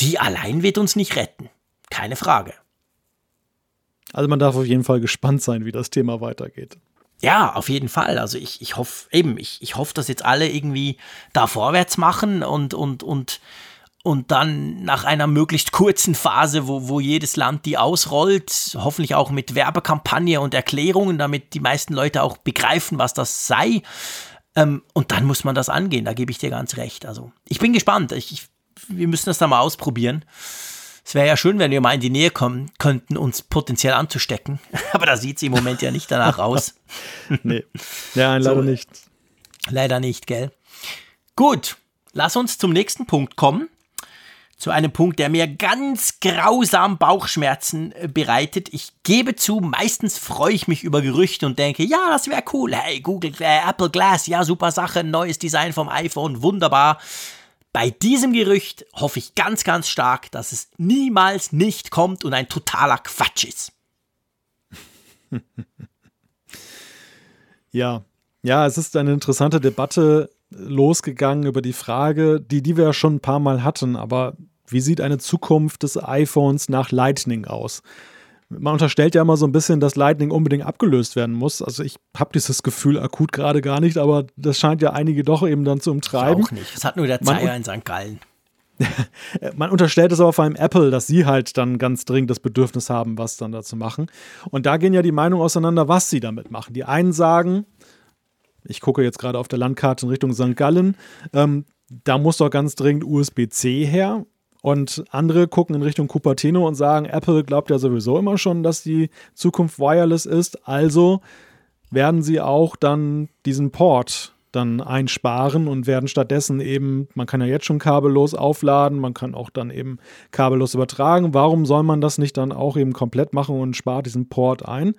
die allein wird uns nicht retten. Keine Frage. Also man darf auf jeden Fall gespannt sein, wie das Thema weitergeht. Ja, auf jeden Fall. Also ich, ich hoffe eben, ich, ich hoffe, dass jetzt alle irgendwie da vorwärts machen und, und, und, und dann nach einer möglichst kurzen Phase, wo, wo jedes Land die ausrollt, hoffentlich auch mit Werbekampagne und Erklärungen, damit die meisten Leute auch begreifen, was das sei. Ähm, und dann muss man das angehen, da gebe ich dir ganz recht. Also ich bin gespannt. Ich, ich, wir müssen das da mal ausprobieren. Es wäre ja schön, wenn wir mal in die Nähe kommen könnten, uns potenziell anzustecken. Aber da sieht es im Moment ja nicht danach aus. nee. Ja, leider so, nicht. Leider nicht, gell? Gut, lass uns zum nächsten Punkt kommen. Zu einem Punkt, der mir ganz grausam Bauchschmerzen äh, bereitet. Ich gebe zu, meistens freue ich mich über Gerüchte und denke, ja, das wäre cool. Hey, Google, äh, Apple Glass, ja, super Sache, neues Design vom iPhone, wunderbar. Bei diesem Gerücht hoffe ich ganz, ganz stark, dass es niemals nicht kommt und ein totaler Quatsch ist. ja, ja, es ist eine interessante Debatte losgegangen über die Frage, die, die wir ja schon ein paar Mal hatten, aber wie sieht eine Zukunft des iPhones nach Lightning aus? man unterstellt ja immer so ein bisschen, dass Lightning unbedingt abgelöst werden muss. Also ich habe dieses Gefühl akut gerade gar nicht, aber das scheint ja einige doch eben dann zu umtreiben. Auch nicht. Das hat nur der Zeiger in St. Gallen. man unterstellt es aber vor allem Apple, dass sie halt dann ganz dringend das Bedürfnis haben, was dann da zu machen. Und da gehen ja die Meinungen auseinander, was sie damit machen. Die einen sagen, ich gucke jetzt gerade auf der Landkarte in Richtung St. Gallen, ähm, da muss doch ganz dringend USB-C her. Und andere gucken in Richtung Cupertino und sagen, Apple glaubt ja sowieso immer schon, dass die Zukunft wireless ist. Also werden sie auch dann diesen Port dann einsparen und werden stattdessen eben, man kann ja jetzt schon kabellos aufladen, man kann auch dann eben kabellos übertragen. Warum soll man das nicht dann auch eben komplett machen und spart diesen Port ein?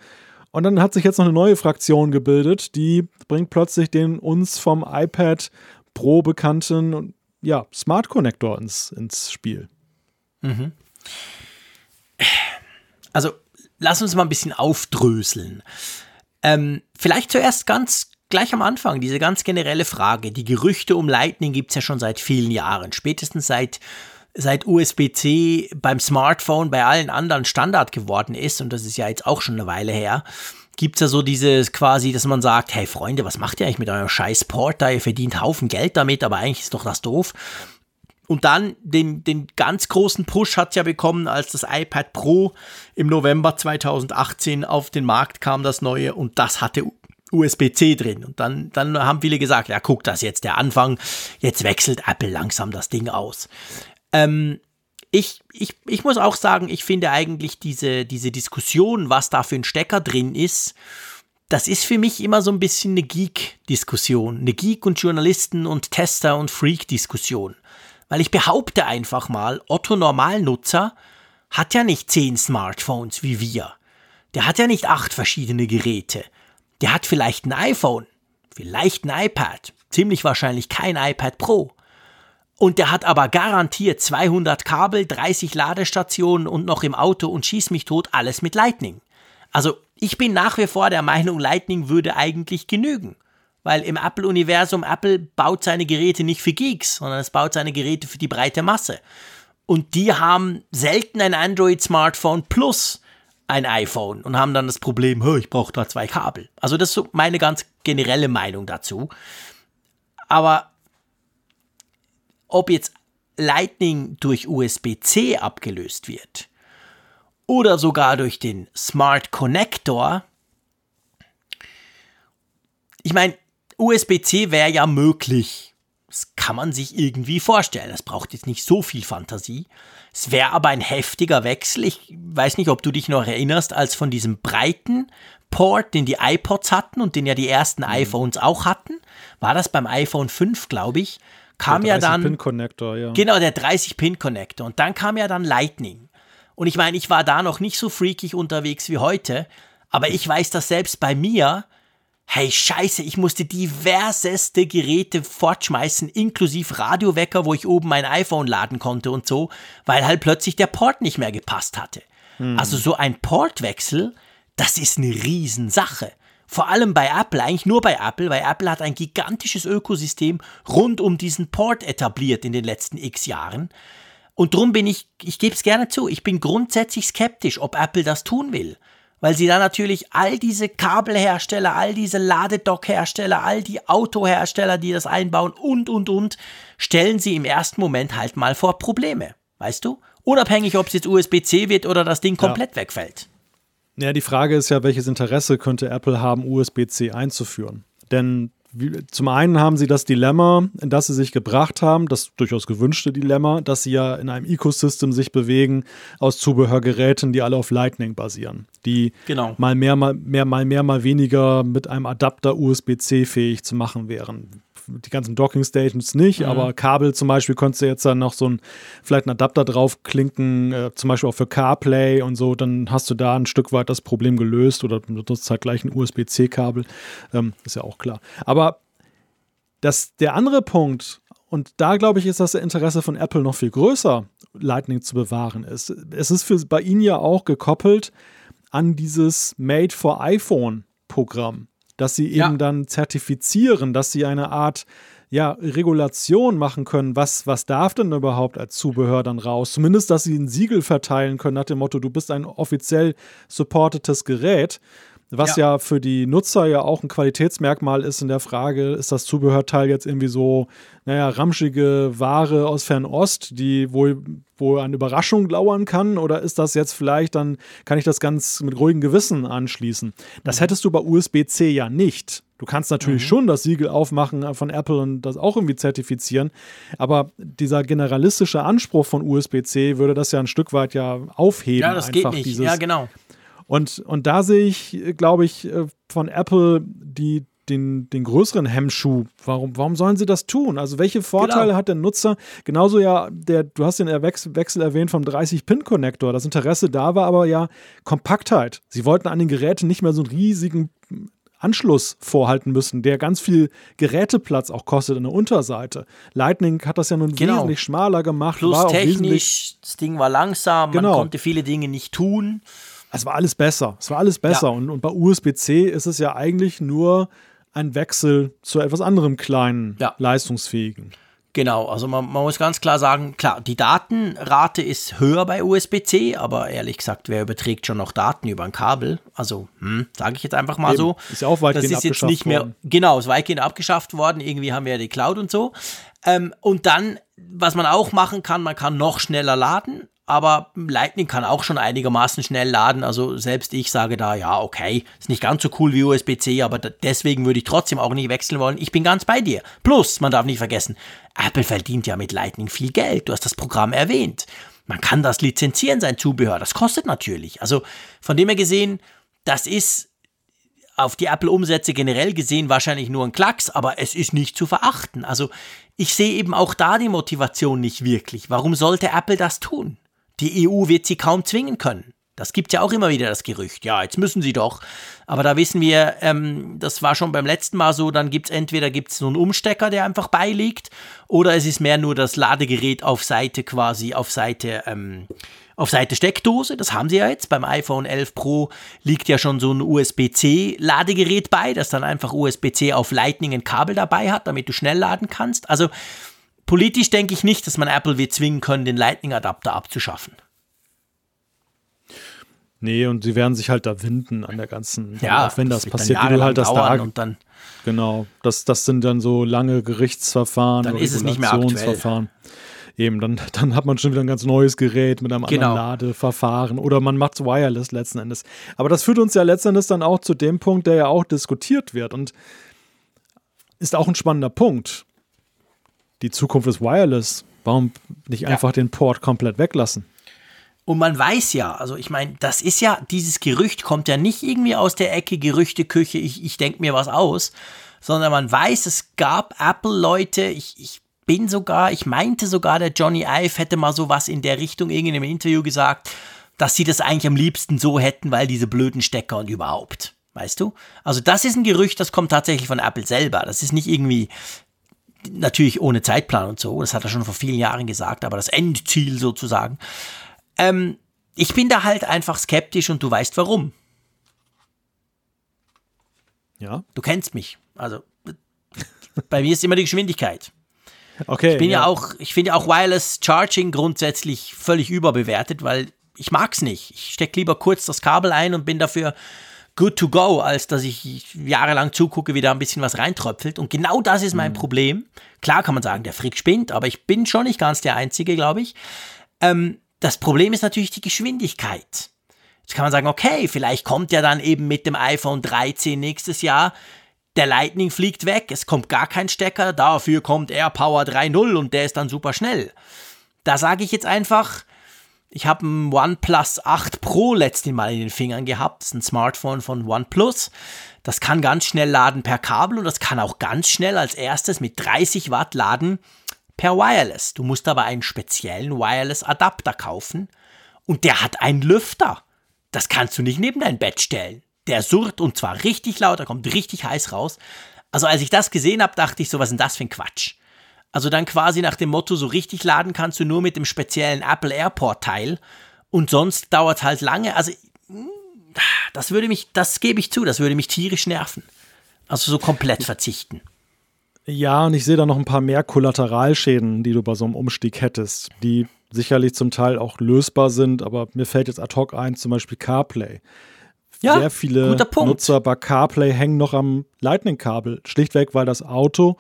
Und dann hat sich jetzt noch eine neue Fraktion gebildet, die bringt plötzlich den uns vom iPad Pro bekannten ja, Smart Connector ins, ins Spiel. Mhm. Also, lass uns mal ein bisschen aufdröseln. Ähm, vielleicht zuerst ganz gleich am Anfang diese ganz generelle Frage. Die Gerüchte um Lightning gibt es ja schon seit vielen Jahren. Spätestens seit, seit USB-C beim Smartphone bei allen anderen Standard geworden ist, und das ist ja jetzt auch schon eine Weile her, gibt es ja so dieses quasi, dass man sagt, hey Freunde, was macht ihr eigentlich mit eurem scheiß Porter? Ihr verdient Haufen Geld damit, aber eigentlich ist doch das doof. Und dann den, den ganz großen Push hat es ja bekommen, als das iPad Pro im November 2018 auf den Markt kam, das neue, und das hatte USB-C drin. Und dann, dann haben viele gesagt, ja, guck, das ist jetzt der Anfang, jetzt wechselt Apple langsam das Ding aus. Ähm, ich, ich, ich muss auch sagen, ich finde eigentlich diese, diese Diskussion, was da für ein Stecker drin ist, das ist für mich immer so ein bisschen eine Geek-Diskussion. Eine Geek- und Journalisten- und Tester- und Freak-Diskussion. Weil ich behaupte einfach mal, Otto Normalnutzer hat ja nicht zehn Smartphones wie wir. Der hat ja nicht acht verschiedene Geräte. Der hat vielleicht ein iPhone, vielleicht ein iPad, ziemlich wahrscheinlich kein iPad Pro. Und der hat aber garantiert 200 Kabel, 30 Ladestationen und noch im Auto und schieß mich tot alles mit Lightning. Also ich bin nach wie vor der Meinung, Lightning würde eigentlich genügen. Weil im Apple-Universum, Apple baut seine Geräte nicht für Geeks, sondern es baut seine Geräte für die breite Masse. Und die haben selten ein Android-Smartphone plus ein iPhone und haben dann das Problem, ich brauche da zwei Kabel. Also das ist so meine ganz generelle Meinung dazu. Aber ob jetzt Lightning durch USB-C abgelöst wird oder sogar durch den Smart Connector. Ich meine, USB-C wäre ja möglich. Das kann man sich irgendwie vorstellen. Das braucht jetzt nicht so viel Fantasie. Es wäre aber ein heftiger Wechsel. Ich weiß nicht, ob du dich noch erinnerst, als von diesem breiten Port, den die iPods hatten und den ja die ersten mhm. iPhones auch hatten. War das beim iPhone 5, glaube ich kam ja dann. 30-Pin-Connector, ja. Genau, der 30-Pin-Connector. Und dann kam ja dann Lightning. Und ich meine, ich war da noch nicht so freakig unterwegs wie heute, aber ich weiß dass selbst bei mir. Hey, scheiße, ich musste diverseste Geräte fortschmeißen, inklusive Radiowecker, wo ich oben mein iPhone laden konnte und so, weil halt plötzlich der Port nicht mehr gepasst hatte. Hm. Also so ein Portwechsel, das ist eine Riesensache. Vor allem bei Apple, eigentlich nur bei Apple, weil Apple hat ein gigantisches Ökosystem rund um diesen Port etabliert in den letzten x Jahren. Und darum bin ich, ich gebe es gerne zu, ich bin grundsätzlich skeptisch, ob Apple das tun will. weil sie dann natürlich all diese Kabelhersteller, all diese Ladedockhersteller, all die Autohersteller, die das einbauen und, und, und, stellen sie im ersten Moment halt mal vor Probleme. Weißt du? Unabhängig, ob es jetzt USB-C wird oder das Ding komplett ja. wegfällt. Ja, die Frage ist ja, welches Interesse könnte Apple haben, USB-C einzuführen? Denn zum einen haben sie das Dilemma, in das sie sich gebracht haben, das durchaus gewünschte Dilemma, dass sie ja in einem Ecosystem sich bewegen aus Zubehörgeräten, die alle auf Lightning basieren, die genau. mal mehr, mal mehr, mal mehr, mal weniger mit einem Adapter USB-C fähig zu machen wären die ganzen Docking Stations nicht, mhm. aber Kabel zum Beispiel konntest du jetzt dann noch so ein, vielleicht einen Adapter draufklinken, äh, zum Beispiel auch für CarPlay und so, dann hast du da ein Stück weit das Problem gelöst oder du nutzt halt gleich ein USB-C-Kabel, ähm, ist ja auch klar. Aber das, der andere Punkt, und da glaube ich, ist das Interesse von Apple noch viel größer, Lightning zu bewahren ist. Es ist für, bei ihnen ja auch gekoppelt an dieses Made for iPhone Programm dass sie eben ja. dann zertifizieren, dass sie eine Art ja, Regulation machen können, was, was darf denn überhaupt als Zubehör dann raus? Zumindest, dass sie ein Siegel verteilen können nach dem Motto, du bist ein offiziell supportetes Gerät was ja. ja. für die Nutzer ja auch ein Qualitätsmerkmal ist in der Frage, ist das Zubehörteil jetzt irgendwie so, naja, ramschige Ware aus Fernost, die wohl, wohl an Überraschung lauern kann, oder ist das jetzt vielleicht, dann kann ich das ganz mit ruhigem Gewissen anschließen. Das mhm. hättest du bei USB-C ja nicht. Du kannst natürlich mhm. schon das Siegel aufmachen von Apple und das auch irgendwie zertifizieren, aber dieser generalistische Anspruch von USB-C würde das ja ein Stück weit ja aufheben. Ja, das geht nicht. Ja, genau. Und, und da sehe ich, glaube ich, äh, von Apple die, den, den größeren Hemmschuh. Warum, warum sollen sie das tun? Also, welche Vorteile genau. hat der Nutzer? Genauso ja, der, du hast den Wechsel, erwähnt vom 30-Pin-Connector. Das Interesse da war aber ja Kompaktheit. Sie wollten an den Geräten nicht mehr so einen riesigen Anschluss vorhalten müssen, der ganz viel Geräteplatz auch kostet an der Unterseite. Lightning hat das ja nun genau. wesentlich schmaler gemacht. Plus technisch, das Ding war langsam, genau. man konnte viele Dinge nicht tun. Es war alles besser. Es war alles besser. Ja. Und, und bei USB-C ist es ja eigentlich nur ein Wechsel zu etwas anderem kleinen, ja. leistungsfähigen. Genau, also man, man, muss ganz klar sagen, klar, die Datenrate ist höher bei USB-C, aber ehrlich gesagt, wer überträgt schon noch Daten über ein Kabel? Also, hm, sage ich jetzt einfach mal Eben. so. Ist ja auch weitgehend Das ist jetzt nicht mehr, worden. genau, ist weitgehend abgeschafft worden. Irgendwie haben wir ja die Cloud und so. Ähm, und dann, was man auch machen kann, man kann noch schneller laden aber Lightning kann auch schon einigermaßen schnell laden. Also selbst ich sage da, ja, okay, ist nicht ganz so cool wie USB-C, aber deswegen würde ich trotzdem auch nicht wechseln wollen. Ich bin ganz bei dir. Plus, man darf nicht vergessen, Apple verdient ja mit Lightning viel Geld. Du hast das Programm erwähnt. Man kann das lizenzieren, sein Zubehör. Das kostet natürlich. Also von dem her gesehen, das ist auf die Apple-Umsätze generell gesehen wahrscheinlich nur ein Klacks, aber es ist nicht zu verachten. Also ich sehe eben auch da die Motivation nicht wirklich. Warum sollte Apple das tun? Die EU wird sie kaum zwingen können. Das gibt ja auch immer wieder das Gerücht. Ja, jetzt müssen sie doch. Aber da wissen wir, ähm, das war schon beim letzten Mal so, dann gibt es entweder gibt's einen Umstecker, der einfach beiliegt, oder es ist mehr nur das Ladegerät auf Seite quasi, auf Seite, ähm, auf Seite Steckdose. Das haben sie ja jetzt. Beim iPhone 11 Pro liegt ja schon so ein USB-C-Ladegerät bei, das dann einfach USB-C auf Lightning ein Kabel dabei hat, damit du schnell laden kannst. Also Politisch denke ich nicht, dass man Apple wird zwingen können, den Lightning-Adapter abzuschaffen. Nee, und sie werden sich halt da winden an der ganzen, ja, auch wenn das, das passiert, wie du halt das da. Und dann, genau, das, das sind dann so lange Gerichtsverfahren, dann ist es nicht mehr aktuell. Eben, dann, dann hat man schon wieder ein ganz neues Gerät mit einem genau. anderen Ladeverfahren oder man macht es wireless letzten Endes. Aber das führt uns ja letzten Endes dann auch zu dem Punkt, der ja auch diskutiert wird und ist auch ein spannender Punkt die Zukunft ist wireless. Warum nicht einfach ja. den Port komplett weglassen? Und man weiß ja, also ich meine, das ist ja, dieses Gerücht kommt ja nicht irgendwie aus der Ecke Gerüchteküche, ich, ich denke mir was aus, sondern man weiß, es gab Apple-Leute, ich, ich bin sogar, ich meinte sogar, der Johnny Ive hätte mal sowas in der Richtung irgendwie in einem Interview gesagt, dass sie das eigentlich am liebsten so hätten, weil diese blöden Stecker und überhaupt. Weißt du? Also das ist ein Gerücht, das kommt tatsächlich von Apple selber. Das ist nicht irgendwie natürlich ohne Zeitplan und so, das hat er schon vor vielen Jahren gesagt, aber das Endziel sozusagen. Ähm, ich bin da halt einfach skeptisch und du weißt warum. Ja. Du kennst mich. Also bei mir ist immer die Geschwindigkeit. Okay. Ich bin ja, ja auch, ich finde auch Wireless Charging grundsätzlich völlig überbewertet, weil ich mag's nicht. Ich stecke lieber kurz das Kabel ein und bin dafür good to go, als dass ich jahrelang zugucke, wie da ein bisschen was reintröpfelt. Und genau das ist mein mhm. Problem. Klar kann man sagen, der Frick spinnt, aber ich bin schon nicht ganz der Einzige, glaube ich. Ähm, das Problem ist natürlich die Geschwindigkeit. Jetzt kann man sagen, okay, vielleicht kommt ja dann eben mit dem iPhone 13 nächstes Jahr der Lightning fliegt weg, es kommt gar kein Stecker, dafür kommt AirPower 3.0 und der ist dann super schnell. Da sage ich jetzt einfach, ich habe ein OnePlus 8 Pro letztes Mal in den Fingern gehabt. Das ist ein Smartphone von OnePlus. Das kann ganz schnell laden per Kabel und das kann auch ganz schnell als erstes mit 30 Watt laden per Wireless. Du musst aber einen speziellen Wireless-Adapter kaufen und der hat einen Lüfter. Das kannst du nicht neben dein Bett stellen. Der surrt und zwar richtig laut, da kommt richtig heiß raus. Also als ich das gesehen habe, dachte ich so, was ist denn das für ein Quatsch? Also dann quasi nach dem Motto, so richtig laden kannst du nur mit dem speziellen Apple Airport Teil und sonst dauert halt lange. Also das würde mich, das gebe ich zu, das würde mich tierisch nerven. Also so komplett verzichten. Ja, und ich sehe da noch ein paar mehr Kollateralschäden, die du bei so einem Umstieg hättest, die sicherlich zum Teil auch lösbar sind, aber mir fällt jetzt ad hoc ein, zum Beispiel CarPlay. Ja, Sehr viele Nutzer bei CarPlay hängen noch am Lightning-Kabel, schlichtweg, weil das Auto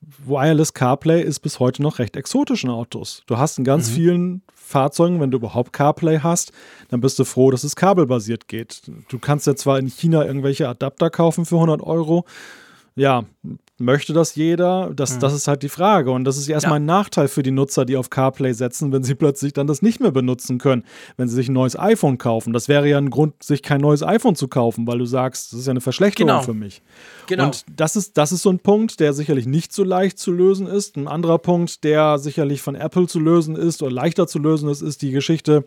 Wireless CarPlay ist bis heute noch recht exotisch in Autos. Du hast in ganz mhm. vielen Fahrzeugen, wenn du überhaupt CarPlay hast, dann bist du froh, dass es kabelbasiert geht. Du kannst ja zwar in China irgendwelche Adapter kaufen für 100 Euro. Ja, Möchte das jeder? Das, mhm. das ist halt die Frage. Und das ist erstmal ja. ein Nachteil für die Nutzer, die auf CarPlay setzen, wenn sie plötzlich dann das nicht mehr benutzen können, wenn sie sich ein neues iPhone kaufen. Das wäre ja ein Grund, sich kein neues iPhone zu kaufen, weil du sagst, das ist ja eine Verschlechterung genau. für mich. Genau. Und das ist, das ist so ein Punkt, der sicherlich nicht so leicht zu lösen ist. Ein anderer Punkt, der sicherlich von Apple zu lösen ist oder leichter zu lösen ist, ist die Geschichte,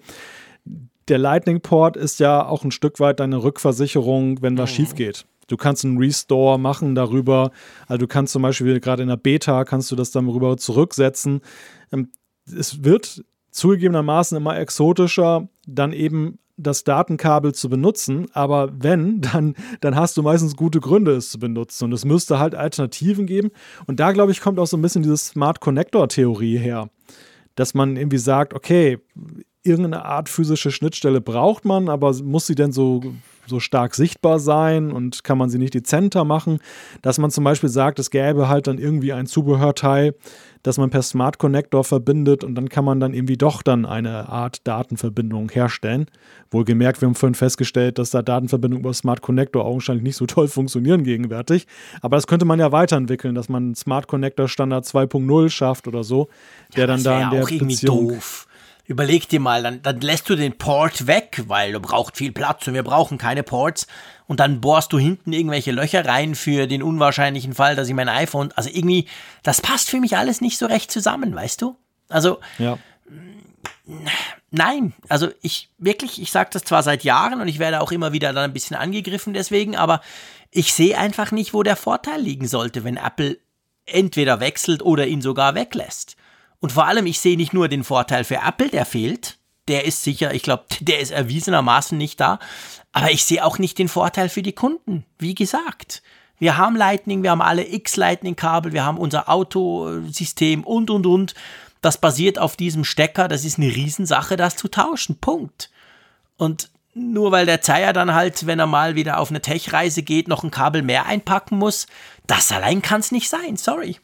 der Lightning Port ist ja auch ein Stück weit deine Rückversicherung, wenn was mhm. schief geht. Du kannst einen Restore machen darüber. Also du kannst zum Beispiel gerade in der Beta kannst du das dann darüber zurücksetzen. Ähm, es wird zugegebenermaßen immer exotischer, dann eben das Datenkabel zu benutzen, aber wenn, dann, dann hast du meistens gute Gründe, es zu benutzen. Und es müsste halt Alternativen geben. Und da, glaube ich, kommt auch so ein bisschen diese Smart Connector-Theorie her. Dass man irgendwie sagt, okay, irgendeine Art physische Schnittstelle braucht man, aber muss sie denn so so stark sichtbar sein und kann man sie nicht dezenter machen, dass man zum Beispiel sagt, es gäbe halt dann irgendwie ein Zubehörteil, das man per Smart Connector verbindet und dann kann man dann irgendwie doch dann eine Art Datenverbindung herstellen. Wohlgemerkt, wir haben vorhin festgestellt, dass da Datenverbindungen über Smart Connector augenscheinlich nicht so toll funktionieren gegenwärtig. Aber das könnte man ja weiterentwickeln, dass man Smart Connector Standard 2.0 schafft oder so, der ja, dann da in der auch Beziehung doof. Überleg dir mal, dann, dann lässt du den Port weg, weil du brauchst viel Platz und wir brauchen keine Ports. Und dann bohrst du hinten irgendwelche Löcher rein für den unwahrscheinlichen Fall, dass ich mein iPhone. Also irgendwie, das passt für mich alles nicht so recht zusammen, weißt du? Also. Ja. Nein, also ich wirklich, ich sage das zwar seit Jahren und ich werde auch immer wieder dann ein bisschen angegriffen deswegen, aber ich sehe einfach nicht, wo der Vorteil liegen sollte, wenn Apple entweder wechselt oder ihn sogar weglässt. Und vor allem, ich sehe nicht nur den Vorteil für Apple, der fehlt. Der ist sicher, ich glaube, der ist erwiesenermaßen nicht da. Aber ich sehe auch nicht den Vorteil für die Kunden. Wie gesagt, wir haben Lightning, wir haben alle X-Lightning-Kabel, wir haben unser Autosystem und, und, und. Das basiert auf diesem Stecker. Das ist eine Riesensache, das zu tauschen. Punkt. Und nur weil der Zeier dann halt, wenn er mal wieder auf eine Tech-Reise geht, noch ein Kabel mehr einpacken muss, das allein kann es nicht sein. Sorry.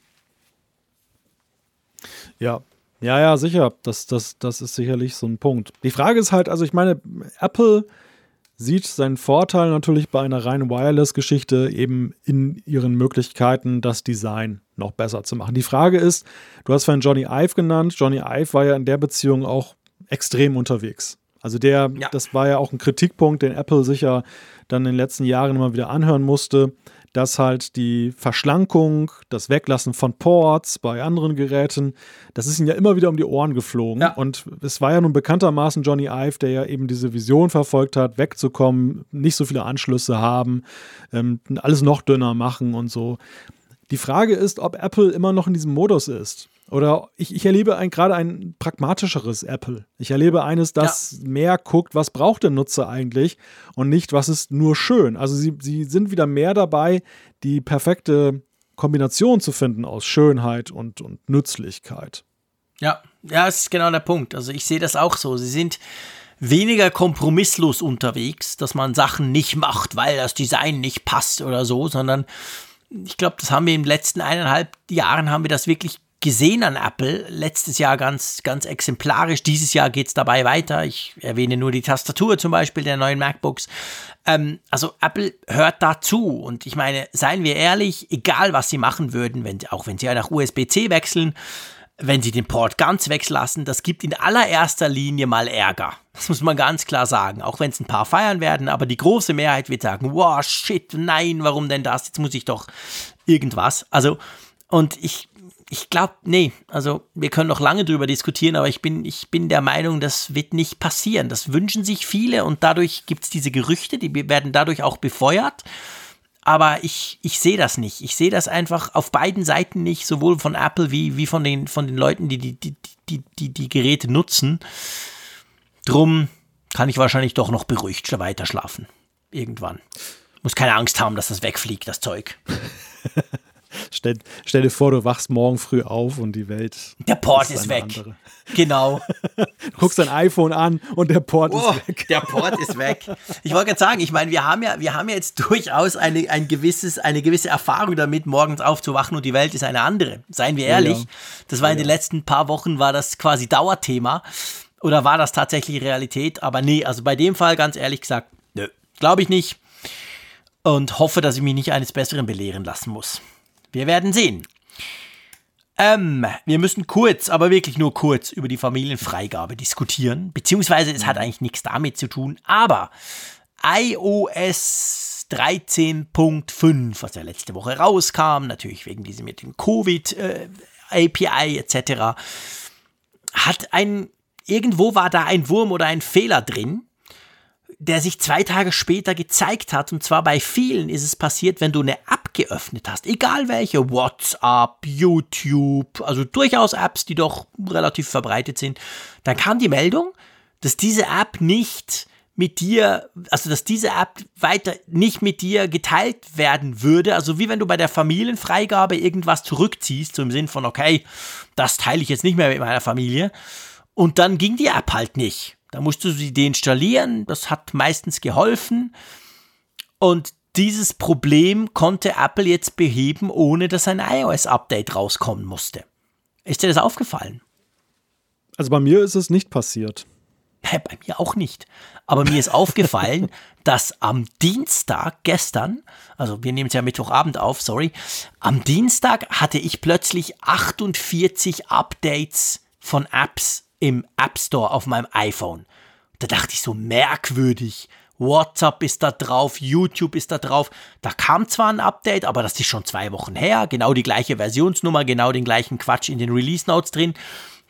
Ja, ja, ja, sicher. Das, das, das ist sicherlich so ein Punkt. Die Frage ist halt, also ich meine, Apple sieht seinen Vorteil natürlich bei einer reinen Wireless-Geschichte eben in ihren Möglichkeiten, das Design noch besser zu machen. Die Frage ist, du hast vorhin Johnny Ive genannt. Johnny Ive war ja in der Beziehung auch extrem unterwegs. Also der, ja. das war ja auch ein Kritikpunkt, den Apple sicher dann in den letzten Jahren immer wieder anhören musste dass halt die Verschlankung, das Weglassen von Ports bei anderen Geräten, das ist ihm ja immer wieder um die Ohren geflogen. Ja. Und es war ja nun bekanntermaßen Johnny Ive, der ja eben diese Vision verfolgt hat, wegzukommen, nicht so viele Anschlüsse haben, ähm, alles noch dünner machen und so. Die Frage ist, ob Apple immer noch in diesem Modus ist. Oder ich, ich erlebe ein, gerade ein pragmatischeres Apple. Ich erlebe eines, das ja. mehr guckt, was braucht der Nutzer eigentlich und nicht, was ist nur schön. Also sie, sie sind wieder mehr dabei, die perfekte Kombination zu finden aus Schönheit und, und Nützlichkeit. Ja, ja, das ist genau der Punkt. Also ich sehe das auch so. Sie sind weniger kompromisslos unterwegs, dass man Sachen nicht macht, weil das Design nicht passt oder so, sondern ich glaube, das haben wir in den letzten eineinhalb Jahren haben wir das wirklich gesehen an Apple. Letztes Jahr ganz, ganz exemplarisch. Dieses Jahr geht es dabei weiter. Ich erwähne nur die Tastatur zum Beispiel der neuen MacBooks. Ähm, also Apple hört dazu. Und ich meine, seien wir ehrlich, egal was sie machen würden, wenn, auch wenn sie nach USB-C wechseln, wenn sie den Port ganz weglassen, das gibt in allererster Linie mal Ärger. Das muss man ganz klar sagen. Auch wenn es ein paar feiern werden, aber die große Mehrheit wird sagen, wow, shit, nein, warum denn das? Jetzt muss ich doch irgendwas. Also, und ich, ich glaube, nee, also wir können noch lange drüber diskutieren, aber ich bin, ich bin der Meinung, das wird nicht passieren. Das wünschen sich viele und dadurch gibt es diese Gerüchte, die werden dadurch auch befeuert. Aber ich, ich sehe das nicht. Ich sehe das einfach auf beiden Seiten nicht, sowohl von Apple wie, wie von, den, von den Leuten, die die, die, die, die, die Geräte nutzen. Drum kann ich wahrscheinlich doch noch beruhigt weiter schlafen. Irgendwann. Muss keine Angst haben, dass das wegfliegt, das Zeug. Stell, stell, dir vor, du wachst morgen früh auf und die Welt. Der Port ist, ist weg. Andere. Genau. du guckst dein iPhone an und der Port oh, ist weg. Der Port ist weg. Ich wollte gerade sagen, ich meine, wir haben ja, wir haben ja jetzt durchaus eine, ein gewisses, eine gewisse Erfahrung damit, morgens aufzuwachen und die Welt ist eine andere. Seien wir ehrlich. Ja, Das war in den letzten paar Wochen war das quasi Dauerthema. Oder war das tatsächlich Realität? Aber nee, also bei dem Fall ganz ehrlich gesagt, nö, glaube ich nicht. Und hoffe, dass ich mich nicht eines Besseren belehren lassen muss. Wir werden sehen. Ähm, wir müssen kurz, aber wirklich nur kurz über die Familienfreigabe diskutieren. Beziehungsweise es hat eigentlich nichts damit zu tun. Aber iOS 13.5, was ja letzte Woche rauskam, natürlich wegen diesem mit dem Covid äh, API etc., hat ein, irgendwo war da ein Wurm oder ein Fehler drin der sich zwei Tage später gezeigt hat. Und zwar bei vielen ist es passiert, wenn du eine App geöffnet hast, egal welche, WhatsApp, YouTube, also durchaus Apps, die doch relativ verbreitet sind, dann kam die Meldung, dass diese App nicht mit dir, also dass diese App weiter nicht mit dir geteilt werden würde. Also wie wenn du bei der Familienfreigabe irgendwas zurückziehst, so im Sinn von, okay, das teile ich jetzt nicht mehr mit meiner Familie. Und dann ging die App halt nicht. Da musst du sie deinstallieren, das hat meistens geholfen. Und dieses Problem konnte Apple jetzt beheben, ohne dass ein iOS-Update rauskommen musste. Ist dir das aufgefallen? Also bei mir ist es nicht passiert. Bei mir auch nicht. Aber mir ist aufgefallen, dass am Dienstag gestern, also wir nehmen es ja Mittwochabend auf, sorry, am Dienstag hatte ich plötzlich 48 Updates von Apps im App Store auf meinem iPhone. Da dachte ich so merkwürdig. WhatsApp ist da drauf, YouTube ist da drauf. Da kam zwar ein Update, aber das ist schon zwei Wochen her. Genau die gleiche Versionsnummer, genau den gleichen Quatsch in den Release Notes drin.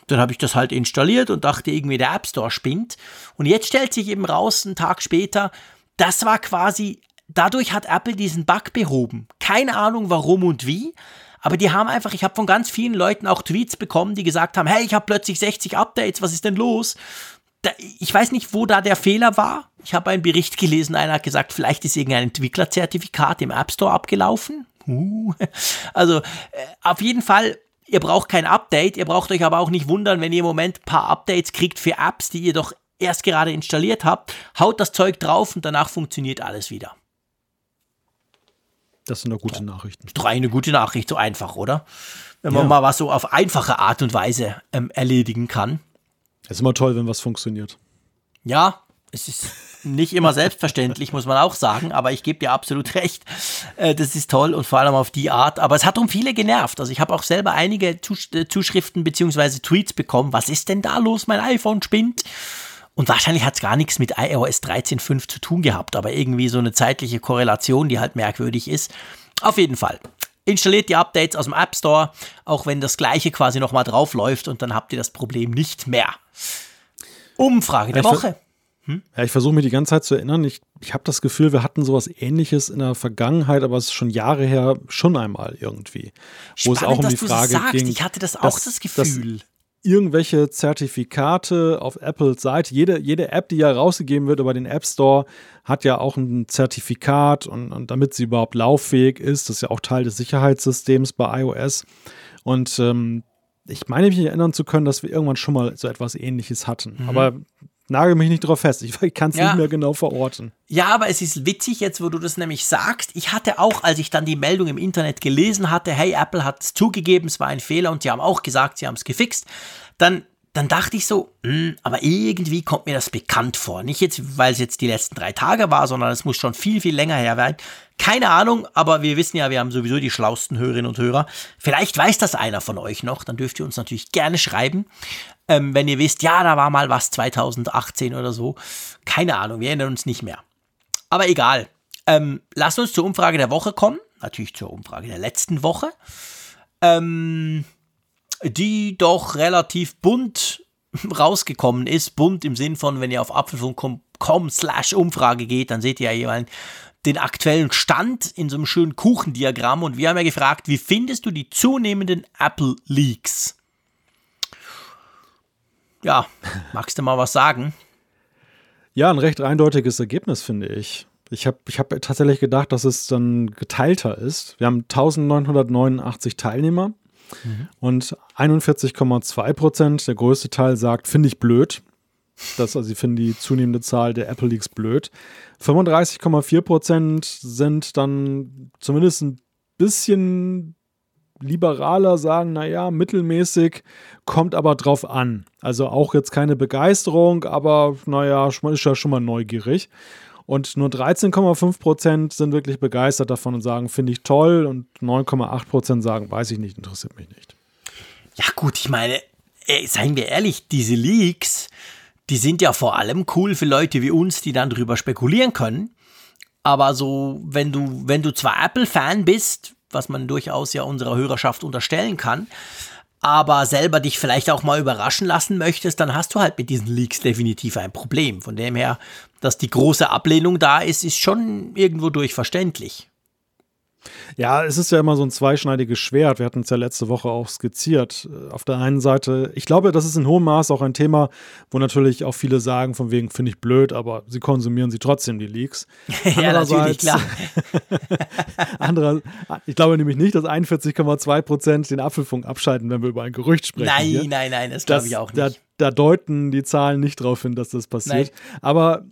Dann habe ich das halt installiert und dachte irgendwie, der App Store spinnt. Und jetzt stellt sich eben raus, einen Tag später, das war quasi, dadurch hat Apple diesen Bug behoben. Keine Ahnung warum und wie. Aber die haben einfach, ich habe von ganz vielen Leuten auch Tweets bekommen, die gesagt haben, hey, ich habe plötzlich 60 Updates, was ist denn los? Da, ich weiß nicht, wo da der Fehler war. Ich habe einen Bericht gelesen, einer hat gesagt, vielleicht ist irgendein Entwicklerzertifikat im App Store abgelaufen. Uh. Also äh, auf jeden Fall, ihr braucht kein Update, ihr braucht euch aber auch nicht wundern, wenn ihr im Moment ein paar Updates kriegt für Apps, die ihr doch erst gerade installiert habt. Haut das Zeug drauf und danach funktioniert alles wieder. Das sind doch gute Nachrichten. Ist doch eine gute Nachricht, so einfach, oder? Wenn man ja. mal was so auf einfache Art und Weise ähm, erledigen kann. Es ist immer toll, wenn was funktioniert. Ja, es ist nicht immer selbstverständlich, muss man auch sagen, aber ich gebe dir absolut recht. Äh, das ist toll und vor allem auf die Art. Aber es hat um viele genervt. Also ich habe auch selber einige äh, Zuschriften bzw. Tweets bekommen. Was ist denn da los? Mein iPhone spinnt. Und wahrscheinlich hat es gar nichts mit iOS 13.5 zu tun gehabt, aber irgendwie so eine zeitliche Korrelation, die halt merkwürdig ist. Auf jeden Fall. Installiert die Updates aus dem App Store, auch wenn das gleiche quasi nochmal drauf läuft und dann habt ihr das Problem nicht mehr. Umfrage der Woche. Hm? Ja, ich versuche mir die ganze Zeit zu erinnern. Ich, ich habe das Gefühl, wir hatten sowas ähnliches in der Vergangenheit, aber es ist schon Jahre her schon einmal irgendwie. Wo Spannend, es auch um die Frage ging. Ich hatte das auch das Gefühl irgendwelche Zertifikate auf Apples Seite. Jede, jede App, die ja rausgegeben wird über den App Store, hat ja auch ein Zertifikat und, und damit sie überhaupt lauffähig ist, das ist ja auch Teil des Sicherheitssystems bei iOS. Und ähm, ich meine mich erinnern zu können, dass wir irgendwann schon mal so etwas ähnliches hatten. Mhm. Aber nagel mich nicht drauf fest. Ich, ich kann es ja. nicht mehr genau verorten. Ja, aber es ist witzig jetzt, wo du das nämlich sagst. Ich hatte auch, als ich dann die Meldung im Internet gelesen hatte, hey, Apple hat es zugegeben, es war ein Fehler und sie haben auch gesagt, sie haben es gefixt. Dann dann dachte ich so, mh, hm, aber irgendwie kommt mir das bekannt vor. Nicht jetzt, weil es jetzt die letzten drei Tage war, sondern es muss schon viel, viel länger her sein. Keine Ahnung, aber wir wissen ja, wir haben sowieso die schlausten Hörerinnen und Hörer. Vielleicht weiß das einer von euch noch, dann dürft ihr uns natürlich gerne schreiben. Ähm, wenn ihr wisst, ja, da war mal was 2018 oder so. Keine Ahnung, wir erinnern uns nicht mehr. Aber egal. Ähm, lasst uns zur Umfrage der Woche kommen. Natürlich zur Umfrage der letzten Woche. Ähm, die doch relativ bunt rausgekommen ist. Bunt im Sinn von, wenn ihr auf apfelfunk.com slash Umfrage geht, dann seht ihr ja jeweils den aktuellen Stand in so einem schönen Kuchendiagramm. Und wir haben ja gefragt, wie findest du die zunehmenden Apple Leaks? Ja, magst du mal was sagen? Ja, ein recht eindeutiges Ergebnis, finde ich. Ich habe ich hab tatsächlich gedacht, dass es dann geteilter ist. Wir haben 1989 Teilnehmer Mhm. Und 41,2 Prozent, der größte Teil, sagt, finde ich blöd. Das, also sie finden die zunehmende Zahl der Apple Leaks blöd. 35,4 Prozent sind dann zumindest ein bisschen liberaler, sagen, naja, mittelmäßig, kommt aber drauf an. Also auch jetzt keine Begeisterung, aber naja, ist ja schon mal neugierig. Und nur 13,5 Prozent sind wirklich begeistert davon und sagen, finde ich toll. Und 9,8 Prozent sagen, weiß ich nicht, interessiert mich nicht. Ja, gut, ich meine, seien wir ehrlich, diese Leaks, die sind ja vor allem cool für Leute wie uns, die dann drüber spekulieren können. Aber so, wenn du, wenn du zwar Apple-Fan bist, was man durchaus ja unserer Hörerschaft unterstellen kann, aber selber dich vielleicht auch mal überraschen lassen möchtest, dann hast du halt mit diesen Leaks definitiv ein Problem. Von dem her dass die große Ablehnung da ist, ist schon irgendwo durchverständlich. Ja, es ist ja immer so ein zweischneidiges Schwert. Wir hatten es ja letzte Woche auch skizziert. Auf der einen Seite, ich glaube, das ist in hohem Maß auch ein Thema, wo natürlich auch viele sagen, von wegen finde ich blöd, aber sie konsumieren sie trotzdem, die Leaks. ja, natürlich, klar. anderer, ich glaube nämlich nicht, dass 41,2 Prozent den Apfelfunk abschalten, wenn wir über ein Gerücht sprechen. Nein, hier. nein, nein, das glaube ich auch nicht. Da, da, deuten die Zahlen nicht darauf hin, dass das passiert. Nein. Aber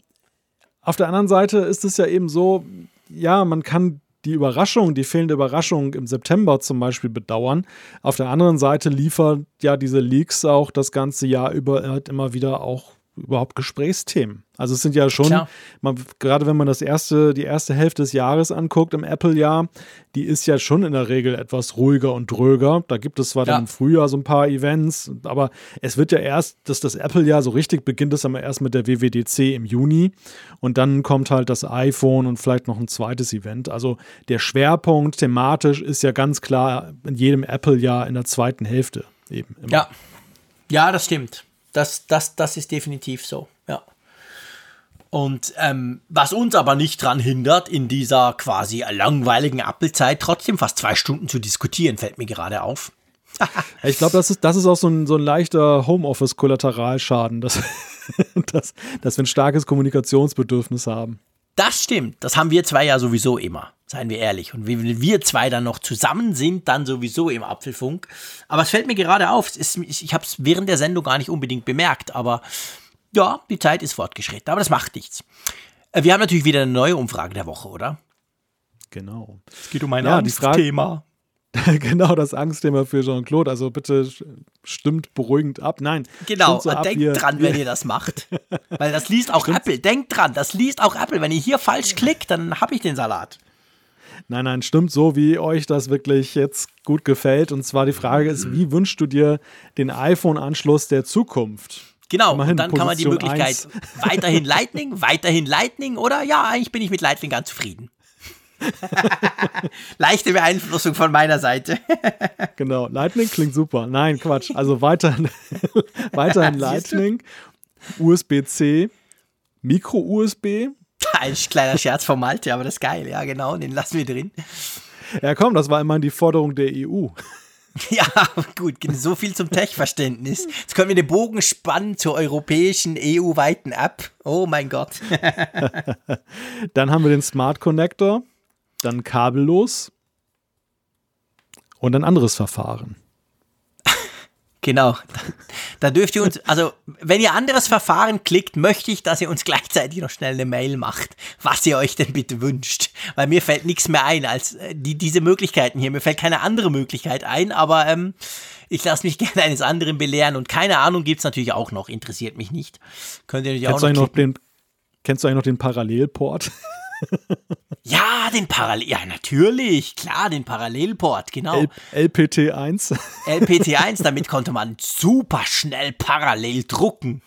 auf der anderen Seite ist es ja eben so, ja, man kann die Überraschung, die fehlende Überraschung im September zum Beispiel bedauern. Auf der anderen Seite liefert ja diese Leaks auch das ganze Jahr über halt immer wieder auch überhaupt Gesprächsthemen. Also es sind ja schon, man, gerade wenn man das erste, die erste Hälfte des Jahres anguckt im Apple-Jahr, die ist ja schon in der Regel etwas ruhiger und dröger. Da gibt es zwar ja. dann im Frühjahr so ein paar Events, aber es wird ja erst, dass das Apple-Jahr so richtig beginnt, ist aber erst mit der WWDC im Juni und dann kommt halt das iPhone und vielleicht noch ein zweites Event. Also der Schwerpunkt thematisch ist ja ganz klar in jedem Apple-Jahr in der zweiten Hälfte eben. Immer. Ja. Ja, das stimmt. Das, das, das ist definitiv so, ja. Und ähm, was uns aber nicht daran hindert, in dieser quasi langweiligen Apple-Zeit trotzdem fast zwei Stunden zu diskutieren, fällt mir gerade auf. ich glaube, das ist, das ist auch so ein, so ein leichter Homeoffice-Kollateralschaden, dass, dass, dass wir ein starkes Kommunikationsbedürfnis haben. Das stimmt. Das haben wir zwei ja sowieso immer. Seien wir ehrlich. Und wenn wir zwei dann noch zusammen sind, dann sowieso im Apfelfunk. Aber es fällt mir gerade auf. Ist, ich habe es während der Sendung gar nicht unbedingt bemerkt. Aber ja, die Zeit ist fortgeschritten. Aber das macht nichts. Äh, wir haben natürlich wieder eine neue Umfrage der Woche, oder? Genau. Es geht um ein ja, Thema. genau das Angstthema für Jean-Claude. Also bitte stimmt beruhigend ab. Nein. Genau, so und denkt hier. dran, wenn ihr das macht. Weil das liest auch stimmt. Apple. Denkt dran, das liest auch Apple. Wenn ihr hier falsch klickt, dann habe ich den Salat. Nein, nein, stimmt so, wie euch das wirklich jetzt gut gefällt. Und zwar die Frage ist, wie wünschst du dir den iPhone-Anschluss der Zukunft? Genau, Immerhin und dann Position kann man die Möglichkeit 1. weiterhin Lightning, weiterhin Lightning oder ja, eigentlich bin ich mit Lightning ganz zufrieden. Leichte Beeinflussung von meiner Seite. genau, Lightning klingt super. Nein, Quatsch. Also weiterhin, weiterhin Lightning, USB-C, Micro-USB. Ein kleiner Scherz von Malte, aber das ist geil. Ja, genau, den lassen wir drin. Ja, komm, das war immer die Forderung der EU. Ja, gut, so viel zum Tech-Verständnis. Jetzt können wir den Bogen spannen zur europäischen EU-weiten App. Oh mein Gott. Dann haben wir den Smart Connector dann kabellos und ein anderes Verfahren. Genau. Da dürft ihr uns, also wenn ihr anderes Verfahren klickt, möchte ich, dass ihr uns gleichzeitig noch schnell eine Mail macht, was ihr euch denn bitte wünscht. Weil mir fällt nichts mehr ein als äh, die, diese Möglichkeiten hier. Mir fällt keine andere Möglichkeit ein, aber ähm, ich lasse mich gerne eines anderen belehren und keine Ahnung gibt es natürlich auch noch, interessiert mich nicht. Könnt ihr natürlich auch noch, noch den, Kennst du eigentlich noch den Parallelport? Ja, den Parallel, ja natürlich, klar, den Parallelport, genau. L LPT1. LPT1, damit konnte man super schnell parallel drucken.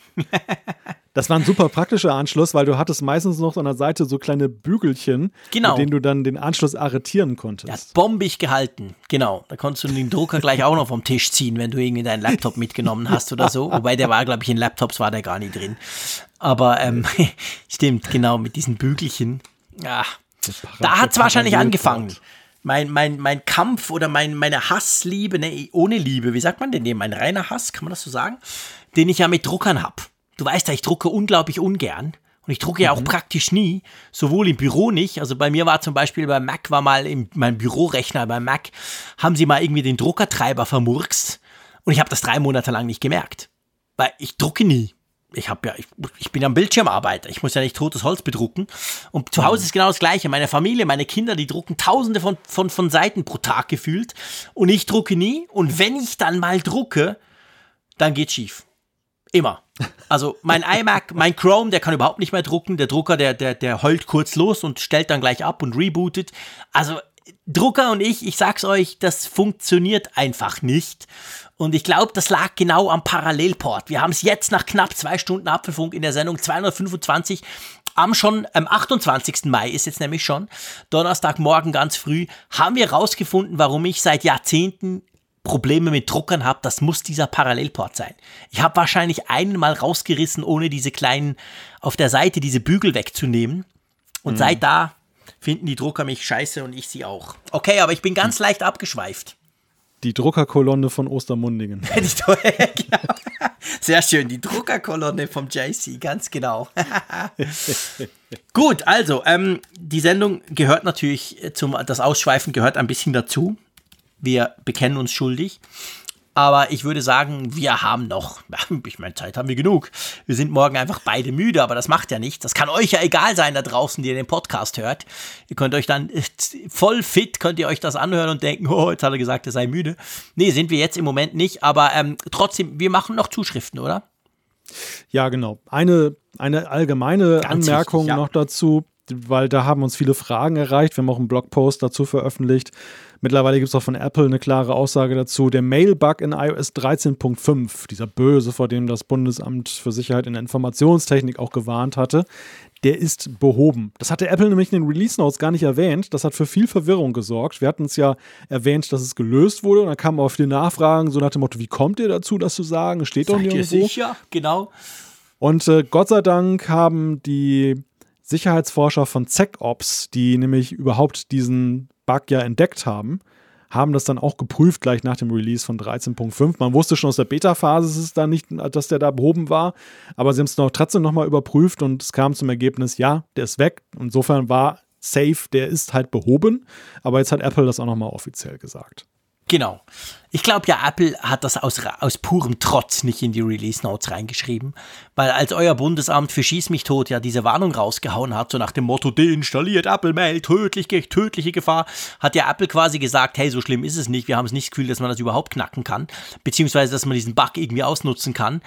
Das war ein super praktischer Anschluss, weil du hattest meistens noch an der Seite so kleine Bügelchen, genau. mit denen du dann den Anschluss arretieren konntest. Ja, bombig gehalten, genau. Da konntest du den Drucker gleich auch noch vom Tisch ziehen, wenn du irgendwie deinen Laptop mitgenommen hast oder so. Wobei der war, glaube ich, in Laptops war der gar nicht drin. Aber ähm, stimmt, genau, mit diesen Bügelchen. Ja, da hat es wahrscheinlich angefangen. Mein, mein, mein Kampf oder mein, meine Hassliebe, ne, ohne Liebe, wie sagt man denn dem? Mein reiner Hass, kann man das so sagen? Den ich ja mit Druckern habe. Du weißt ja, ich drucke unglaublich ungern. Und ich drucke ja auch mhm. praktisch nie, sowohl im Büro nicht. Also bei mir war zum Beispiel bei Mac, war mal in meinem Bürorechner bei Mac, haben sie mal irgendwie den Druckertreiber vermurkst. Und ich habe das drei Monate lang nicht gemerkt. Weil ich drucke nie. Ich habe ja, ich, ich, bin ja ein Bildschirmarbeiter. Ich muss ja nicht totes Holz bedrucken. Und zu Hause ist genau das Gleiche. Meine Familie, meine Kinder, die drucken tausende von, von, von Seiten pro Tag gefühlt. Und ich drucke nie. Und wenn ich dann mal drucke, dann geht's schief. Immer. Also mein iMac, mein Chrome, der kann überhaupt nicht mehr drucken. Der Drucker, der, der, der heult kurz los und stellt dann gleich ab und rebootet. Also Drucker und ich, ich sag's euch, das funktioniert einfach nicht. Und ich glaube, das lag genau am Parallelport. Wir haben es jetzt nach knapp zwei Stunden Apfelfunk in der Sendung 225 am schon am 28. Mai ist jetzt nämlich schon Donnerstagmorgen ganz früh haben wir rausgefunden, warum ich seit Jahrzehnten Probleme mit Druckern habe, das muss dieser Parallelport sein. Ich habe wahrscheinlich einen mal rausgerissen, ohne diese kleinen auf der Seite diese Bügel wegzunehmen. Und mhm. seit da finden die Drucker mich scheiße und ich sie auch. Okay, aber ich bin ganz leicht abgeschweift. Die Druckerkolonne von Ostermundingen. genau. Sehr schön, die Druckerkolonne vom JC, ganz genau. Gut, also, ähm, die Sendung gehört natürlich zum, das Ausschweifen gehört ein bisschen dazu. Wir bekennen uns schuldig. Aber ich würde sagen, wir haben noch, ich meine, Zeit haben wir genug. Wir sind morgen einfach beide müde, aber das macht ja nichts. Das kann euch ja egal sein da draußen, die ihr den Podcast hört. Ihr könnt euch dann voll fit, könnt ihr euch das anhören und denken, oh, jetzt hat er gesagt, er sei müde. Nee, sind wir jetzt im Moment nicht, aber ähm, trotzdem, wir machen noch Zuschriften, oder? Ja, genau. Eine, eine allgemeine Ganz Anmerkung wichtig, ja. noch dazu, weil da haben uns viele Fragen erreicht. Wir haben auch einen Blogpost dazu veröffentlicht. Mittlerweile gibt es auch von Apple eine klare Aussage dazu. Der Mail-Bug in iOS 13.5, dieser böse, vor dem das Bundesamt für Sicherheit in der Informationstechnik auch gewarnt hatte, der ist behoben. Das hatte Apple nämlich in den Release Notes gar nicht erwähnt. Das hat für viel Verwirrung gesorgt. Wir hatten es ja erwähnt, dass es gelöst wurde. Und dann kamen auch viele Nachfragen, so nach dem Motto: Wie kommt ihr dazu, das zu sagen? Steht doch nicht irgendwo. sicher? Genau. Und äh, Gott sei Dank haben die Sicherheitsforscher von ZecOps, die nämlich überhaupt diesen Bug ja entdeckt haben, haben das dann auch geprüft gleich nach dem Release von 13.5. Man wusste schon aus der Beta-Phase, dass, nicht, dass der da behoben war, aber sie haben es noch trotzdem nochmal überprüft und es kam zum Ergebnis, ja, der ist weg. Insofern war safe, der ist halt behoben, aber jetzt hat Apple das auch nochmal offiziell gesagt. Genau. Ich glaube ja, Apple hat das aus, aus purem Trotz nicht in die Release Notes reingeschrieben, weil als euer Bundesamt für Schieß mich tot ja diese Warnung rausgehauen hat, so nach dem Motto, deinstalliert Apple Mail, tödlich, tödliche Gefahr, hat ja Apple quasi gesagt, hey, so schlimm ist es nicht, wir haben es nicht das Gefühl, dass man das überhaupt knacken kann, beziehungsweise, dass man diesen Bug irgendwie ausnutzen kann.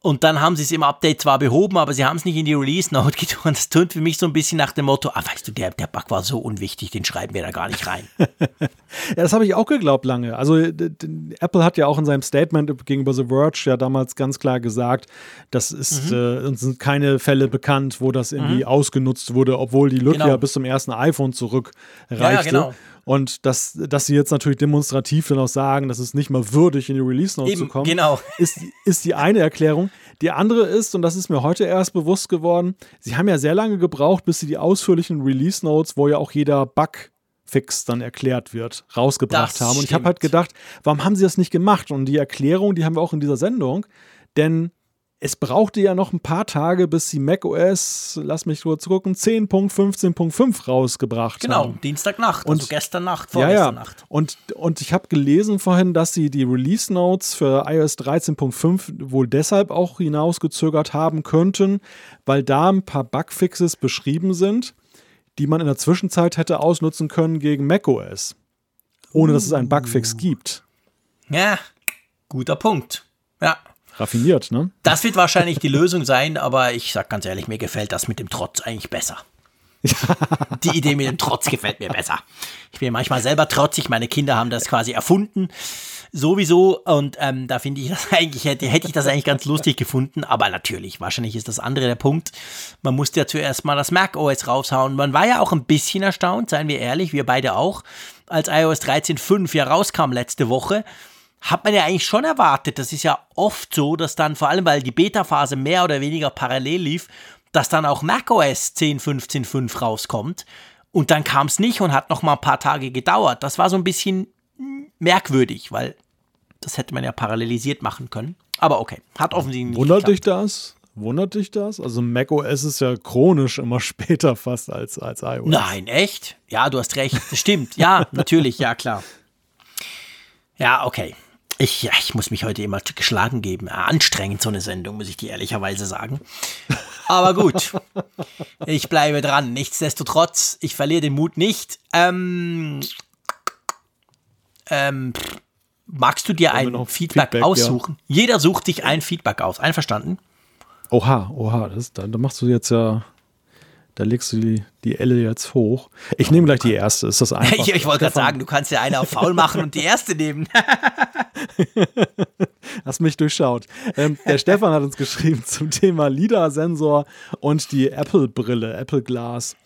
Und dann haben sie es im Update zwar behoben, aber sie haben es nicht in die Release-Note getan. Das tönt für mich so ein bisschen nach dem Motto, ah, weißt du, der, der Bug war so unwichtig, den schreiben wir da gar nicht rein. ja, das habe ich auch geglaubt lange. Also Apple hat ja auch in seinem Statement gegenüber The Verge ja damals ganz klar gesagt, das ist, mhm. äh, uns sind keine Fälle bekannt, wo das irgendwie mhm. ausgenutzt wurde, obwohl die Lücke genau. ja bis zum ersten iPhone zurückreichte. Ja, ja, genau. Und dass, dass sie jetzt natürlich demonstrativ dann auch sagen, dass es nicht mal würdig in die Release Notes zu kommen, genau. ist, ist die eine Erklärung. Die andere ist, und das ist mir heute erst bewusst geworden, sie haben ja sehr lange gebraucht, bis sie die ausführlichen Release Notes, wo ja auch jeder Bug Fix dann erklärt wird, rausgebracht das haben. Und ich habe halt gedacht, warum haben sie das nicht gemacht? Und die Erklärung, die haben wir auch in dieser Sendung, denn es brauchte ja noch ein paar Tage, bis sie macOS, lass mich kurz gucken, 10.15.5 rausgebracht genau, haben. Genau, Dienstagnacht, und, also gestern Nacht, vorgestern ja, ja. Nacht. Und, und ich habe gelesen vorhin, dass sie die Release Notes für iOS 13.5 wohl deshalb auch hinausgezögert haben könnten, weil da ein paar Bugfixes beschrieben sind, die man in der Zwischenzeit hätte ausnutzen können gegen macOS. Ohne dass es einen Bugfix gibt. Ja, guter Punkt. Ja. Raffiniert, ne? Das wird wahrscheinlich die Lösung sein, aber ich sag ganz ehrlich, mir gefällt das mit dem Trotz eigentlich besser. Die Idee mit dem Trotz gefällt mir besser. Ich bin manchmal selber trotzig, meine Kinder haben das quasi erfunden. Sowieso, und ähm, da finde ich das eigentlich, hätte, hätte ich das eigentlich ganz lustig gefunden, aber natürlich, wahrscheinlich ist das andere der Punkt. Man musste ja zuerst mal das Mac OS raushauen. Man war ja auch ein bisschen erstaunt, seien wir ehrlich, wir beide auch, als iOS 13.5 ja rauskam letzte Woche hat man ja eigentlich schon erwartet. Das ist ja oft so, dass dann, vor allem weil die Beta-Phase mehr oder weniger parallel lief, dass dann auch macOS 10.15.5 rauskommt. Und dann kam es nicht und hat noch mal ein paar Tage gedauert. Das war so ein bisschen merkwürdig, weil das hätte man ja parallelisiert machen können. Aber okay, hat offensichtlich nicht Wundert dich das? Wundert dich das? Also macOS ist ja chronisch immer später fast als, als iOS. Nein, echt? Ja, du hast recht. Das stimmt. Ja, natürlich, ja klar. Ja, okay. Ich, ja, ich muss mich heute immer geschlagen geben. Anstrengend, so eine Sendung, muss ich dir ehrlicherweise sagen. Aber gut, ich bleibe dran. Nichtsdestotrotz, ich verliere den Mut nicht. Ähm, ähm, magst du dir ein Feedback, Feedback, aussuchen? Ja. Jeder sucht dich ein Feedback aus. Einverstanden? Oha, oha, das, da, da machst du jetzt ja da legst du die, die Elle jetzt hoch. Ich nehme gleich die erste. Ist das einfach? ich, ich wollte gerade sagen, du kannst ja eine auf faul machen und die erste nehmen. Hast mich durchschaut. Ähm, der Stefan hat uns geschrieben zum Thema LIDAR-Sensor und die Apple-Brille, Apple Glass.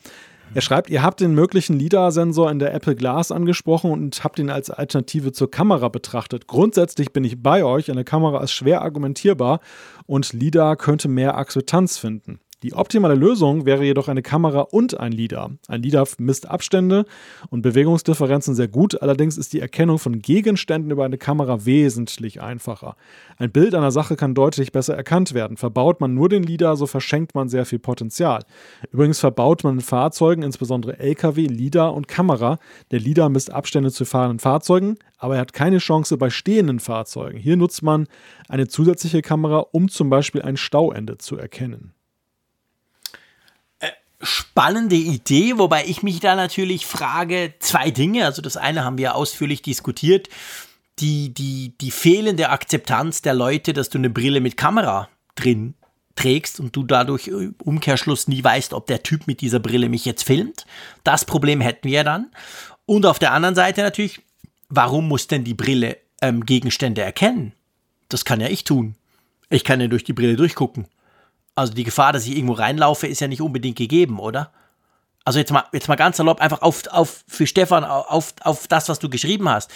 Er schreibt, ihr habt den möglichen LIDAR-Sensor in der Apple Glass angesprochen und habt ihn als Alternative zur Kamera betrachtet. Grundsätzlich bin ich bei euch, eine Kamera ist schwer argumentierbar und LIDAR könnte mehr Akzeptanz finden. Die optimale Lösung wäre jedoch eine Kamera und ein LIDAR. Ein LIDAR misst Abstände und Bewegungsdifferenzen sehr gut, allerdings ist die Erkennung von Gegenständen über eine Kamera wesentlich einfacher. Ein Bild einer Sache kann deutlich besser erkannt werden. Verbaut man nur den LIDAR, so verschenkt man sehr viel Potenzial. Übrigens verbaut man in Fahrzeugen, insbesondere LKW, LIDAR und Kamera. Der LIDAR misst Abstände zu fahrenden Fahrzeugen, aber er hat keine Chance bei stehenden Fahrzeugen. Hier nutzt man eine zusätzliche Kamera, um zum Beispiel ein Stauende zu erkennen spannende Idee, wobei ich mich da natürlich frage, zwei Dinge. Also das eine haben wir ausführlich diskutiert, die, die, die fehlende Akzeptanz der Leute, dass du eine Brille mit Kamera drin trägst und du dadurch im Umkehrschluss nie weißt, ob der Typ mit dieser Brille mich jetzt filmt. Das Problem hätten wir dann. Und auf der anderen Seite natürlich, warum muss denn die Brille ähm, Gegenstände erkennen? Das kann ja ich tun. Ich kann ja durch die Brille durchgucken. Also die Gefahr, dass ich irgendwo reinlaufe, ist ja nicht unbedingt gegeben, oder? Also jetzt mal, jetzt mal ganz salopp einfach auf, auf für Stefan, auf, auf das, was du geschrieben hast.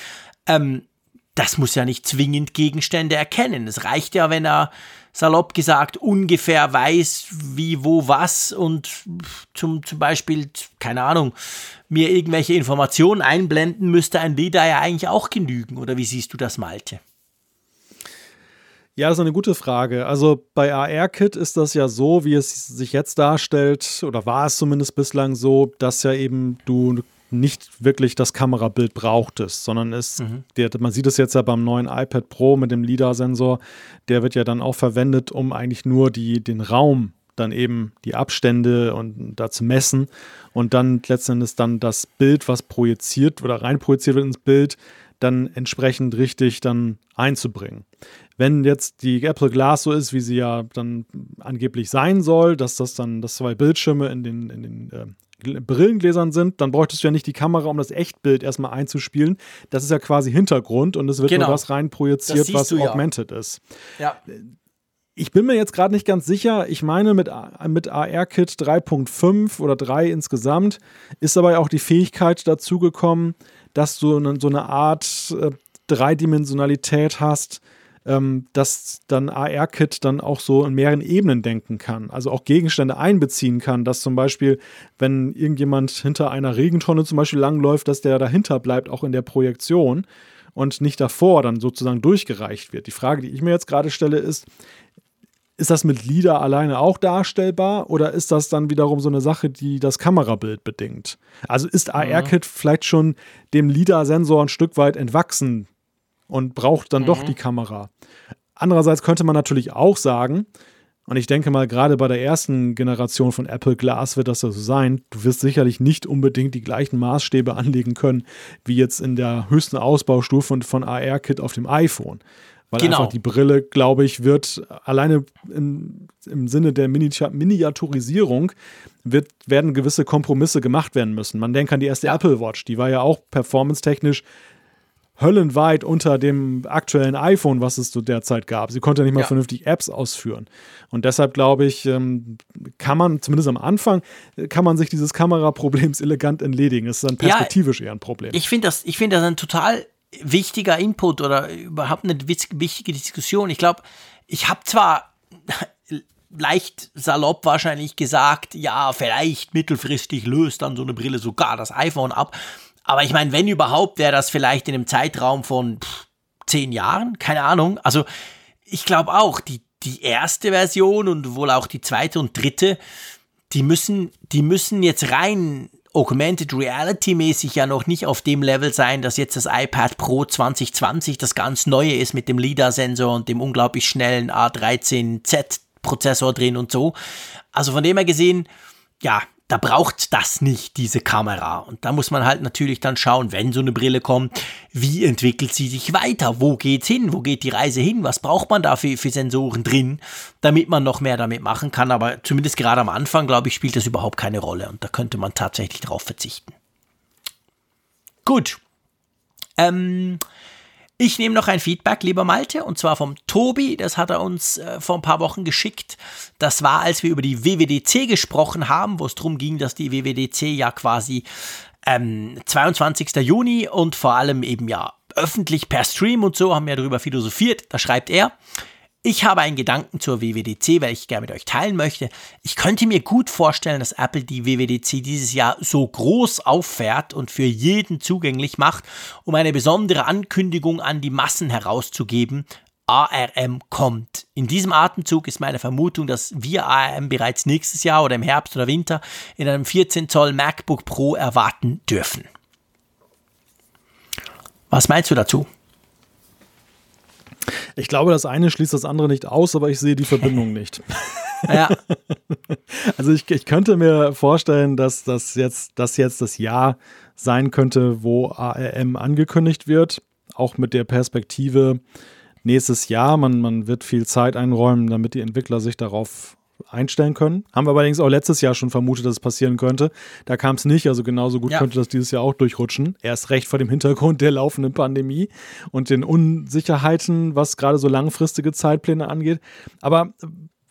Ähm, das muss ja nicht zwingend Gegenstände erkennen. Es reicht ja, wenn er salopp gesagt ungefähr weiß, wie, wo, was und zum, zum Beispiel, keine Ahnung, mir irgendwelche Informationen einblenden müsste ein Leader ja eigentlich auch genügen. Oder wie siehst du das, Malte? Ja, das ist eine gute Frage. Also bei AR-Kit ist das ja so, wie es sich jetzt darstellt, oder war es zumindest bislang so, dass ja eben du nicht wirklich das Kamerabild brauchtest, sondern es, mhm. der, man sieht es jetzt ja beim neuen iPad Pro mit dem LIDAR-Sensor, der wird ja dann auch verwendet, um eigentlich nur die, den Raum dann eben die Abstände und da zu messen und dann letztendlich dann das Bild, was projiziert oder reinprojiziert wird ins Bild, dann entsprechend richtig dann einzubringen. Wenn jetzt die Apple Glass so ist, wie sie ja dann angeblich sein soll, dass das dann das zwei Bildschirme in den, in den äh, Brillengläsern sind, dann bräuchtest du ja nicht die Kamera, um das Echtbild erstmal einzuspielen. Das ist ja quasi Hintergrund und es wird genau. nur das rein projiziert, was augmented ja. ist. Ja. Ich bin mir jetzt gerade nicht ganz sicher. Ich meine, mit, mit AR-Kit 3.5 oder 3 insgesamt ist aber auch die Fähigkeit dazu gekommen, dass du so eine Art äh, Dreidimensionalität hast, ähm, dass dann AR-Kit dann auch so in mehreren Ebenen denken kann. Also auch Gegenstände einbeziehen kann, dass zum Beispiel, wenn irgendjemand hinter einer Regentonne zum Beispiel langläuft, dass der dahinter bleibt, auch in der Projektion und nicht davor dann sozusagen durchgereicht wird. Die Frage, die ich mir jetzt gerade stelle, ist, ist das mit LIDAR alleine auch darstellbar oder ist das dann wiederum so eine Sache, die das Kamerabild bedingt? Also ist AR-Kit mhm. vielleicht schon dem LIDAR-Sensor ein Stück weit entwachsen und braucht dann mhm. doch die Kamera? Andererseits könnte man natürlich auch sagen, und ich denke mal, gerade bei der ersten Generation von Apple Glass wird das so sein. Du wirst sicherlich nicht unbedingt die gleichen Maßstäbe anlegen können, wie jetzt in der höchsten Ausbaustufe von, von AR-Kit auf dem iPhone. Weil genau. einfach die Brille, glaube ich, wird alleine im, im Sinne der Miniaturisierung wird, werden gewisse Kompromisse gemacht werden müssen. Man denkt an die erste. Apple Watch, die war ja auch performance-technisch höllenweit unter dem aktuellen iPhone, was es zu der Zeit gab. Sie konnte nicht mal ja. vernünftig Apps ausführen. Und deshalb glaube ich, ähm, kann man, zumindest am Anfang, kann man sich dieses Kameraproblems elegant entledigen. Es ist dann perspektivisch ja, eher ein Problem. Ich finde das, find das ein total wichtiger Input oder überhaupt eine wichtige Diskussion. Ich glaube, ich habe zwar leicht salopp wahrscheinlich gesagt, ja, vielleicht mittelfristig löst dann so eine Brille sogar das iPhone ab. Aber ich meine, wenn überhaupt, wäre das vielleicht in einem Zeitraum von pff, zehn Jahren, keine Ahnung. Also ich glaube auch, die, die erste Version und wohl auch die zweite und dritte, die müssen, die müssen jetzt rein Augmented Reality mäßig ja noch nicht auf dem Level sein, dass jetzt das iPad Pro 2020 das ganz neue ist mit dem LIDAR-Sensor und dem unglaublich schnellen A13Z-Prozessor drin und so. Also von dem her gesehen, ja, da braucht das nicht, diese Kamera. Und da muss man halt natürlich dann schauen, wenn so eine Brille kommt, wie entwickelt sie sich weiter? Wo geht's hin? Wo geht die Reise hin? Was braucht man da für, für Sensoren drin, damit man noch mehr damit machen kann? Aber zumindest gerade am Anfang, glaube ich, spielt das überhaupt keine Rolle. Und da könnte man tatsächlich drauf verzichten. Gut. Ähm, ich nehme noch ein Feedback, lieber Malte, und zwar vom Tobi. Das hat er uns äh, vor ein paar Wochen geschickt. Das war, als wir über die WWDC gesprochen haben, wo es darum ging, dass die WWDC ja quasi ähm, 22. Juni und vor allem eben ja öffentlich per Stream und so haben wir darüber philosophiert. Da schreibt er, ich habe einen Gedanken zur WWDC, weil ich gerne mit euch teilen möchte. Ich könnte mir gut vorstellen, dass Apple die WWDC dieses Jahr so groß auffährt und für jeden zugänglich macht, um eine besondere Ankündigung an die Massen herauszugeben. ARM kommt. In diesem Atemzug ist meine Vermutung, dass wir ARM bereits nächstes Jahr oder im Herbst oder Winter in einem 14 Zoll MacBook Pro erwarten dürfen. Was meinst du dazu? Ich glaube, das eine schließt das andere nicht aus, aber ich sehe die Verbindung nicht. ja. Also ich, ich könnte mir vorstellen, dass das jetzt, das jetzt das Jahr sein könnte, wo ARM angekündigt wird, auch mit der Perspektive nächstes Jahr. Man, man wird viel Zeit einräumen, damit die Entwickler sich darauf einstellen können. Haben wir allerdings auch letztes Jahr schon vermutet, dass es passieren könnte. Da kam es nicht, also genauso gut ja. könnte das dieses Jahr auch durchrutschen. Erst recht vor dem Hintergrund der laufenden Pandemie und den Unsicherheiten, was gerade so langfristige Zeitpläne angeht. Aber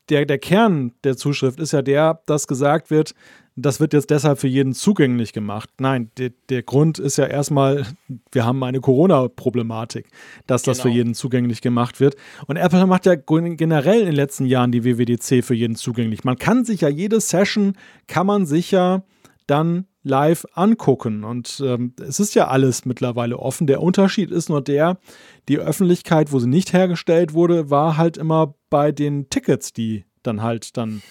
der, der Kern der Zuschrift ist ja der, dass gesagt wird, das wird jetzt deshalb für jeden zugänglich gemacht. Nein, der, der Grund ist ja erstmal, wir haben eine Corona-Problematik, dass das genau. für jeden zugänglich gemacht wird. Und Apple macht ja generell in den letzten Jahren die WWDC für jeden zugänglich. Man kann sich ja jede Session, kann man sich ja dann live angucken. Und ähm, es ist ja alles mittlerweile offen. Der Unterschied ist nur der, die Öffentlichkeit, wo sie nicht hergestellt wurde, war halt immer bei den Tickets, die dann halt dann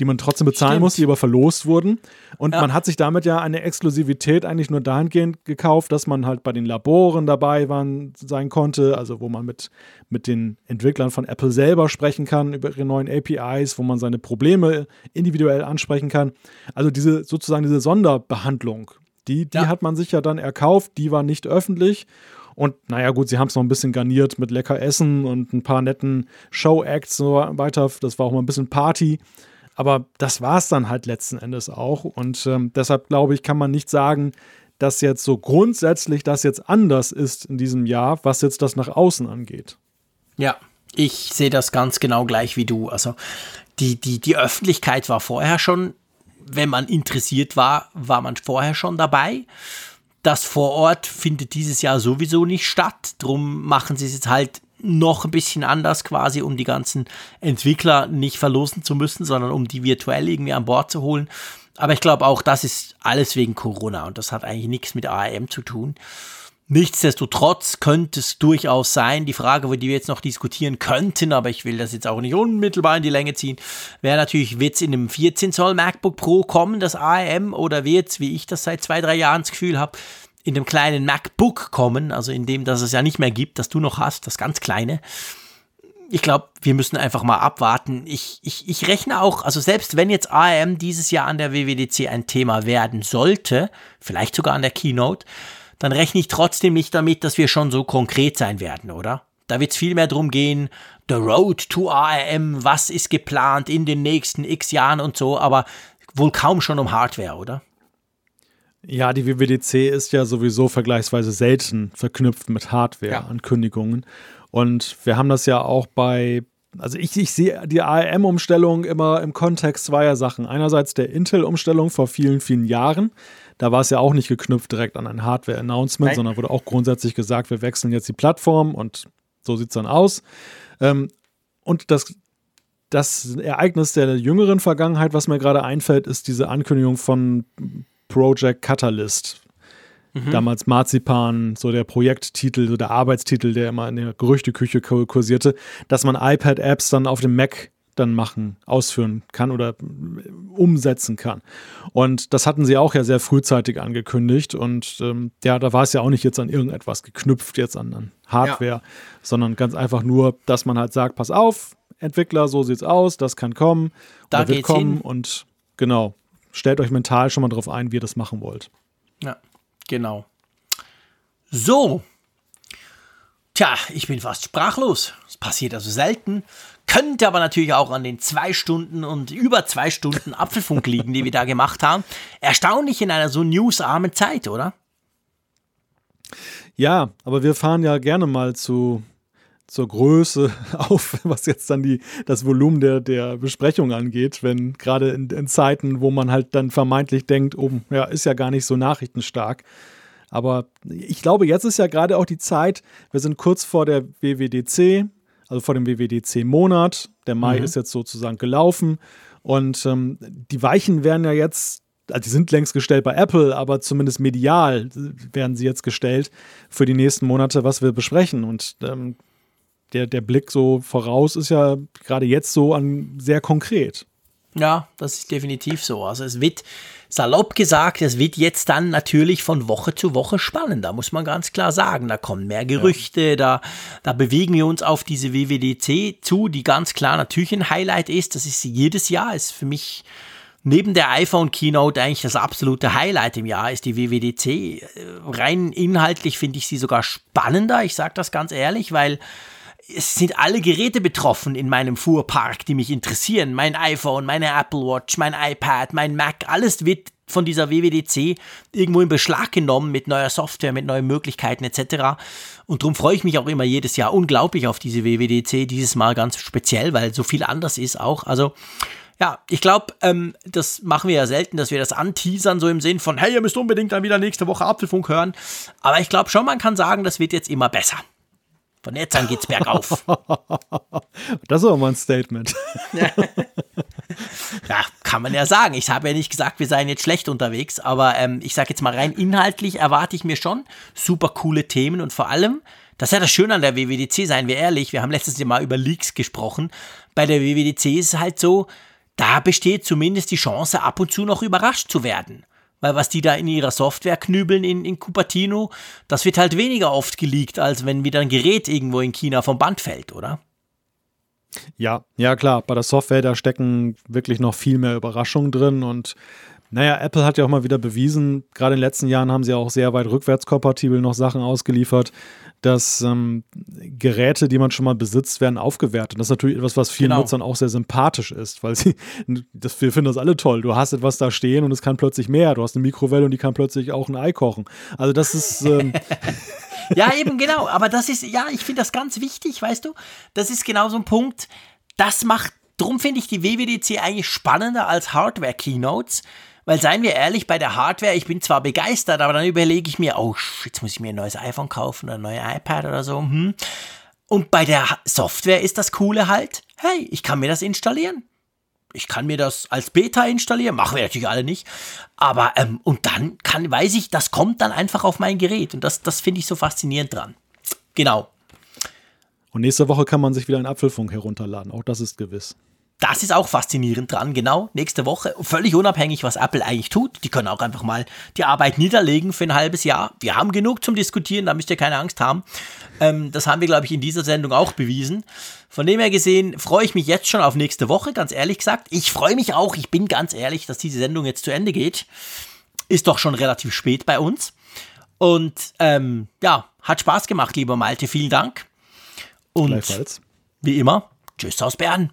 die man trotzdem bezahlen Stimmt. muss, die aber verlost wurden. Und ja. man hat sich damit ja eine Exklusivität eigentlich nur dahingehend gekauft, dass man halt bei den Laboren dabei waren, sein konnte, also wo man mit, mit den Entwicklern von Apple selber sprechen kann über ihre neuen APIs, wo man seine Probleme individuell ansprechen kann. Also diese sozusagen diese Sonderbehandlung, die, die ja. hat man sich ja dann erkauft, die war nicht öffentlich. Und naja, gut, sie haben es noch ein bisschen garniert mit lecker Essen und ein paar netten Show-Acts und so weiter. Das war auch mal ein bisschen Party. Aber das war es dann halt letzten Endes auch. Und ähm, deshalb glaube ich, kann man nicht sagen, dass jetzt so grundsätzlich das jetzt anders ist in diesem Jahr, was jetzt das nach außen angeht. Ja, ich sehe das ganz genau gleich wie du. Also die, die, die Öffentlichkeit war vorher schon, wenn man interessiert war, war man vorher schon dabei. Das vor Ort findet dieses Jahr sowieso nicht statt. Drum machen sie es jetzt halt noch ein bisschen anders quasi, um die ganzen Entwickler nicht verlosen zu müssen, sondern um die virtuell irgendwie an Bord zu holen. Aber ich glaube auch, das ist alles wegen Corona und das hat eigentlich nichts mit ARM zu tun. Nichtsdestotrotz könnte es durchaus sein, die Frage, die wir jetzt noch diskutieren könnten, aber ich will das jetzt auch nicht unmittelbar in die Länge ziehen, wäre natürlich, wird es in einem 14 Zoll MacBook Pro kommen, das ARM, oder wird es, wie ich das seit zwei, drei Jahren das Gefühl habe, in dem kleinen MacBook kommen, also in dem, das es ja nicht mehr gibt, das du noch hast, das ganz kleine. Ich glaube, wir müssen einfach mal abwarten. Ich, ich, ich rechne auch, also selbst wenn jetzt ARM dieses Jahr an der WWDC ein Thema werden sollte, vielleicht sogar an der Keynote, dann rechne ich trotzdem nicht damit, dass wir schon so konkret sein werden, oder? Da wird es viel mehr darum gehen, the road to ARM, was ist geplant in den nächsten x Jahren und so, aber wohl kaum schon um Hardware, oder? Ja, die WWDC ist ja sowieso vergleichsweise selten verknüpft mit Hardware-Ankündigungen. Und wir haben das ja auch bei, also ich, ich sehe die ARM-Umstellung immer im Kontext zweier Sachen. Einerseits der Intel-Umstellung vor vielen, vielen Jahren, da war es ja auch nicht geknüpft direkt an ein Hardware-Announcement, sondern wurde auch grundsätzlich gesagt, wir wechseln jetzt die Plattform und so sieht es dann aus. Ähm, und das, das Ereignis der jüngeren Vergangenheit, was mir gerade einfällt, ist diese Ankündigung von Project Catalyst. Mhm. Damals Marzipan, so der Projekttitel, so der Arbeitstitel, der immer in der Gerüchteküche kursierte, dass man iPad-Apps dann auf dem Mac dann machen, ausführen kann oder äh, umsetzen kann. Und das hatten sie auch ja sehr frühzeitig angekündigt. Und ähm, ja, da war es ja auch nicht jetzt an irgendetwas geknüpft, jetzt an, an Hardware, ja. sondern ganz einfach nur, dass man halt sagt, pass auf, Entwickler, so sieht's aus, das kann kommen, da wird kommen hin. und genau, stellt euch mental schon mal drauf ein, wie ihr das machen wollt. Ja, genau. So. Tja, ich bin fast sprachlos. Das passiert also selten. Könnte aber natürlich auch an den zwei Stunden und über zwei Stunden Apfelfunk liegen, die wir da gemacht haben. Erstaunlich in einer so newsarmen Zeit, oder? Ja, aber wir fahren ja gerne mal zu, zur Größe auf, was jetzt dann die, das Volumen der, der Besprechung angeht, wenn gerade in, in Zeiten, wo man halt dann vermeintlich denkt, oh, ja, ist ja gar nicht so nachrichtenstark. Aber ich glaube, jetzt ist ja gerade auch die Zeit, wir sind kurz vor der WWDC, also vor dem WWDC-Monat. Der Mai mhm. ist jetzt sozusagen gelaufen. Und ähm, die Weichen werden ja jetzt, also die sind längst gestellt bei Apple, aber zumindest medial werden sie jetzt gestellt für die nächsten Monate, was wir besprechen. Und ähm, der, der Blick so voraus ist ja gerade jetzt so an sehr konkret. Ja, das ist definitiv so. Also es wird salopp gesagt, es wird jetzt dann natürlich von Woche zu Woche spannender, muss man ganz klar sagen. Da kommen mehr Gerüchte, ja. da, da bewegen wir uns auf diese WWDC zu, die ganz klar natürlich ein Highlight ist. Das ist jedes Jahr, ist für mich neben der iPhone Keynote eigentlich das absolute Highlight im Jahr ist die WWDC. Rein inhaltlich finde ich sie sogar spannender, ich sage das ganz ehrlich, weil es sind alle Geräte betroffen in meinem Fuhrpark, die mich interessieren. Mein iPhone, meine Apple Watch, mein iPad, mein Mac, alles wird von dieser WWDC irgendwo in Beschlag genommen mit neuer Software, mit neuen Möglichkeiten etc. Und darum freue ich mich auch immer jedes Jahr unglaublich auf diese WWDC, dieses Mal ganz speziell, weil so viel anders ist auch. Also ja, ich glaube, ähm, das machen wir ja selten, dass wir das anteasern, so im Sinn von, hey, ihr müsst unbedingt dann wieder nächste Woche Apfelfunk hören. Aber ich glaube schon, man kann sagen, das wird jetzt immer besser. Von jetzt an geht's bergauf. Das ist aber mal ein Statement. ja, kann man ja sagen. Ich habe ja nicht gesagt, wir seien jetzt schlecht unterwegs, aber ähm, ich sage jetzt mal rein inhaltlich erwarte ich mir schon super coole Themen und vor allem, das ist ja das Schöne an der WWDC, seien wir ehrlich, wir haben letztes Jahr mal über Leaks gesprochen. Bei der WWDC ist es halt so, da besteht zumindest die Chance, ab und zu noch überrascht zu werden weil was die da in ihrer Software knübeln in, in Cupertino, das wird halt weniger oft geleakt, als wenn wieder ein Gerät irgendwo in China vom Band fällt, oder? Ja, ja klar, bei der Software, da stecken wirklich noch viel mehr Überraschungen drin und naja, Apple hat ja auch mal wieder bewiesen, gerade in den letzten Jahren haben sie auch sehr weit rückwärtskompatibel noch Sachen ausgeliefert, dass ähm, Geräte, die man schon mal besitzt, werden aufgewertet. Das ist natürlich etwas, was vielen genau. Nutzern auch sehr sympathisch ist, weil sie, das, wir finden das alle toll. Du hast etwas da stehen und es kann plötzlich mehr. Du hast eine Mikrowelle und die kann plötzlich auch ein Ei kochen. Also das ist. Ähm ja, eben genau. Aber das ist, ja, ich finde das ganz wichtig, weißt du? Das ist genau so ein Punkt. Das macht, drum finde ich die WWDC eigentlich spannender als Hardware-Keynotes weil seien wir ehrlich, bei der Hardware, ich bin zwar begeistert, aber dann überlege ich mir, oh, jetzt muss ich mir ein neues iPhone kaufen oder ein neues iPad oder so. Hm. Und bei der Software ist das Coole halt, hey, ich kann mir das installieren. ich kann mir das als Beta installieren, machen wir natürlich alle nicht. Aber, ähm, und dann kann, weiß ich, das kommt dann einfach auf mein Gerät. Und das, das finde ich so faszinierend dran. Genau. Und nächste Woche kann man sich wieder einen Apfelfunk herunterladen. Auch das ist gewiss. Das ist auch faszinierend dran, genau. Nächste Woche, völlig unabhängig, was Apple eigentlich tut. Die können auch einfach mal die Arbeit niederlegen für ein halbes Jahr. Wir haben genug zum Diskutieren, da müsst ihr keine Angst haben. Ähm, das haben wir, glaube ich, in dieser Sendung auch bewiesen. Von dem her gesehen freue ich mich jetzt schon auf nächste Woche, ganz ehrlich gesagt. Ich freue mich auch, ich bin ganz ehrlich, dass diese Sendung jetzt zu Ende geht. Ist doch schon relativ spät bei uns. Und ähm, ja, hat Spaß gemacht, lieber Malte. Vielen Dank. Und wie immer, tschüss aus Bern.